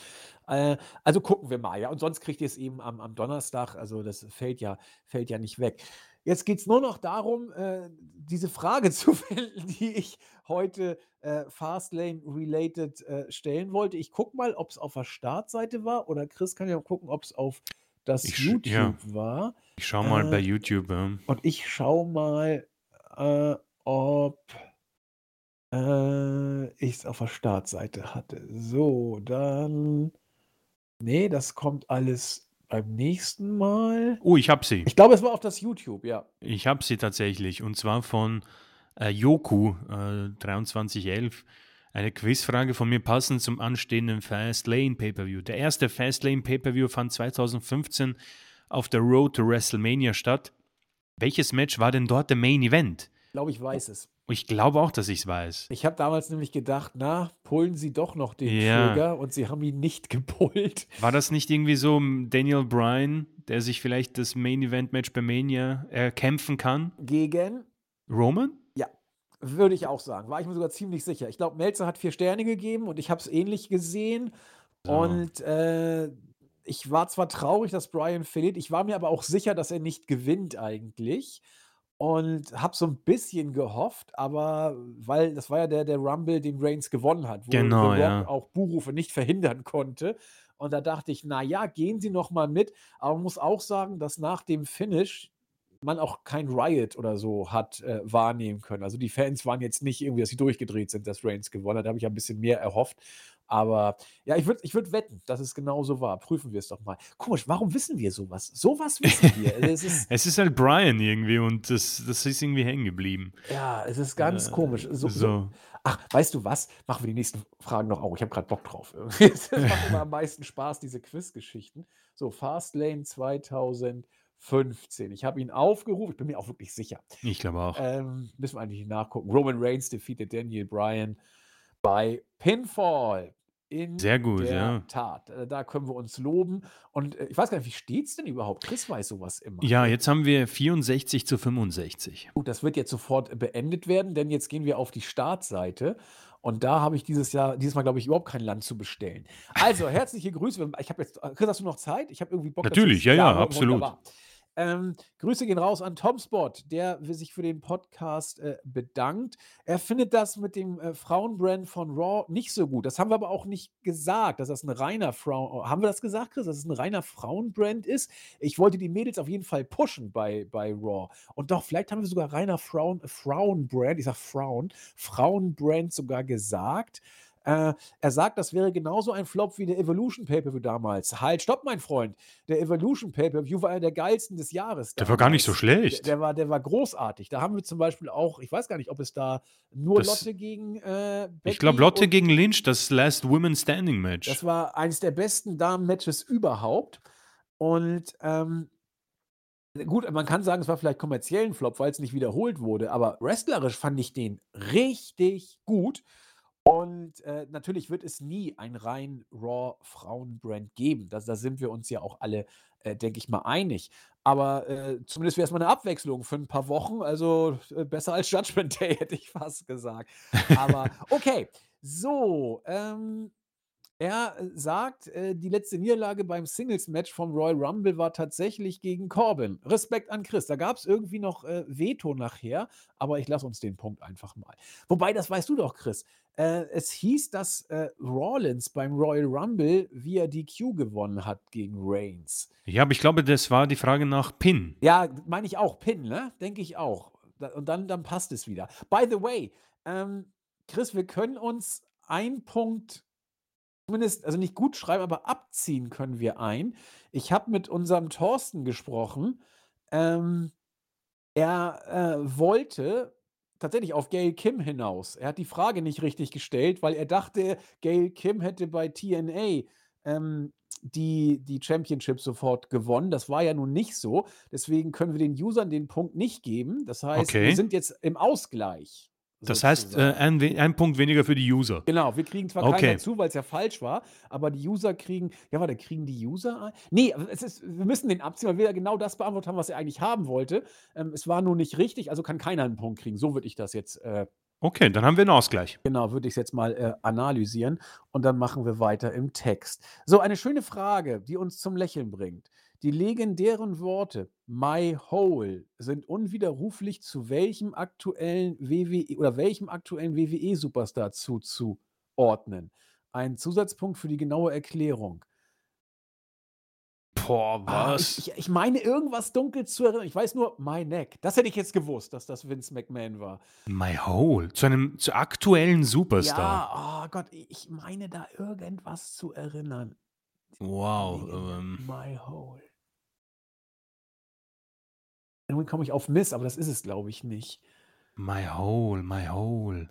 Äh, also gucken wir mal, ja. Und sonst kriegt ihr es eben am, am Donnerstag. Also das fällt ja, fällt ja nicht weg. Jetzt geht es nur noch darum, äh, diese Frage (laughs) zu finden, die ich heute äh, Fastlane-related äh, stellen wollte. Ich gucke mal, ob es auf der Startseite war oder Chris kann ja gucken, ob es auf das ich, YouTube ja. war.
Ich schaue mal bei äh, YouTube.
Und ich schaue mal, äh, ob äh, ich es auf der Startseite hatte. So, dann. Nee, das kommt alles beim nächsten Mal.
Oh, ich habe sie.
Ich glaube, es war auf das YouTube, ja.
Ich habe sie tatsächlich. Und zwar von äh, Yoku äh, 2311. Eine Quizfrage von mir passend zum anstehenden Fastlane Pay-Per-View. Der erste Fastlane Pay-Per-View fand 2015 auf der Road to WrestleMania statt. Welches Match war denn dort der Main Event?
Ich glaube, ich weiß es.
Ich glaube auch, dass ich es weiß.
Ich habe damals nämlich gedacht, na, pullen Sie doch noch den ja. Trigger und Sie haben ihn nicht (laughs) gepullt.
War das nicht irgendwie so Daniel Bryan, der sich vielleicht das Main Event Match bei Mania erkämpfen kann?
Gegen
Roman?
Ja, würde ich auch sagen. War ich mir sogar ziemlich sicher. Ich glaube, Melzer hat vier Sterne gegeben und ich habe es ähnlich gesehen. So. Und äh, ich war zwar traurig, dass Brian verliert, ich war mir aber auch sicher, dass er nicht gewinnt eigentlich. Und habe so ein bisschen gehofft, aber weil das war ja der, der Rumble, den Reigns gewonnen hat,
wo genau,
ja. auch Buhrufe nicht verhindern (laughs) konnte. Und da dachte ich, na ja, gehen Sie noch mal mit. Aber man muss auch sagen, dass nach dem Finish man auch kein Riot oder so hat äh, wahrnehmen können. Also die Fans waren jetzt nicht irgendwie, dass sie durchgedreht sind, dass Reigns gewonnen hat. Da habe ich ein bisschen mehr erhofft. Aber ja, ich würde ich würd wetten, dass es genau so war. Prüfen wir es doch mal. Komisch, warum wissen wir sowas? Sowas wissen wir. (laughs)
es, ist, es ist halt Brian irgendwie und das, das ist irgendwie hängen geblieben.
Ja, es ist ganz äh, komisch. So, so. Ach, weißt du was? Machen wir die nächsten Fragen noch auch. Ich habe gerade Bock drauf. (laughs) es macht (laughs) immer am meisten Spaß, diese Quiz-Geschichten. So, Fastlane 2015. Ich habe ihn aufgerufen. Ich bin mir auch wirklich sicher.
Ich glaube auch.
Ähm, müssen wir eigentlich nachgucken. Roman Reigns defeated Daniel Bryan bei Pinfall. In
Sehr gut, der ja.
Tat. Äh, da können wir uns loben. Und äh, ich weiß gar nicht, wie steht es denn überhaupt? Chris weiß sowas immer.
Ja, jetzt haben wir 64 zu 65.
Gut, das wird jetzt sofort beendet werden, denn jetzt gehen wir auf die Startseite. Und da habe ich dieses Jahr, dieses Mal glaube ich, überhaupt kein Land zu bestellen. Also, herzliche Grüße. Ich habe jetzt, Chris, hast du noch Zeit? Ich habe irgendwie Bock.
Natürlich, ja, ja, absolut. Wunderbar.
Ähm, Grüße gehen raus an Tomspot, der sich für den Podcast äh, bedankt. Er findet das mit dem äh, Frauenbrand von Raw nicht so gut. Das haben wir aber auch nicht gesagt, dass das ein reiner Frauen. Haben wir das gesagt, Chris, dass es ein reiner Frauenbrand ist? Ich wollte die Mädels auf jeden Fall pushen bei, bei Raw. Und doch, vielleicht haben wir sogar reiner Frauen, Frauenbrand, ich sag Frauen, Frauenbrand sogar gesagt. Äh, er sagt, das wäre genauso ein Flop wie der Evolution Pay-Per-View damals. Halt, stopp, mein Freund. Der Evolution Pay-Per-View war einer der geilsten des Jahres.
Der damals. war gar nicht so schlecht.
Der, der, war, der war großartig. Da haben wir zum Beispiel auch, ich weiß gar nicht, ob es da nur das, Lotte gegen äh,
Ich glaube, Lotte gegen Lynch, das Last Women Standing Match.
Das war eines der besten Damen-Matches überhaupt. Und ähm, Gut, man kann sagen, es war vielleicht kommerziell ein Flop, weil es nicht wiederholt wurde, aber wrestlerisch fand ich den richtig gut. Und äh, natürlich wird es nie ein rein Raw Frauenbrand geben. Das, da sind wir uns ja auch alle, äh, denke ich mal, einig. Aber äh, zumindest wäre es mal eine Abwechslung für ein paar Wochen. Also äh, besser als Judgment Day, (laughs) hätte ich fast gesagt. Aber okay, so. Ähm, er äh, sagt, äh, die letzte Niederlage beim Singles-Match vom Royal Rumble war tatsächlich gegen Corbin. Respekt an Chris. Da gab es irgendwie noch äh, Veto nachher, aber ich lasse uns den Punkt einfach mal. Wobei, das weißt du doch, Chris. Äh, es hieß, dass äh, Rollins beim Royal Rumble via DQ gewonnen hat gegen Reigns.
Ja, aber ich glaube, das war die Frage nach Pin.
Ja, meine ich auch. Pin, ne? Denke ich auch. Und dann, dann passt es wieder. By the way, ähm, Chris, wir können uns einen Punkt zumindest, also nicht gut schreiben, aber abziehen können wir ein. Ich habe mit unserem Thorsten gesprochen. Ähm, er äh, wollte tatsächlich auf Gail Kim hinaus. Er hat die Frage nicht richtig gestellt, weil er dachte, Gail Kim hätte bei TNA ähm, die, die Championship sofort gewonnen. Das war ja nun nicht so. Deswegen können wir den Usern den Punkt nicht geben. Das heißt, wir
Okay.
sind jetzt im Ausgleich.
Das heißt, äh, ein, ein Punkt weniger für die User.
Genau, wir kriegen zwar keinen
Okay.
dazu, weil es ja falsch war, aber die User kriegen, ja, warte, kriegen die User ein? Nee, es ist, wir müssen den abziehen, weil wir ja genau das beantwortet haben, was er eigentlich haben wollte. Ähm, es war nur nicht richtig, also kann keiner einen Punkt kriegen. So würde ich das jetzt, äh,
Okay, dann haben wir einen Ausgleich.
genau, würde ich es jetzt mal äh, analysieren und dann machen wir weiter im Text. So, eine schöne Frage, die uns zum Lächeln bringt. Die legendären Worte My Hole sind unwiderruflich zu welchem aktuellen WWE oder welchem aktuellen WWE-Superstar zuzuordnen? Ein Zusatzpunkt für die genaue Erklärung.
Boah,
Ah,
was?
ich, ich, ich meine, irgendwas dunkel zu erinnern. Ich weiß nur, My Neck. Das hätte ich jetzt gewusst, dass das Vince McMahon war.
My Hole. Zu einem zu aktuellen Superstar.
Ja, oh Gott, ich meine da irgendwas zu erinnern.
Wow. Ähm,
My Hole. Irgendwie komme ich auf Miss, aber das ist es, glaube ich, nicht.
my Hole, My Hole.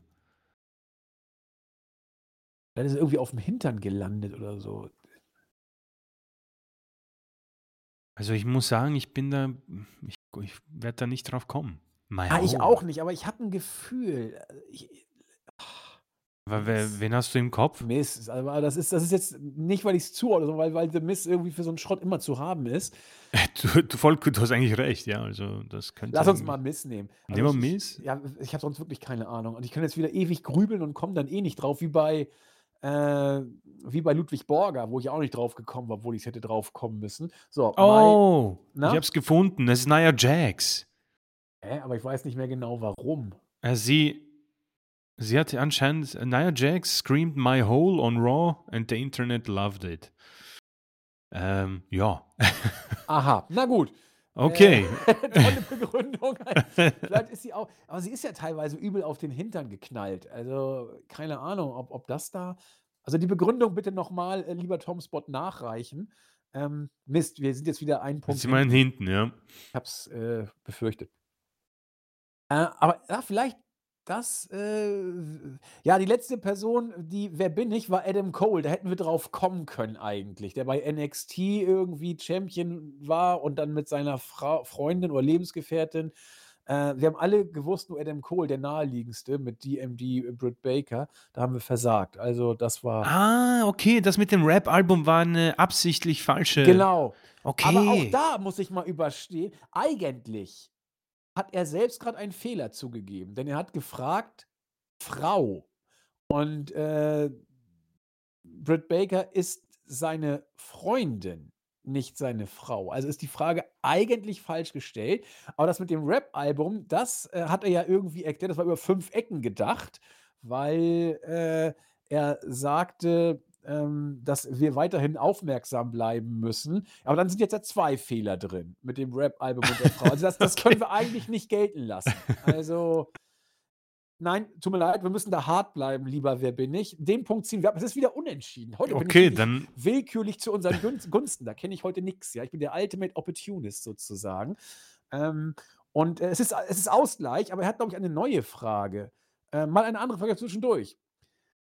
Vielleicht ist es irgendwie auf dem Hintern gelandet oder so.
Also ich muss sagen, ich bin da, ich, ich werde da nicht drauf kommen. My
Ah, ich
Hole.
auch nicht, aber ich habe ein Gefühl. äh, Ich,
wen hast du im Kopf?
Miss, aber das ist, das ist jetzt nicht, weil ich es zuordne, sondern weil, weil The Miss irgendwie für so einen Schrott immer zu haben ist. (laughs)
Du, du, voll, du hast eigentlich recht, ja. Also das könnte.
Lass uns mal Miss nehmen.
Nehmen wir Miss?
Ich, ja, ich habe sonst wirklich keine Ahnung. Und ich kann jetzt wieder ewig grübeln und komme dann eh nicht drauf, wie bei, äh, wie bei Ludwig Borger, wo ich auch nicht drauf gekommen war, obwohl ich es hätte drauf kommen müssen. So,
Oh,
Na?
ich hab's gefunden. Es ist Nia Jax.
hä, aber ich weiß nicht mehr genau warum.
Äh, sie, sie hatte anscheinend, Nia Jax screamed my hole on Raw and the Internet loved it. Ähm, ja. (laughs)
Aha, na gut.
Okay.
Äh, (laughs) tolle Begründung. Vielleicht ist sie auch, aber sie ist ja teilweise übel auf den Hintern geknallt. Also keine Ahnung, ob, ob das da. Also die Begründung bitte nochmal, äh, lieber Tom Spot, nachreichen. Ähm, Mist, wir sind jetzt wieder ein Punkt.
sind wir hinten, ja.
Ich hab's äh, befürchtet. Äh, aber ja, vielleicht das, äh, ja, die letzte Person, die, wer bin ich, war Adam Cole. Da hätten wir drauf kommen können eigentlich. Der bei NXT irgendwie Champion war und dann mit seiner Frau, Freundin oder Lebensgefährtin. Äh, wir haben alle gewusst, nur Adam Cole, der naheliegendste, mit DMD Britt Baker. Da haben wir versagt. Also das war.
Ah, okay, das mit dem Rap-Album war eine absichtlich falsche.
Genau.
Okay.
Aber auch da muss ich mal überstehen. Eigentlich hat er selbst gerade einen Fehler zugegeben, denn er hat gefragt, Frau. Und äh, Britt Baker ist seine Freundin, nicht seine Frau. Also ist die Frage eigentlich falsch gestellt. Aber das mit dem Rap-Album, das äh, hat er ja irgendwie erklärt, das war über fünf Ecken gedacht, weil äh, er sagte, ähm, dass wir weiterhin aufmerksam bleiben müssen. Aber dann sind jetzt ja zwei Fehler drin mit dem Rap-Album und der Frau. Also das, das können wir (laughs) eigentlich nicht gelten lassen. Also nein, tut mir leid, wir müssen da hart bleiben, lieber Wer bin ich. Den Punkt ziehen wir ab. Es ist wieder unentschieden. Heute bin ich
Okay,
wirklich
dann
willkürlich zu unseren Gun- Gunsten. Da kenne ich heute nichts. Ja? Ich bin der Ultimate Opportunist sozusagen. Ähm, und äh, es, ist, es ist Ausgleich, aber er hat, glaube ich, eine neue Frage. Äh, mal eine andere Frage zwischendurch.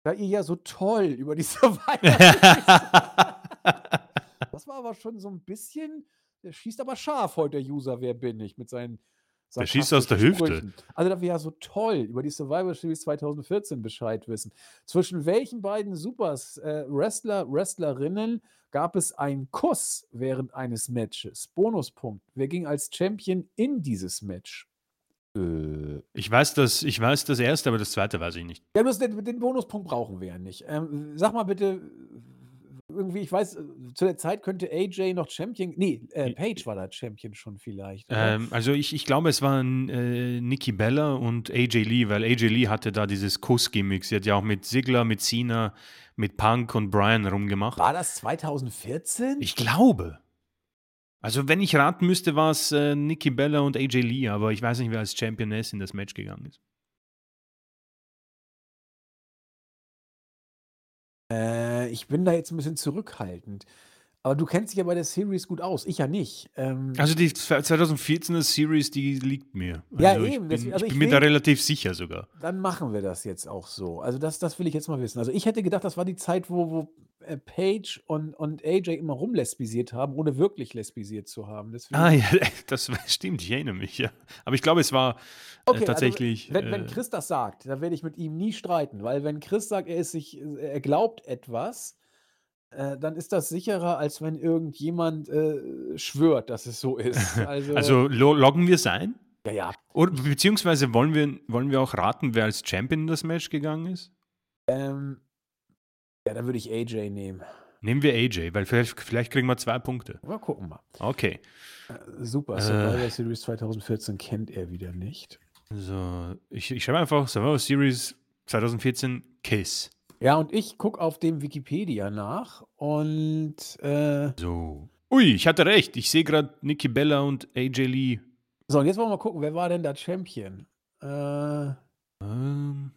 Da ihr ja so toll (laughs) über die Survivor (laughs) Das war aber schon so ein bisschen. Der schießt aber scharf heute, der User. Wer bin ich? Mit seinen.
Der schießt aus der Hüfte.
Sprüchen. Also, da wir ja so toll über die Survivor Series 2014 Bescheid wissen. Zwischen welchen beiden Supers, äh, Wrestler, Wrestlerinnen gab es einen Kuss während eines Matches? Bonuspunkt. Wer ging als Champion in dieses Match? Äh,
ich weiß das, ich weiß das erste, aber das zweite weiß ich nicht.
ja, bloß den, den Bonuspunkt brauchen wir ja nicht. Ähm, sag mal bitte, irgendwie, ich weiß, zu der Zeit könnte AJ noch Champion. Nee, äh, Page war da Champion schon vielleicht.
Ähm, also ich, ich glaube, es waren äh, Nikki Bella und AJ Lee, weil AJ Lee hatte da dieses Kuss-Gimmick. Sie hat ja auch mit Ziggler, mit Cena, mit Punk und Brian rumgemacht.
War das 2014?
Ich glaube. Also wenn ich raten müsste, war es äh, Nikki Bella und AJ Lee, aber ich weiß nicht, wer als Championess in das Match gegangen ist.
Äh, ich bin da jetzt ein bisschen zurückhaltend. Aber du kennst dich ja bei der Series gut aus, ich ja nicht. Ähm,
Also die 2014er Series, die liegt mir.
Ja,
Also ich
eben,
bin,
deswegen- also
ich
ich
bin mir da relativ sicher sogar.
dann machen wir das jetzt auch so. Also das, das will ich jetzt mal wissen. Also ich hätte gedacht, das war die Zeit, wo, wo äh, Paige und, und AJ immer rumlesbisiert haben, ohne wirklich lesbisiert zu haben. Deswegen,
Ah (laughs) ja, das stimmt, ich erinnere mich, ja. Aber ich glaube, es war äh,
Okay,
tatsächlich.
Also, wenn, wenn
äh,
Chris das sagt, dann werde ich mit ihm nie streiten, weil wenn Chris sagt, er ist sich, er glaubt etwas, äh, dann ist das sicherer, als wenn irgendjemand äh, schwört, dass es so ist. (laughs) Also,
also lo- loggen wir es ein?
ja, ja.
Oder, beziehungsweise wollen wir, wollen wir auch raten, wer als Champion in das Match gegangen ist?
Ähm, ja, dann würde ich AJ nehmen.
Nehmen wir AJ, weil vielleicht, vielleicht kriegen wir zwei Punkte.
Mal gucken mal.
Okay.
Äh, super,
Äh.
Survivor Series 2014 kennt er wieder nicht.
So, ich, ich schreibe einfach Survivor Series 2014 Kiss.
Ja, und ich gucke auf dem Wikipedia nach und äh,
So. Ui, ich hatte recht. Ich sehe gerade Nikki Bella und AJ Lee.
so, und jetzt wollen wir mal gucken, wer war denn da Champion? Äh,
Ähm,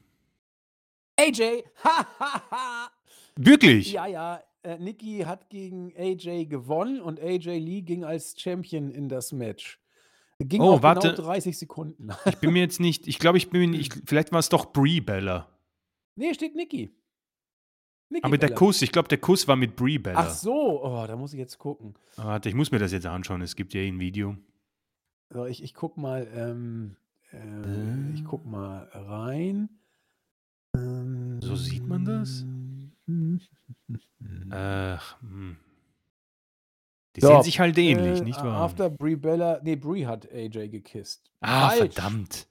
AJ! Ha, ha, ha!
wirklich?
Ja, ja. Äh, Nikki hat gegen AJ gewonnen und AJ Lee ging als Champion in das Match. Ging
Oh,
auch
warte.
genau 30 Sekunden.
Ich bin mir jetzt nicht, ich glaube, ich bin mir nicht, (laughs) vielleicht war es doch Brie Bella.
nee, steht Nikki. Nikki
Aber der
Bella.
Kuss, ich glaube, der Kuss war mit Brie Bella.
Ach so, oh, da muss ich jetzt gucken.
Ah, Warte, ich muss mir das jetzt anschauen. Es gibt ja eh ein Video.
So, ich, ich guck mal, ähm, äh, ich guck mal rein. Ähm,
So sieht man das? (laughs) Ach, hm. Die
So,
sehen sich halt ähnlich,
äh,
nicht wahr?
After Brie Bella, nee, Brie hat AJ gekisst.
ah,
Falsch.
verdammt.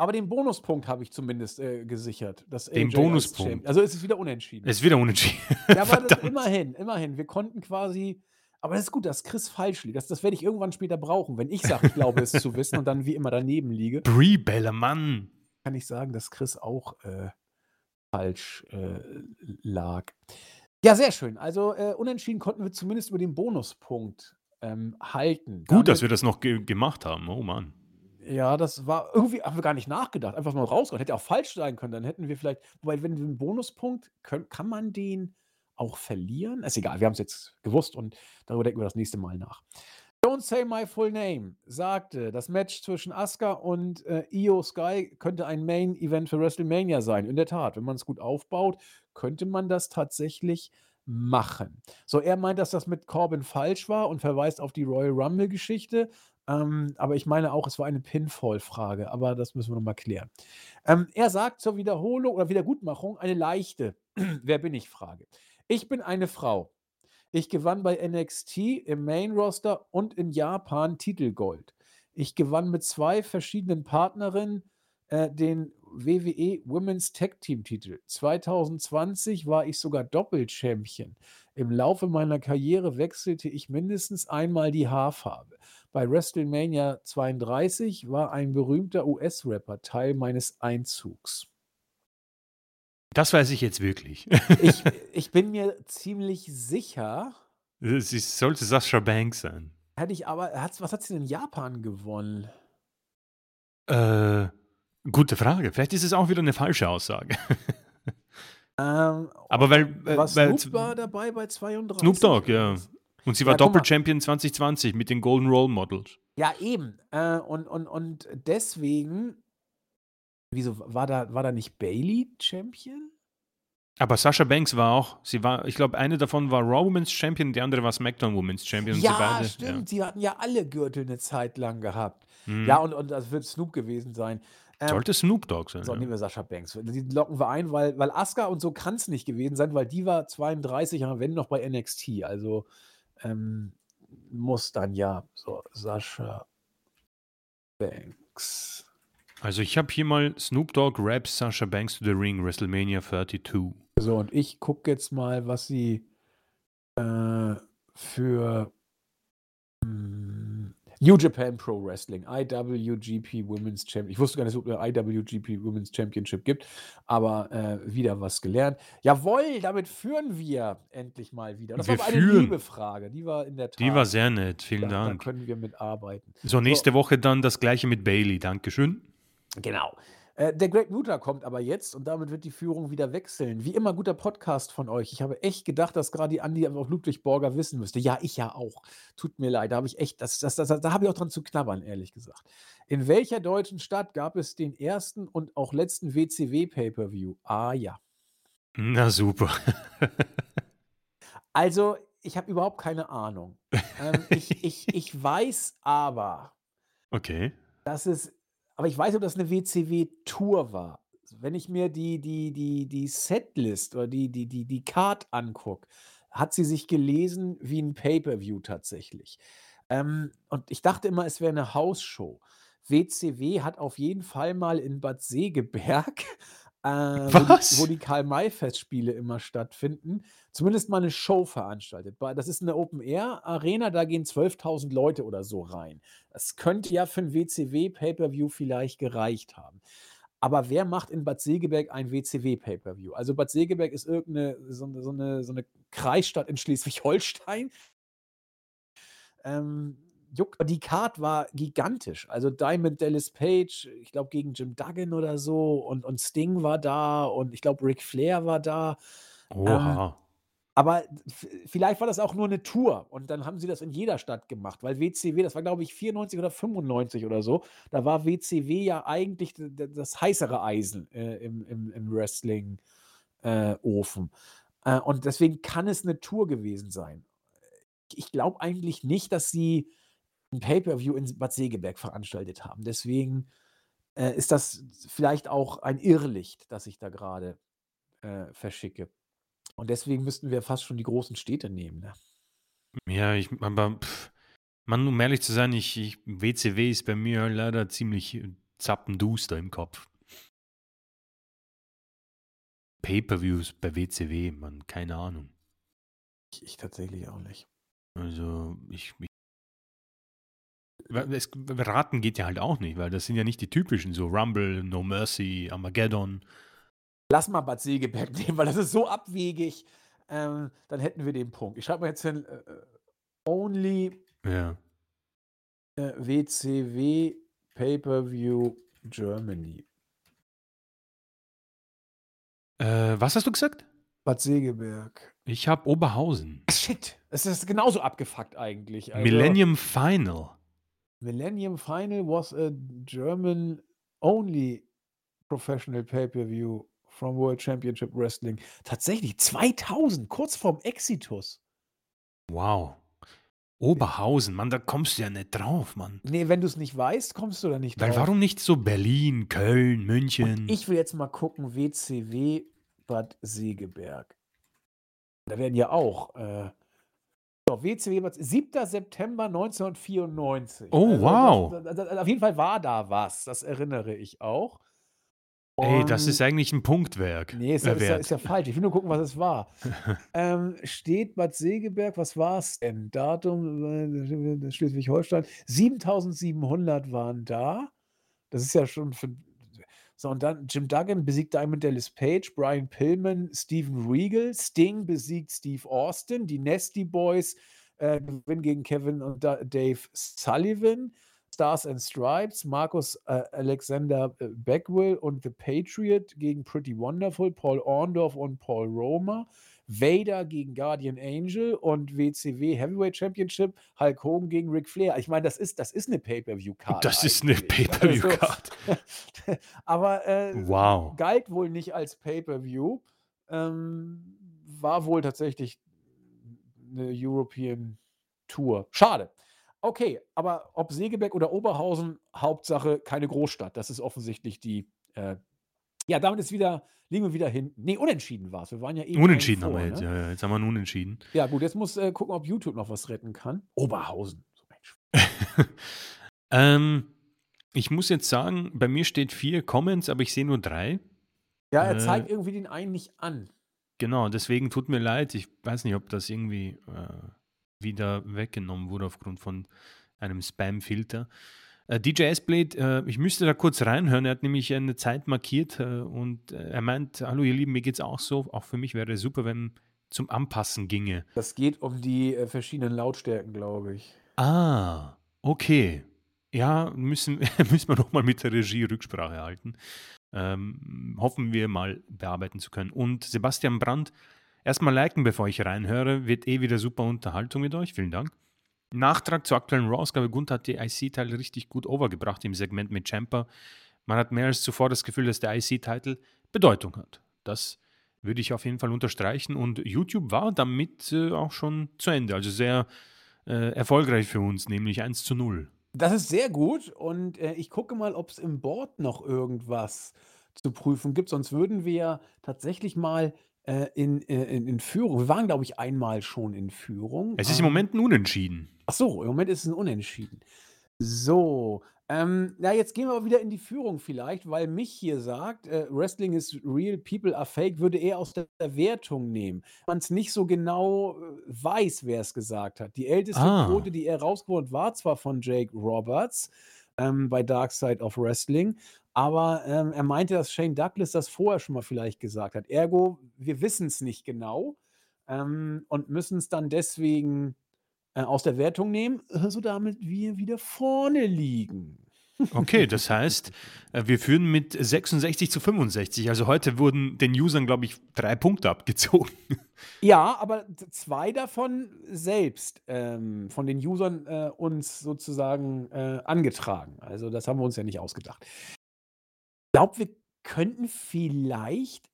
Aber den Bonuspunkt habe ich zumindest äh, gesichert. Dass
Den
AJ
Bonuspunkt.
Also es ist wieder unentschieden.
Es ist wieder unentschieden. (laughs)
ja, aber das, immerhin, immerhin. Wir konnten quasi. Aber das ist gut, dass Chris falsch liegt. Das, das werde ich irgendwann später brauchen. Wenn ich sage, ich glaube es zu (laughs) wissen und dann wie immer daneben liege,
Brie Mann.
kann ich sagen, dass Chris auch äh, falsch äh, lag. Ja, sehr schön. Also äh, unentschieden konnten wir zumindest über den Bonuspunkt ähm, halten.
Gut, dass
Damit-
wir das noch ge gemacht haben. Oh Mann.
Ja, das war irgendwie, haben wir gar nicht nachgedacht. Einfach mal rausgehauen. Hätte auch falsch sein können. Dann hätten wir vielleicht, wobei, wenn wir einen Bonuspunkt, können, kann man den auch verlieren? Ist egal, wir haben es jetzt gewusst und darüber denken wir das nächste Mal nach. Don't Say My Full Name sagte, das Match zwischen Asuka und äh, Io Sky könnte ein Main-Event für WrestleMania sein. In der Tat, wenn man es gut aufbaut, könnte man das tatsächlich machen. So, er meint, dass das mit Corbin falsch war und verweist auf die Royal Rumble-Geschichte. Ähm, aber ich meine auch, es war eine Pinfall-Frage, aber das müssen wir nochmal klären. Ähm, er sagt zur Wiederholung oder Wiedergutmachung eine leichte (clears throat) Wer bin ich Frage. Ich bin eine Frau. Ich gewann bei NXT im Main Roster und in Japan Titelgold. Ich gewann mit zwei verschiedenen Partnerinnen äh, den WWE Women's Tag Team Titel. 2020 war ich sogar Doppelchampion. Im Laufe meiner Karriere wechselte ich mindestens einmal die Haarfarbe. Bei WrestleMania 32 war ein berühmter US-Rapper Teil meines Einzugs.
Das weiß ich jetzt wirklich.
Ich, (laughs) ich bin mir ziemlich sicher,
ist, sollte Sascha Banks sein.
hätte ich aber, was hat sie denn in Japan gewonnen?
Äh, gute Frage. Vielleicht ist es auch wieder eine falsche Aussage. (laughs)
Ähm,
Aber weil, äh,
was
weil
Snoop war dabei bei 32?
Snoop Dogg, ja. Und sie war
Ja.
Doppelchampion 2020 mit den Golden Role Models.
Ja, eben. Äh, und, und, und deswegen, wieso war da, war da nicht Bailey Champion?
Aber Sascha Banks war auch, sie war, ich glaube, eine davon war Raw Women's Champion, die andere war SmackDown Women's Champion.
Ja,
beide,
stimmt. Die hatten ja alle Gürtel eine Zeit lang gehabt.
Mhm.
Ja, und, und das wird Snoop gewesen sein. Ähm,
Sollte Snoop Dogg sein.
So,
ja.
nehmen wir Sascha Banks. Die locken wir ein, weil, weil Asuka und so kann es nicht gewesen sein, weil die war 32, aber wenn noch bei NXT. Also ähm, muss dann ja so Sascha Banks.
Also ich habe hier mal Snoop Dogg raps Sasha Banks to the Ring, WrestleMania 32.
So, und ich gucke jetzt mal, was sie äh, für New Japan Pro Wrestling, IWGP Women's Championship. Ich wusste gar nicht, ob es eine IWGP Women's Championship gibt, aber äh, wieder was gelernt. Jawohl, damit führen wir endlich mal wieder. Das
Wir
war eine liebe Frage. Die war in der Tat.
Die war sehr nett,
da,
vielen
da
Dank.
können wir mitarbeiten.
So, nächste Woche dann das gleiche mit Bailey. Dankeschön.
Genau. Äh, der Greg Muta kommt aber jetzt und damit wird die Führung wieder wechseln. Wie immer guter Podcast von euch. Ich habe echt gedacht, dass gerade die Andi auch Ludwig Borger wissen müsste. Ja, ich ja auch. Tut mir leid, da habe ich echt, das, das, das, da habe ich auch dran zu knabbern, ehrlich gesagt. In welcher deutschen Stadt gab es den ersten und auch letzten WCW Pay-per-View? Ah ja.
Na super. (laughs)
Also, ich habe überhaupt keine Ahnung. Ähm, ich, ich, ich weiß aber, (laughs)
Okay.
dass es, aber ich weiß, ob das eine WCW-Tour war. Wenn ich mir die, die, die, die Setlist oder die, die, die, die Card angucke, hat sie sich gelesen wie ein Pay-per-View tatsächlich. Ähm, und ich dachte immer, es wäre eine Hausshow. WCW hat auf jeden Fall mal in Bad Segeberg, äh, wo die, wo
Was?
die Karl-May-Festspiele immer stattfinden, zumindest mal eine Show veranstaltet. Das ist eine Open-Air-Arena, da gehen 12.000 Leute oder so rein. Das könnte ja für ein WCW-Pay-per-View vielleicht gereicht haben. Aber wer macht in Bad Segeberg ein WCW-Pay-per-View? Also Bad Segeberg ist irgendeine so eine, so eine, so eine Kreisstadt in Schleswig-Holstein. Ähm, juckt. Die Card war gigantisch. Also Diamond Dallas Page, ich glaube gegen Jim Duggan oder so und, und Sting war da und ich glaube Ric Flair war da. Ähm,
Oha.
aber f- vielleicht war das auch nur eine Tour und dann haben sie das in jeder Stadt gemacht, weil WCW, das war glaube ich 94 oder 95 oder so, da war WCW ja eigentlich das heißere Eisen äh, im, im, im Wrestling-Ofen. Äh, und deswegen kann es eine Tour gewesen sein. Ich glaube eigentlich nicht, dass sie ein Pay-per-View in Bad Segeberg veranstaltet haben. Deswegen äh, ist das vielleicht auch ein Irrlicht, das ich da gerade äh, verschicke. Und deswegen müssten wir fast schon die großen Städte nehmen. Ne?
Ja, ich, aber, pff, Mann, um ehrlich zu sein, ich, ich, WCW ist bei mir leider ziemlich äh, zappenduster im Kopf. Pay-Per-Views bei WCW, Mann, keine Ahnung.
Ich, ich tatsächlich auch nicht.
Also, ich, es, raten geht ja halt auch nicht, weil das sind ja nicht die typischen, so Rumble, No Mercy, Armageddon.
Lass mal Bad Segeberg (laughs) nehmen, weil das ist so abwegig. Ähm, dann hätten wir den Punkt. Ich schreibe mal jetzt hin: äh, äh, Only
Ja.
äh, WCW Pay-per-View Germany.
Äh, was hast du gesagt?
Bad Segeberg.
Ich habe Oberhausen.
Shit, es ist genauso abgefuckt eigentlich. Also,
Millennium Final.
Millennium Final was a German only professional pay-per-view from World Championship Wrestling. Tatsächlich 2000, kurz vorm Exitus.
Wow. Oberhausen, Mann, da kommst du ja nicht drauf, Mann.
Nee, wenn du es nicht weißt, kommst du da nicht
Weil
drauf.
warum nicht so Berlin, Köln, München?
Ich will jetzt mal gucken, WCW Bad Segeberg. Da werden ja auch äh, so, WCW Bad 7. September 1994.
Oh, wow.
Das, das, das, auf jeden Fall war da was, das erinnere ich auch.
Ey, das
Und-
ist eigentlich ein Punktwerk.
Nee, ist ja,
äh,
ist, ja, ist ja falsch. Ich will nur gucken, was es war. (laughs) ähm, steht Bad Segeberg, was war es denn? Datum äh, Schleswig-Holstein. 7700 waren da. Das ist ja schon für. So, und dann Jim Duggan besiegt Diamond Dallas Page, Brian Pillman, Steven Regal, Sting besiegt Steve Austin, die Nasty Boys äh, gewinnen gegen Kevin und da Dave Sullivan. Stars and Stripes, Markus äh, Alexander äh, Beckwell und The Patriot gegen Pretty Wonderful, Paul Orndorff und Paul Roma, Vader gegen Guardian Angel und WCW Heavyweight Championship, Hulk Hogan gegen Ric Flair. Ich meine, das ist, das ist eine Pay-Per-View-Card.
Das ist eine
eigentlich.
Pay-Per-View-Card.
Also, (laughs) aber äh,
Wow.
galt wohl nicht als Pay-Per-View. Ähm, war wohl tatsächlich eine European Tour. Schade. Okay, aber ob Segeberg oder Oberhausen, Hauptsache keine Großstadt. Das ist offensichtlich die. Äh, ja, damit ist wieder, liegen wir wieder hinten. Nee, unentschieden war es. Wir waren ja eben
Unentschieden
einen
haben
vor,
wir jetzt.
Ne?
Ja, ja, jetzt haben wir einen Unentschieden.
Ja, gut, jetzt muss äh, gucken, ob YouTube noch was retten kann. Oberhausen. So, (laughs)
ähm, ich muss jetzt sagen, bei mir steht vier Comments, aber ich sehe nur drei.
Ja, er
Äh,
zeigt irgendwie den einen nicht an.
Genau, deswegen tut mir leid. Ich weiß nicht, ob das irgendwie äh, wieder weggenommen wurde aufgrund von einem Spam-Filter. Äh, DJ S-Blade, äh, ich müsste da kurz reinhören. Er hat nämlich eine Zeit markiert äh, und äh, er meint: Hallo, ihr Lieben, mir geht's auch so. Auch für mich wäre es super, wenn zum Anpassen ginge.
Das geht um die verschiedenen Lautstärken, glaube ich.
Ah, okay. Ja, müssen, (laughs) müssen wir nochmal mit der Regie Rücksprache halten. ähm, hoffen wir mal bearbeiten zu können. Und Sebastian Brandt, erstmal liken, bevor ich reinhöre. Wird eh wieder super Unterhaltung mit euch. Vielen Dank. Nachtrag zur aktuellen Raw-Ausgabe. Gunther hat die IC-Teile richtig gut overgebracht im Segment mit Champa. Man hat mehr als zuvor das Gefühl, dass der IC-Titel Bedeutung hat. Das würde ich auf jeden Fall unterstreichen. Und YouTube war damit äh, auch schon zu Ende. Also sehr äh, erfolgreich für uns, nämlich 1 zu 0.
Das ist sehr gut und, äh, ich gucke mal, ob es im Board noch irgendwas zu prüfen gibt, sonst würden wir tatsächlich mal, äh, in äh, in in Führung wir waren, glaube ich, einmal schon in Führung.
Es ist im
Ähm
Moment ein Unentschieden.
Ach so, im Moment ist es 'n Unentschieden. So, ähm, na, jetzt gehen wir aber wieder in die Führung vielleicht, weil mich hier sagt, äh, Wrestling is real, people are fake, würde er aus der Wertung nehmen. Man's nicht so genau, äh, weiß, wer es gesagt hat. Die älteste
Ah.
Quote, die er rausgeholt war zwar von Jake Roberts, ähm, bei Dark Side of Wrestling, aber, ähm, er meinte, dass Shane Douglas das vorher schon mal vielleicht gesagt hat. Ergo, wir wissen's nicht genau, ähm, und müssen's dann deswegen, äh, aus der Wertung nehmen, so damit wir wieder vorne liegen.
Okay, das (laughs) heißt, äh, wir führen mit 66 zu 65. Also heute wurden den Usern, glaube ich, drei Punkte abgezogen. (laughs)
Ja, aber z 2 davon selbst, ähm, von den Usern, äh, uns sozusagen, äh, angetragen. Also, das haben wir uns ja nicht ausgedacht. Glaube, wir könnten vielleicht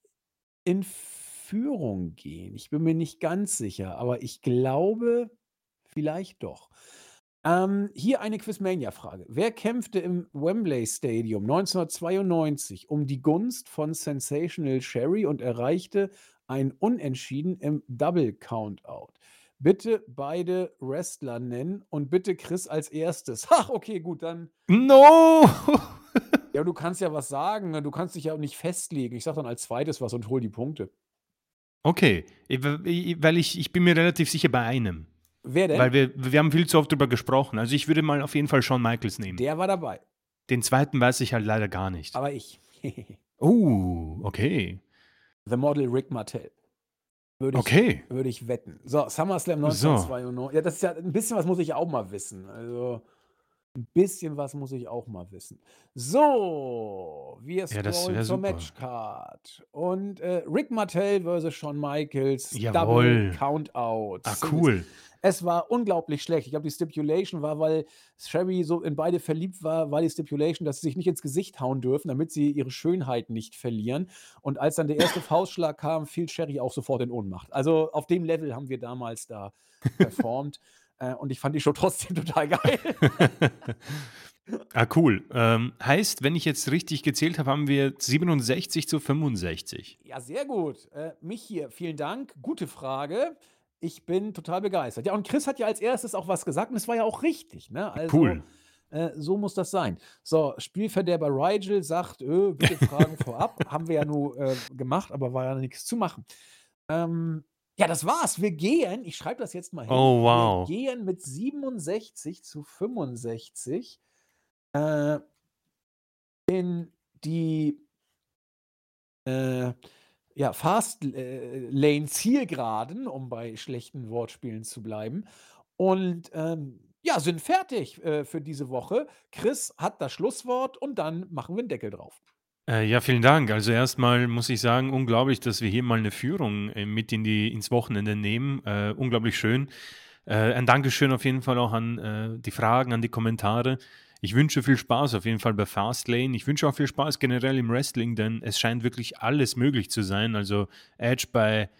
in Führung gehen. Ich bin mir nicht ganz sicher, aber ich glaube, vielleicht doch. Ähm, hier eine Quizmania-Frage. Wer kämpfte im Wembley Stadium 1992 um die Gunst von Sensational Sherry und erreichte ein Unentschieden im Double Countout? Bitte beide Wrestler nennen und bitte Chris als Erstes. (laughs) Ach, okay, gut, dann
No! (laughs)
Ja, du kannst ja was sagen, ne? Du kannst dich ja auch nicht festlegen. Ich sage dann als Zweites was und hole die Punkte.
Okay, weil ich ich bin mir relativ sicher bei einem.
Wer denn?
Weil wir wir haben viel zu oft drüber gesprochen. Also, ich würde mal auf jeden Fall Shawn Michaels nehmen.
Der war dabei.
Den 2. weiß ich halt leider gar nicht.
Aber ich.
Oh, (laughs) okay.
The Model Rick Martel. Würde ich
Okay.
würde ich wetten. So, SummerSlam
So.
1992. Ja, das ist ja 'n bisschen was muss ich auch mal wissen. Also, 'n bisschen was muss ich auch mal wissen. So, wir
Ja, das
scrollen
wäre
zur
super.
Matchcard und, äh, Rick Martel versus Shawn Michaels, Double
Jawohl.
Countout.
Ah, cool.
Es war unglaublich schlecht. Ich glaube, die Stipulation war, weil Sherry so in beide verliebt war, war die Stipulation, dass sie sich nicht ins Gesicht hauen dürfen, damit sie ihre Schönheit nicht verlieren. Und als dann der erste Faustschlag kam, fiel Sherry auch sofort in Ohnmacht. Also, auf dem Level haben wir damals da performt, (laughs) äh, und ich fand die Show (laughs) trotzdem total geil. (laughs)
Ah, cool. Ähm, heißt, wenn ich jetzt richtig gezählt habe, haben wir 67 zu 65.
Ja, sehr gut. Äh, mich hier, vielen Dank. Gute Frage. Ich bin total begeistert. Ja, und Chris hat ja als Erstes auch was gesagt und es war ja auch richtig, ne? Also,
Cool.
äh, so muss das sein. So, Spielverderber Rigel sagt: „Äh, bitte Fragen (laughs) vorab.“ Haben wir ja nur, äh, gemacht, aber war ja nix zu machen. Ähm, ja, das war's. Wir gehen ich schreibe das jetzt mal hin.
Oh, wow.
Wir gehen mit 67 zu 65, äh, in die äh, ja, Fast äh, Lane Zielgeraden, um bei schlechten Wortspielen zu bleiben. Und, ähm, ja, sind fertig, äh, für diese Woche. Chris hat das Schlusswort und dann machen wir 'n Deckel drauf.
Äh, ja, vielen Dank. Also, erstmal muss ich sagen, unglaublich, dass wir hier mal 'ne Führung, äh, mit in die ins Wochenende nehmen. Äh, unglaublich schön. Äh, ein Dankeschön auf jeden Fall auch an, die Fragen, an die Kommentare. Ich wünsche viel Spaß auf jeden Fall bei Fastlane. Ich wünsche auch viel Spaß generell im Wrestling, denn es scheint wirklich alles möglich zu sein. Also, Edge bei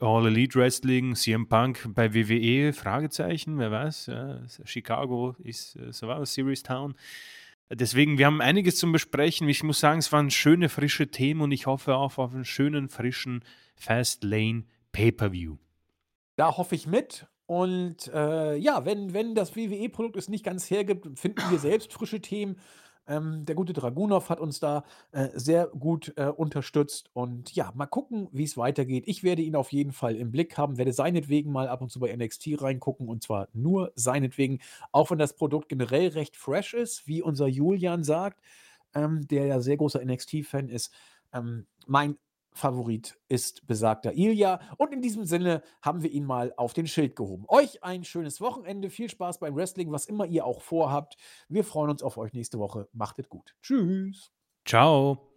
All Elite Wrestling, CM Punk bei WWE, Fragezeichen, wer weiß, ja, Chicago ist, äh, Survivor Series Town. Deswegen, wir haben einiges zum Besprechen. Ich muss sagen, es waren schöne, frische Themen und ich hoffe auch auf 'n schönen, frischen Fastlane Pay-per-View.
Da hoffe ich mit und, äh, ja, wenn wenn das WWE-Produkt es nicht ganz hergibt, finden wir selbst frische Themen. Ähm, der gute Dragunov hat uns da, äh, sehr gut, äh, unterstützt und ja, mal gucken, wie's weitergeht. Ich werde ihn auf jeden Fall im Blick haben, werde seinetwegen mal ab und zu bei NXT reingucken und zwar nur seinetwegen, auch wenn das Produkt generell recht fresh ist, wie unser Julian sagt, ähm, der ja sehr großer NXT-Fan ist. Ähm, mein Favorit ist besagter Ilja und in diesem Sinne haben wir ihn mal auf den Schild gehoben. Euch ein schönes Wochenende, viel Spaß beim Wrestling, was immer ihr auch vorhabt. Wir freuen uns auf euch nächste Woche. Macht es gut. Tschüss.
Tschau.